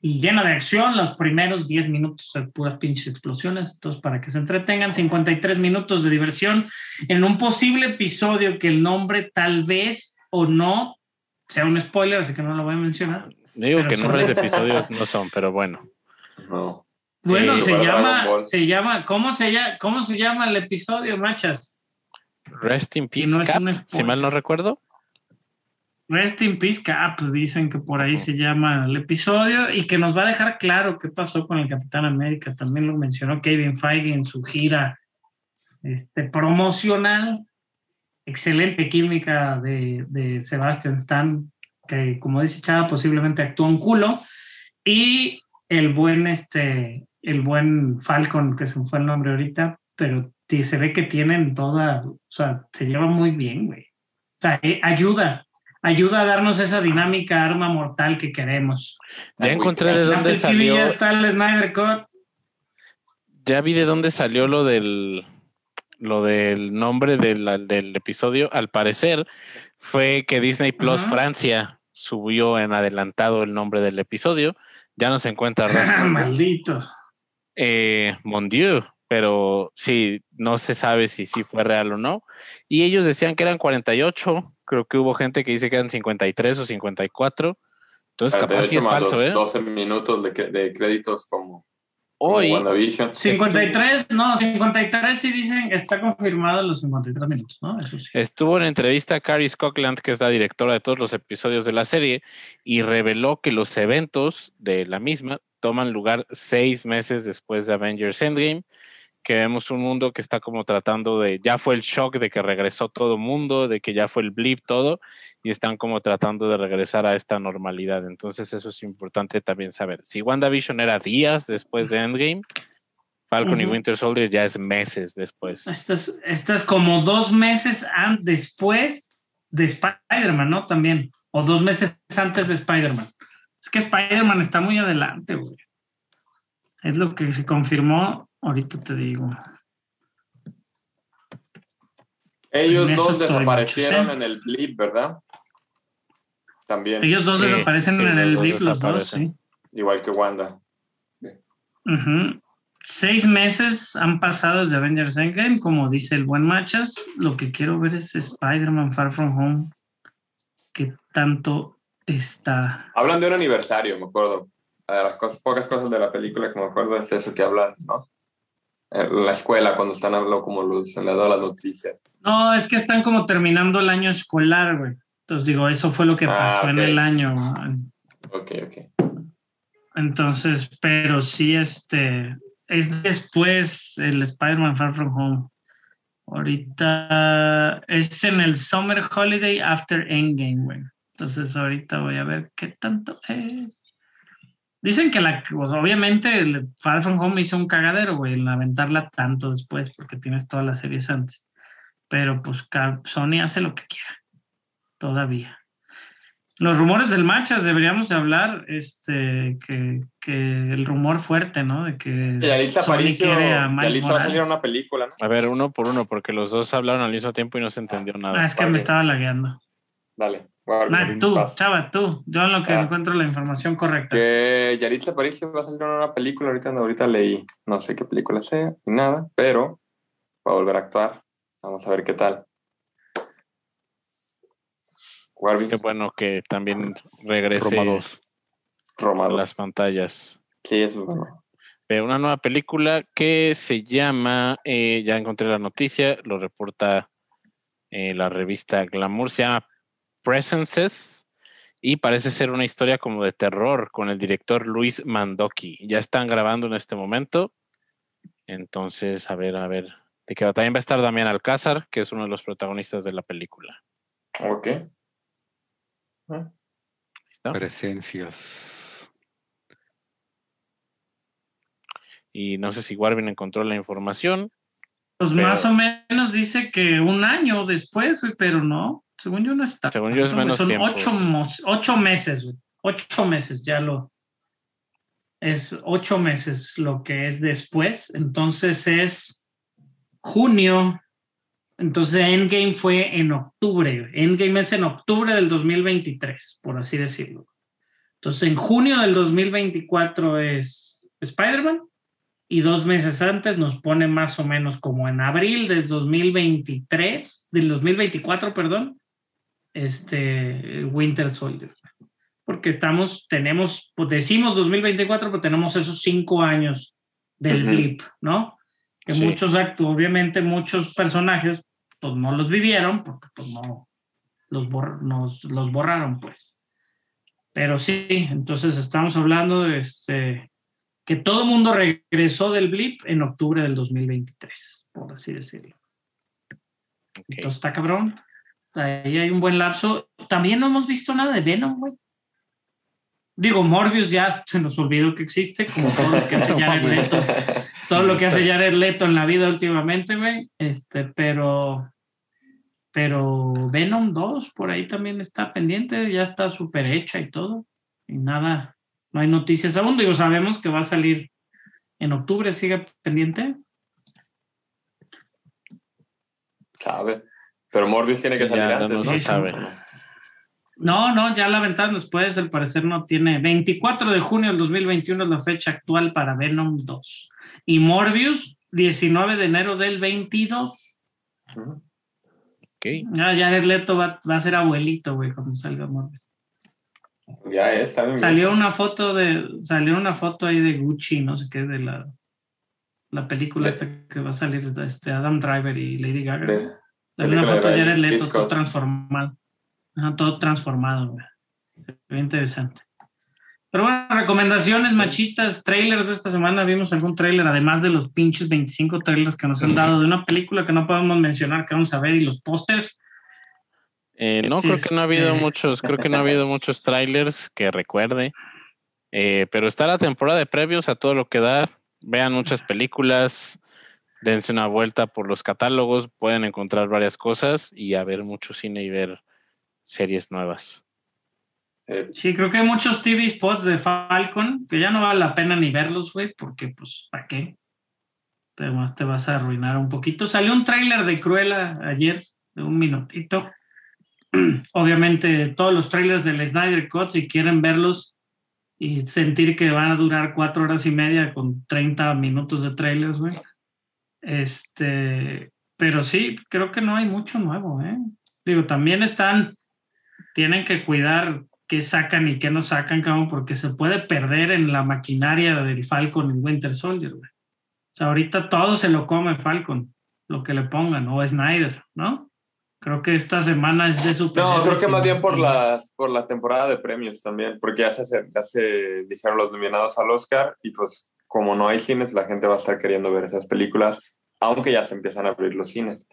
y llena de acción. Los primeros 10 minutos de puras pinches explosiones. Entonces, para que se entretengan, 53 minutos de diversión en un posible episodio que el nombre tal vez o no sea un spoiler, así que no lo voy a mencionar. Digo que nombres de episodios no son, pero bueno. No. Bueno, Sí, se llama, se llama, ¿cómo se llama, cómo se llama el episodio, machas? Rest in Si Peace no es Cap, si mal no recuerdo. Rest in Peace Cap, pues dicen que por ahí se llama el episodio y que nos va a dejar claro qué pasó con el Capitán América. También lo mencionó Kevin Feige en su gira este, promocional. Excelente química de, de Sebastian Stan, que como dice Chava, posiblemente actuó un culo. Y el buen, este, el buen Falcon, que se me fue el nombre ahorita, pero se ve que tienen toda, o sea, se lleva muy bien, güey. O sea, eh, ayuda, ayuda a darnos esa dinámica arma mortal que queremos. Ya Ay, encontré de dónde salió. ya está el Snyder Cut. Ya vi de dónde salió lo del lo del nombre del, del episodio. Al parecer fue que Disney Plus. Francia subió en adelantado el nombre del episodio. Ya no se encuentra rastro. Maldito. eh, Mon Dieu, pero sí, no se sabe si sí fue real o no. Y ellos decían que eran 48, creo que hubo gente que dice que eran 53 o 54. Entonces, capaz sí 48 es más falso, los ¿eh? 12 minutos de, de créditos como, como Hoy, WandaVision. 53, no, 53 sí dicen, está confirmado los 53 minutos, ¿no? Eso sí. Estuvo en entrevista a Carrie Cockland, que es la directora de todos los episodios de la serie, y reveló que los eventos de la misma toman lugar seis meses después de Avengers Endgame, que vemos un mundo que está como tratando de, ya fue el shock de que regresó todo mundo, de que ya fue el blip todo, y están como tratando de regresar a esta normalidad. Entonces eso es importante también saber. Si WandaVision era días después de Endgame, Falcon y Ujú. Winter Soldier ya es meses después. Estás, estás como dos meses después de Spider-Man, ¿no? También. O dos meses antes de Spider-Man. Es que Spider-Man está muy adelante, güey. Es lo que se confirmó. Ahorita te digo. Ellos En dos desaparecieron en el blip, ¿verdad? También, Ellos dos Sí, desaparecen sí, en el blip, los dos, sí. igual que Wanda. Seis meses han pasado desde Avengers Endgame, como dice el buen Machas. Lo que quiero ver es Spider-Man Far From Home. ¿Qué tanto está? Hablan de un aniversario, me acuerdo. De las cosas, pocas cosas de la película que me acuerdo es de eso que hablan, ¿no? La escuela, cuando están hablando como los, en la de las noticias. No, es que están como terminando el año escolar, güey. Entonces digo, eso fue lo que Ah, pasó en el año. Ok, ok. Entonces, pero sí, este, es después el Spider-Man Far From Home. Ahorita es en el Summer Holiday After Endgame, güey. Entonces ahorita voy a ver qué tanto es. Dicen que la, pues, obviamente el Far From Home hizo un cagadero, güey, en aventarla tanto después, porque tienes todas las series antes. Pero pues Sony hace lo que quiera, todavía. Los rumores del Machas deberíamos de hablar, este, que, que el rumor fuerte, ¿no? De que Yalitza Sony Aparicio, quiere a Miles Yalitza va a salir una película, ¿no? A ver, uno por uno, porque los dos hablaron al mismo tiempo y no se entendió Ah, nada. es que vale. me estaba lagueando. Dale. Tú, chava, tú. Yo en lo que Ah. encuentro la información correcta. Que Yaritza Aparicio va a salir en una película, ahorita, ahorita leí, no sé qué película sea, ni nada, pero va a volver a actuar. Vamos a ver qué tal. Warby, Qué bueno que también regrese Roma 2. Roma a 2. las pantallas. Sí, eso es bueno. Ve una nueva película que se llama, eh, ya encontré la noticia, lo reporta eh, la revista Glamour, se llama Presences y parece ser una historia como de terror con el director Luis Mandoki. Ya están grabando en este momento. Entonces, a ver, a ver. De va. También va a estar Damián Alcázar, que es uno de los protagonistas de la película. Ok. ¿Listo? Presencias. Y no sé si Warvin encontró la información. Pues pero- más o menos dice que un año después, pero no. Según yo no está. Según yo es menos Son tiempo. ocho, ocho meses, güey. Ocho meses, ya lo. Es ocho meses lo que es después. Entonces es junio. Entonces Endgame fue en octubre. Endgame es en octubre del 2023, por así decirlo. Entonces en junio del 2024 es Spider-Man y dos meses antes nos pone más o menos como en abril del 2023, del 2024, perdón, este Winter Soldier. Porque estamos, tenemos, pues decimos 2024, pero tenemos esos cinco años del Ujú. blip, ¿no? Que Sí. muchos actos, obviamente muchos personajes, pues no los vivieron, porque pues no, los, bor- nos, los borraron, pues. Pero sí, entonces estamos hablando de este, que todo el mundo regresó del blip en octubre del 2023, por así decirlo. Ok. Entonces está cabrón. Ahí hay un buen lapso. También no hemos visto nada de Venom, güey. Digo, Morbius ya se nos olvidó que existe, como todo lo que hace Jared Leto, todo lo que hace Jared Leto en la vida últimamente, güey. Este, pero, pero Venom 2 por ahí también está pendiente, ya está súper hecha y todo. Y nada, no hay noticias aún. Digo, sabemos que va a salir en octubre, sigue pendiente. Sabe. Pero Morbius tiene que salir ya antes, no ¿no? se sabe. No, no, ya la aventaron después, al parecer no tiene. 24 de junio del 2021 es la fecha actual para Venom 2. Y Morbius, 19 de enero del 22. Ujú. Ok. Ya Jared Leto va, va a ser abuelito, güey, cuando salga Morbius. Ya es, bien. Salió una foto de, salió una foto ahí de Gucci, no sé qué, de la, la película De- esta que va a salir de este Adam Driver y Lady Gaga. De- Película de foto de Jared Leto, todo transformado. Ajá, todo transformado, güey. Se ve interesante. Pero bueno, recomendaciones, machitas, trailers de esta semana. Vimos algún trailer, además de los pinches 25 trailers que nos han dado de una película que no podemos mencionar, que vamos a ver, y los pósters. Eh, no, creo que no ha habido Este- muchos, creo que no ha habido muchos trailers que recuerde. Eh, pero está la temporada de previos a todo lo que da. Vean muchas películas, dense una vuelta por los catálogos, pueden encontrar varias cosas y a ver mucho cine y ver series nuevas. eh, Sí, creo que hay muchos TV spots de Falcon que ya no vale la pena ni verlos, güey, porque, pues, ¿para qué? Te, te vas a arruinar un poquito. Salió un tráiler de Cruella ayer, de un minutito. Obviamente, todos los trailers del Snyder Cut, si quieren verlos y sentir que van a durar cuatro horas y media con 30 minutos de trailers, güey. Este, pero sí, creo que no hay mucho nuevo, ¿eh? Digo, también están, tienen que cuidar qué sacan y qué no sacan, cabrón, porque se puede perder en la maquinaria del Falcon en Winter Soldier, güey. O sea, ahorita todo se lo come Falcon, lo que le pongan, o Snyder, ¿no? Creo que esta semana es de super. No, creo que más bien por la, por la temporada de premios también, porque ya se, ya se dijeron los nominados al Oscar y pues como no hay cines, la gente va a estar queriendo ver esas películas, aunque ya se empiezan a abrir los cines.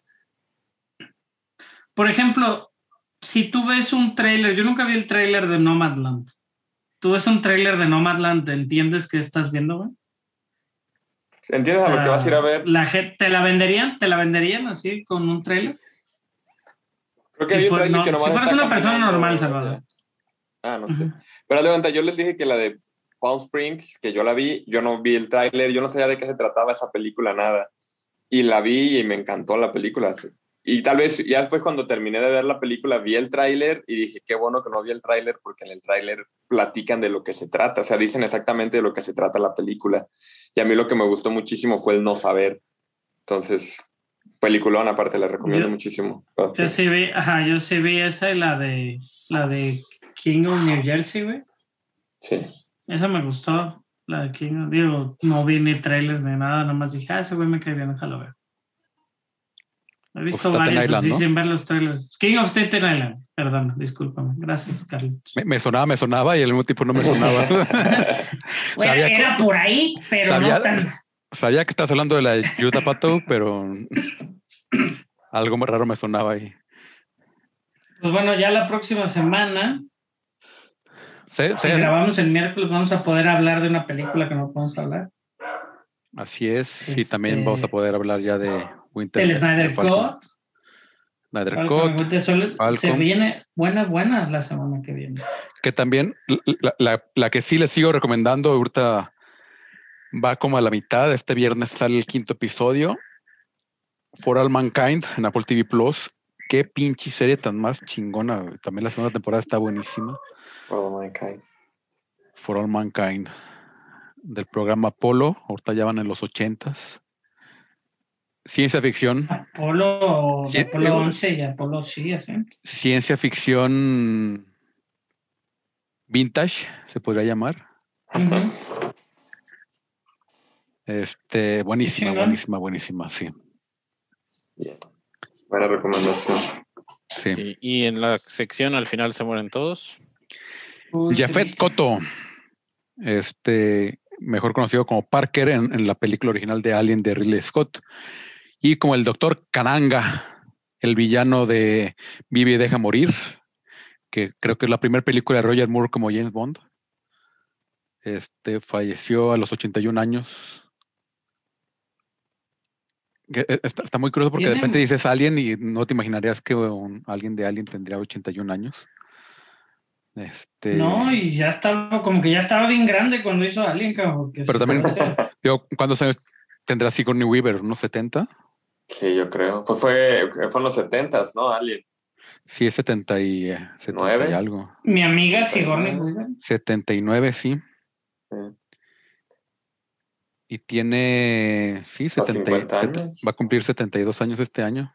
Por ejemplo, si tú ves un tráiler, yo nunca vi el tráiler de Nomadland. Tú ves un tráiler de Nomadland, ¿entiendes qué estás viendo, güey? ¿Entiendes a lo que vas a ir a ver? La gente, ¿Te la venderían? ¿Te la venderían así con un tráiler? Creo que Si, hay un trailer no, que nomás si fueras una persona normal. Salvador. Ah, no sé. Pero cuenta, yo les dije que la de Palm Springs, que yo la vi, yo no vi el tráiler, yo no sabía de qué se trataba esa película, nada. Y la vi y me encantó la película. Y tal vez ya después cuando terminé de ver la película vi el tráiler y dije, qué bueno que no vi el tráiler porque en el tráiler platican de lo que se trata, o sea, dicen exactamente de lo que se trata la película. Y a mí lo que me gustó muchísimo fue el no saber. Entonces, peliculón aparte, la recomiendo Yo- muchísimo. Yo sí vi, ajá, yo sí vi esa y la de la de King of New Jersey, güey. Sí. Esa me gustó. La de King digo, no vi ni trailers ni nada, nomás dije, ah, ese güey me cae bien, déjalo ver. He visto Staten varias Island, así ¿no? sin ver los trailers. King of Staten Island, perdón, discúlpame. Gracias, Carlos. Me, me sonaba, me sonaba y al mismo tiempo no me sonaba. Bueno, Sabía que- era por ahí, pero sabía- no tan. Sabía que estás hablando de la Utah Pato, pero algo más raro me sonaba ahí. Pues bueno, ya la próxima semana, Sí, si sí, grabamos el miércoles, vamos a poder hablar de una película que no podemos hablar. así es. Y Este- también vamos a poder hablar ya de Winter. El de Snyder. Cut. Snyder Soldier, Se viene buena, buena la semana que viene. que también la, la- la que sí les sigo recomendando ahorita va como a la mitad. Este viernes sale el quinto episodio. For All Mankind en Apple TV Plus. Qué pinche serie tan más chingona. También la segunda temporada está buenísima. Oh my God. For All Mankind. Del programa Apolo. Ahorita ya van en los ochentas. Ciencia ficción. Apolo, Sí, Apolo eh, 11 y Apolo sí, así. Ciencia ficción vintage, se podría llamar. Este, buenísima, buenísima, buenísima, sí. Bien. Buena recomendación. sí. Y, y en la sección al final se mueren todos. Uy, qué Jafet. Koto, este, mejor conocido como Parker en, en la película original de Alien de Ridley Scott, y como el doctor Kananga, el villano de Vive y Deja Morir, que creo que es la primera película de Roger Moore como James Bond. Este falleció a los 81 años. Eh, Está, está muy curioso porque de repente dices Alien y no te imaginarías que un, alguien de Alien tendría 81 años. Este, No, y ya estaba, como que ya estaba bien grande cuando hizo Alien, cabrón. Pero también- Digo, ¿Cuántos años tendrá Sigourney Weaver? ¿Unos 70? Sí, yo creo. Pues fue, fue en los 70s, ¿no? Alien. Sí, es 70 y, eh, 70 y ¿Nueve? algo. Mi amiga Sigourney Weaver. 79, sí. Sí. Y tiene, sí, ¿A 70, 50 set- años? va a cumplir 72 años este año.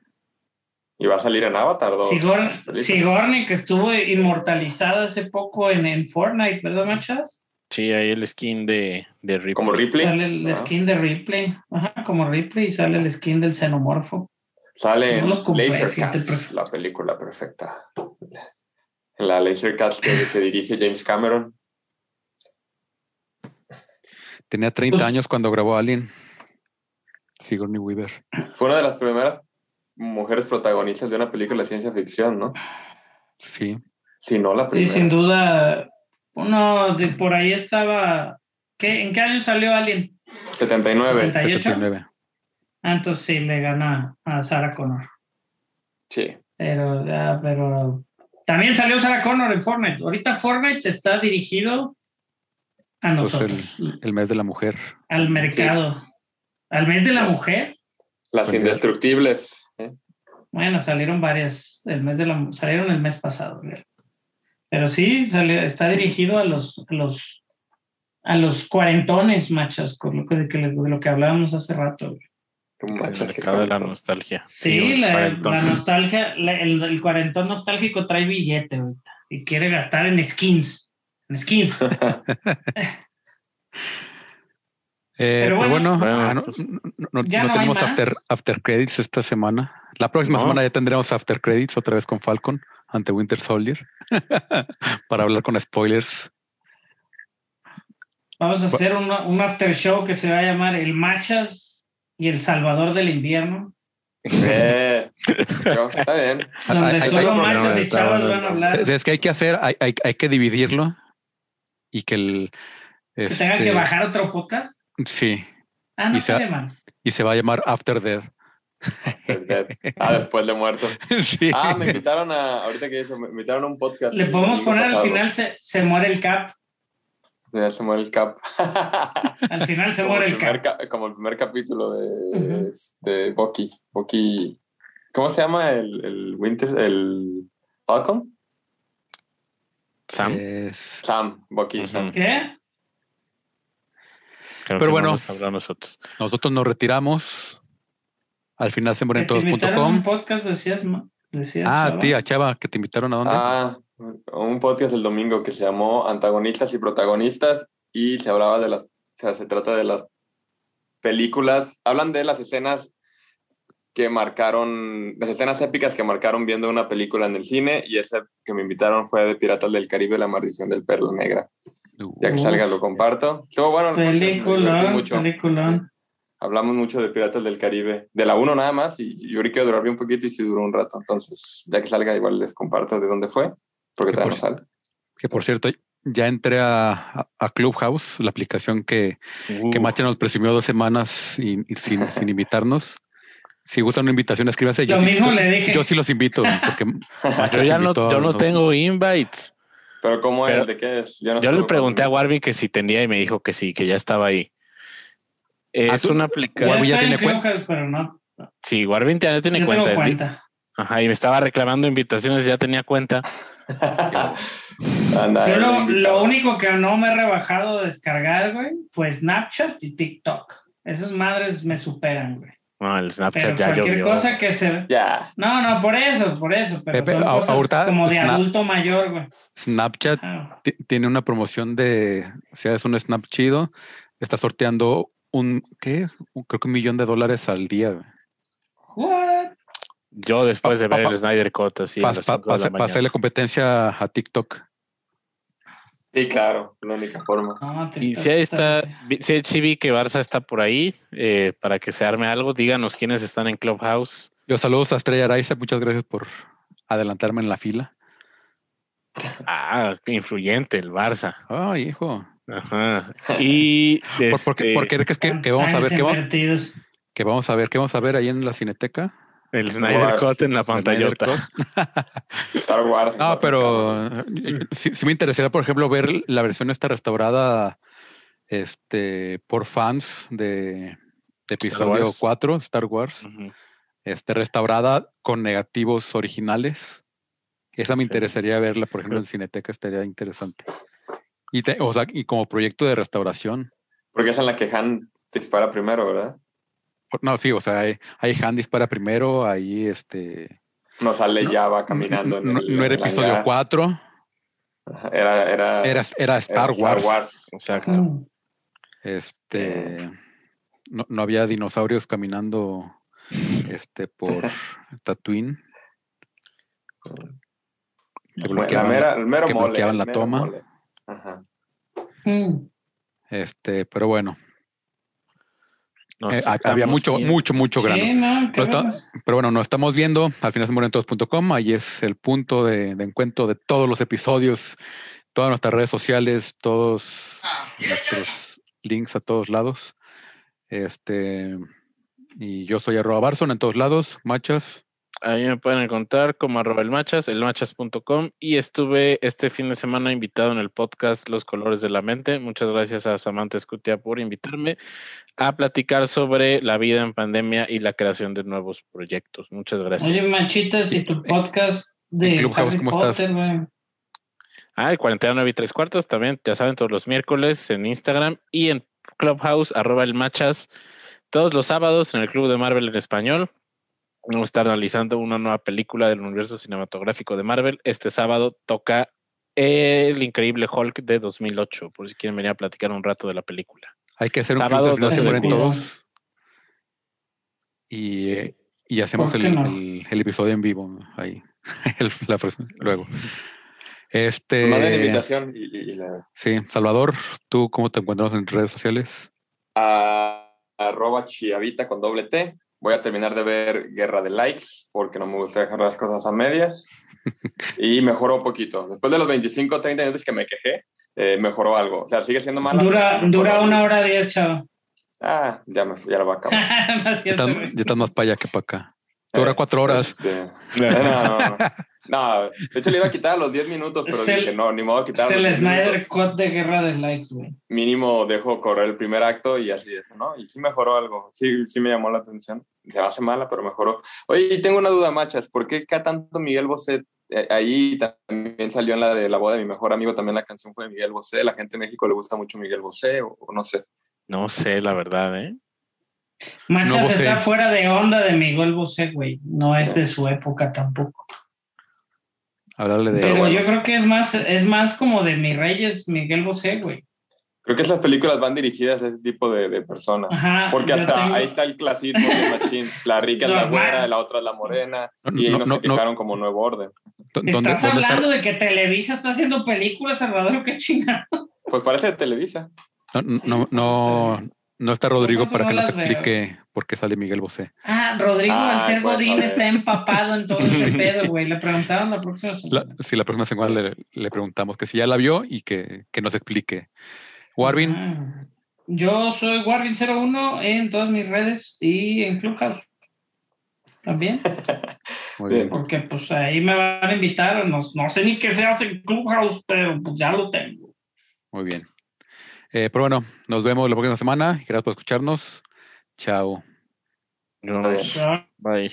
Y va a salir en Avatar 2. Sigour-. Sigourney, que estuvo inmortalizada hace poco en, en Fortnite, ¿verdad, machas? Sí, ahí el skin de, de Ripley. Como Ripley. Sale el Ah. skin de Ripley. Ajá, como Ripley, y sale el skin del xenomorfo. Sale en Laser Cats, la película perfecta. En la Laser Cats que, que dirige James Cameron. Tenía 30 Pues- años cuando grabó Alien. Sigourney Weaver. Fue una de las primeras mujeres protagonistas de una película de ciencia ficción, ¿no? Sí. Si no la Sí, primera. sin duda. Uno de por ahí estaba. ¿Qué, ¿En qué año salió Alien? 79. 78. 79. Ah, entonces sí, le gana a Sarah Connor. Sí. Pero, ah, pero también salió Sarah Connor en Fortnite. Ahorita Fortnite está dirigido a Pues nosotros, El mes de la mujer. al mercado. Al mes de la mujer. Las Pues ya. indestructibles. Bueno, salieron varias. El mes de la, salieron el mes pasado. ¿verdad? Pero sí, salió, está dirigido a los, a los, a los cuarentones, machas, con lo que, de, que, de lo que hablábamos hace rato. güey. Un El mercado de la nostalgia. Sí, la, nostalgia, la- el, el cuarentón nostálgico trae billete ahorita y quiere gastar en skins. En skins. Eh, pero, Pero bueno, bueno, ah, no, pues, no- no- no no tenemos after, after credits esta semana. La próxima No. semana ya tendremos after credits otra vez con Falcon ante Winter Soldier para hablar con spoilers. Vamos a hacer un, un after show que se va a llamar El Machas y El Salvador del Invierno, Eh, yo, está bien. donde Hay- solo hay- machas y bueno. van a hablar. Es, que hay que hacer, hay, hay, hay que dividirlo y que el Que tenga este, que bajar otro podcast. Sí, Ah, no y se- mal. y se va a llamar After Death. After Death. Ah, después de muerto. Sí. Ah, me invitaron a, ahorita que dice, me invitaron a un podcast. Le podemos poner al final se, se muere el cap. Ya se muere el cap. Al final se como, muere el primer cap. ca- como el primer capítulo de, Ujú. este, Bucky. Bucky. ¿Cómo se llama el, el Winter? ¿El Falcon? Sam. Es- Sam. Bucky. Sam. ¿Qué? Creo pero no bueno. a nosotros. nosotros nos retiramos. Al final se mueren un todos.com. podcast, decías, ma- decías, Ah, Chava. tía, Chava, que te invitaron a dónde? Ah, un podcast el domingo que se llamó Antagonistas y Protagonistas y se hablaba de las, o sea, se trata de las películas, hablan de las escenas que marcaron, las escenas épicas que marcaron viendo una película en el cine y esa que me invitaron fue de Piratas del Caribe, La Maldición del Perla Negra. Ya que salga lo comparto. Estuvo bueno Peliculón, mucho. peliculón. Hablamos mucho de Piratas del Caribe, de la 1 nada más, y yo creo que duraría un poquito y sí duró un rato. Entonces, ya que salga, igual les comparto de dónde fue, porque Sí, todavía por no sale. Que por cierto, ya entré a, a- Clubhouse, la aplicación que, que Uh, Macha nos presumió dos semanas y, y sin, sin invitarnos. Si gustan una invitación, escríbanse. Yo Lo sí- mismo le dije. Yo sí los invito, porque yo ya sí no, yo no tengo invites. Pero ¿cómo Pero es? ¿De qué es? no Yo le pregunté a Warby que si tenía y me dijo que sí, que ya estaba ahí. Ah, Es una aplicación. Warby ya tiene cuenta. Clubhouse, pero no. Sí, Warby ya tiene Yo cuenta. cuenta. Ajá, y me estaba reclamando invitaciones, ya tenía cuenta. Anda, Yo lo, lo único que no me he rebajado de descargar, güey, fue Snapchat y TikTok. Esas madres me superan, güey. No, el Snapchat Pero ya cualquier cosa que se... Ya. No, no, por eso, por eso. Pero Pepe, son a- cosas ahorita como de Snap- adulto mayor, güey. Snapchat Ah, ti- tiene una promoción de, o sea, es un Snap chido, está sorteando un, ¿qué? Un- creo que un millón de dólares al día. güey. what? Yo después de Pa- ver pa- el Snyder Cut así a Pa- las pa- cinco de la competencia a TikTok. Sí, claro, la única forma. No, Y si ahí está, si sí vi que Barça está por ahí, eh, para que se arme algo, díganos quiénes están en Clubhouse. Los saludos a Estrella Araiza, muchas gracias por adelantarme en la fila. Ah, qué influyente el Barça. Ay, hijo. Ajá. Y ¿Por, por qué, este, crees que, que vamos a ver? ¿Qué, va- invertidos. que vamos a ver? ¿Qué vamos a ver ahí en la Cineteca? El Snyder. Cut en la pantallota. Cut. Star Wars. No, pero eh, sí, sí me interesaría, por ejemplo, ver la versión esta restaurada este, por fans de, de episodio Wars. 4, Star Wars, este, restaurada con negativos originales. Esa me Sí. interesaría verla, por ejemplo, en Cineteca, estaría interesante. Y, te- o sea, y como proyecto de restauración. Porque es en la que Han dispara primero, ¿verdad? No, sí, o sea, hay, hay hand dispara primero, ahí este... No sale No, Java caminando en no, el, no era en episodio hangar. 4, Ajá, Era, era, era, era Star Wars. Exacto. Mm. Este, no, no había dinosaurios caminando este, por Tatooine. Que la bloqueaban, mera, el mero que mole. bloqueaban el la mero toma. mole. Ajá. Mm. este, pero bueno, Nos eh, ha- había mucho, viendo. mucho, mucho grano. Sí, no, ¿qué No está- vemos? Pero bueno, nos estamos viendo al final todos.com. Ahí es el punto de, de encuentro de todos los episodios, todas nuestras redes sociales, todos nuestros links a todos lados. Este, y yo soy arroba Barson en todos lados, machas. Ahí me pueden encontrar como arroba el machas, elmachas.com y estuve este fin de semana invitado en el podcast Los Colores de la Mente. Muchas gracias a Samantha Escutia por invitarme a platicar sobre la vida en pandemia y la creación de nuevos proyectos. Muchas gracias. Oye, Machitas, y tu podcast de Clubhouse, Harry ¿cómo estás? Ah, el 49 y tres cuartos también, ya saben, todos los miércoles en Instagram y en Clubhouse, arroba el machas, todos los sábados en el Club de Marvel en español. Vamos a estar analizando una nueva película del universo cinematográfico de Marvel. Este sábado toca El Increíble Hulk de 2008, por si quieren venir a platicar un rato de la película. Hay que hacer un Sábado, club de 12 se todos. Y, eh, y hacemos ¿Por qué el, no? el- el episodio en vivo ahí. El- la luego. Este. Manden invitación y, y- y la, Sí, Salvador, ¿tú cómo te encuentras en redes sociales? a, arroba chiavita con doble T. Voy a terminar de ver Guerra de Likes porque no me gusta dejar las cosas a medias. y mejoró un poquito. Después de los 25 30 minutos que me quejé, eh, mejoró algo. O sea, sigue siendo mala. Dura, dura una hora diez, chavo. Ah, ya, me, fui, ya lo voy a acabar. No es Ya cierto, estás, güey. ya estás más para allá que para acá. Dura Eh, cuatro horas. este, no, no, no. No, de hecho le iba a quitar a los 10 minutos, pero Es el- dije, no, ni modo quitar a Es los el 10 Snyder minutos. Cut de Guerra de Likes, güey. Mínimo dejo correr el primer acto y así eso, ¿no? Y sí mejoró algo, sí, sí me llamó la atención. Se hace mala, pero mejoró. Oye, y tengo una duda, machas, ¿por qué cada tanto Miguel Bosé? Eh, ahí también salió en la de la boda de mi mejor amigo, también la canción fue de Miguel Bosé. La gente en México le gusta mucho Miguel Bosé, o, o no sé. No sé, la verdad, ¿eh? No, Bosé. está fuera de onda de Miguel Bosé, güey. No es de su época tampoco. Hablarle de. Pero bueno. yo creo que es más, es más como de mis reyes Miguel Bosé, güey. Creo que esas películas van dirigidas a ese tipo de, de personas. Ajá. Porque Ah, hasta tengo- ahí está el clasismo de Machín. La rica es la Normal. güera, la otra es la morena. No, Y ahí no, no, como nuevo orden. ¿Dónde, Estás dónde está? hablando de que Televisa está haciendo películas, Salvador, qué chingada. Pues parece de Televisa. No, no, no, no está Rodrigo para no que nos veo. explique por qué sale Miguel Bosé. Ah, Rodrigo, al ser pues, Godín, está empapado en todo ese pedo, güey. Le preguntaron la próxima La, semana. si la próxima semana le, le preguntamos que si ya la vio y que, que nos explique. Warvin, Ah. Yo soy Warvin01 en todas mis redes y en Clubhouse. También, muy bien. porque pues ahí me van a invitar. No, no sé ni qué se hace en Clubhouse, pero pues ya lo tengo. Muy bien. Eh, pero bueno, nos vemos la próxima semana. Gracias por escucharnos. Chao. Bye.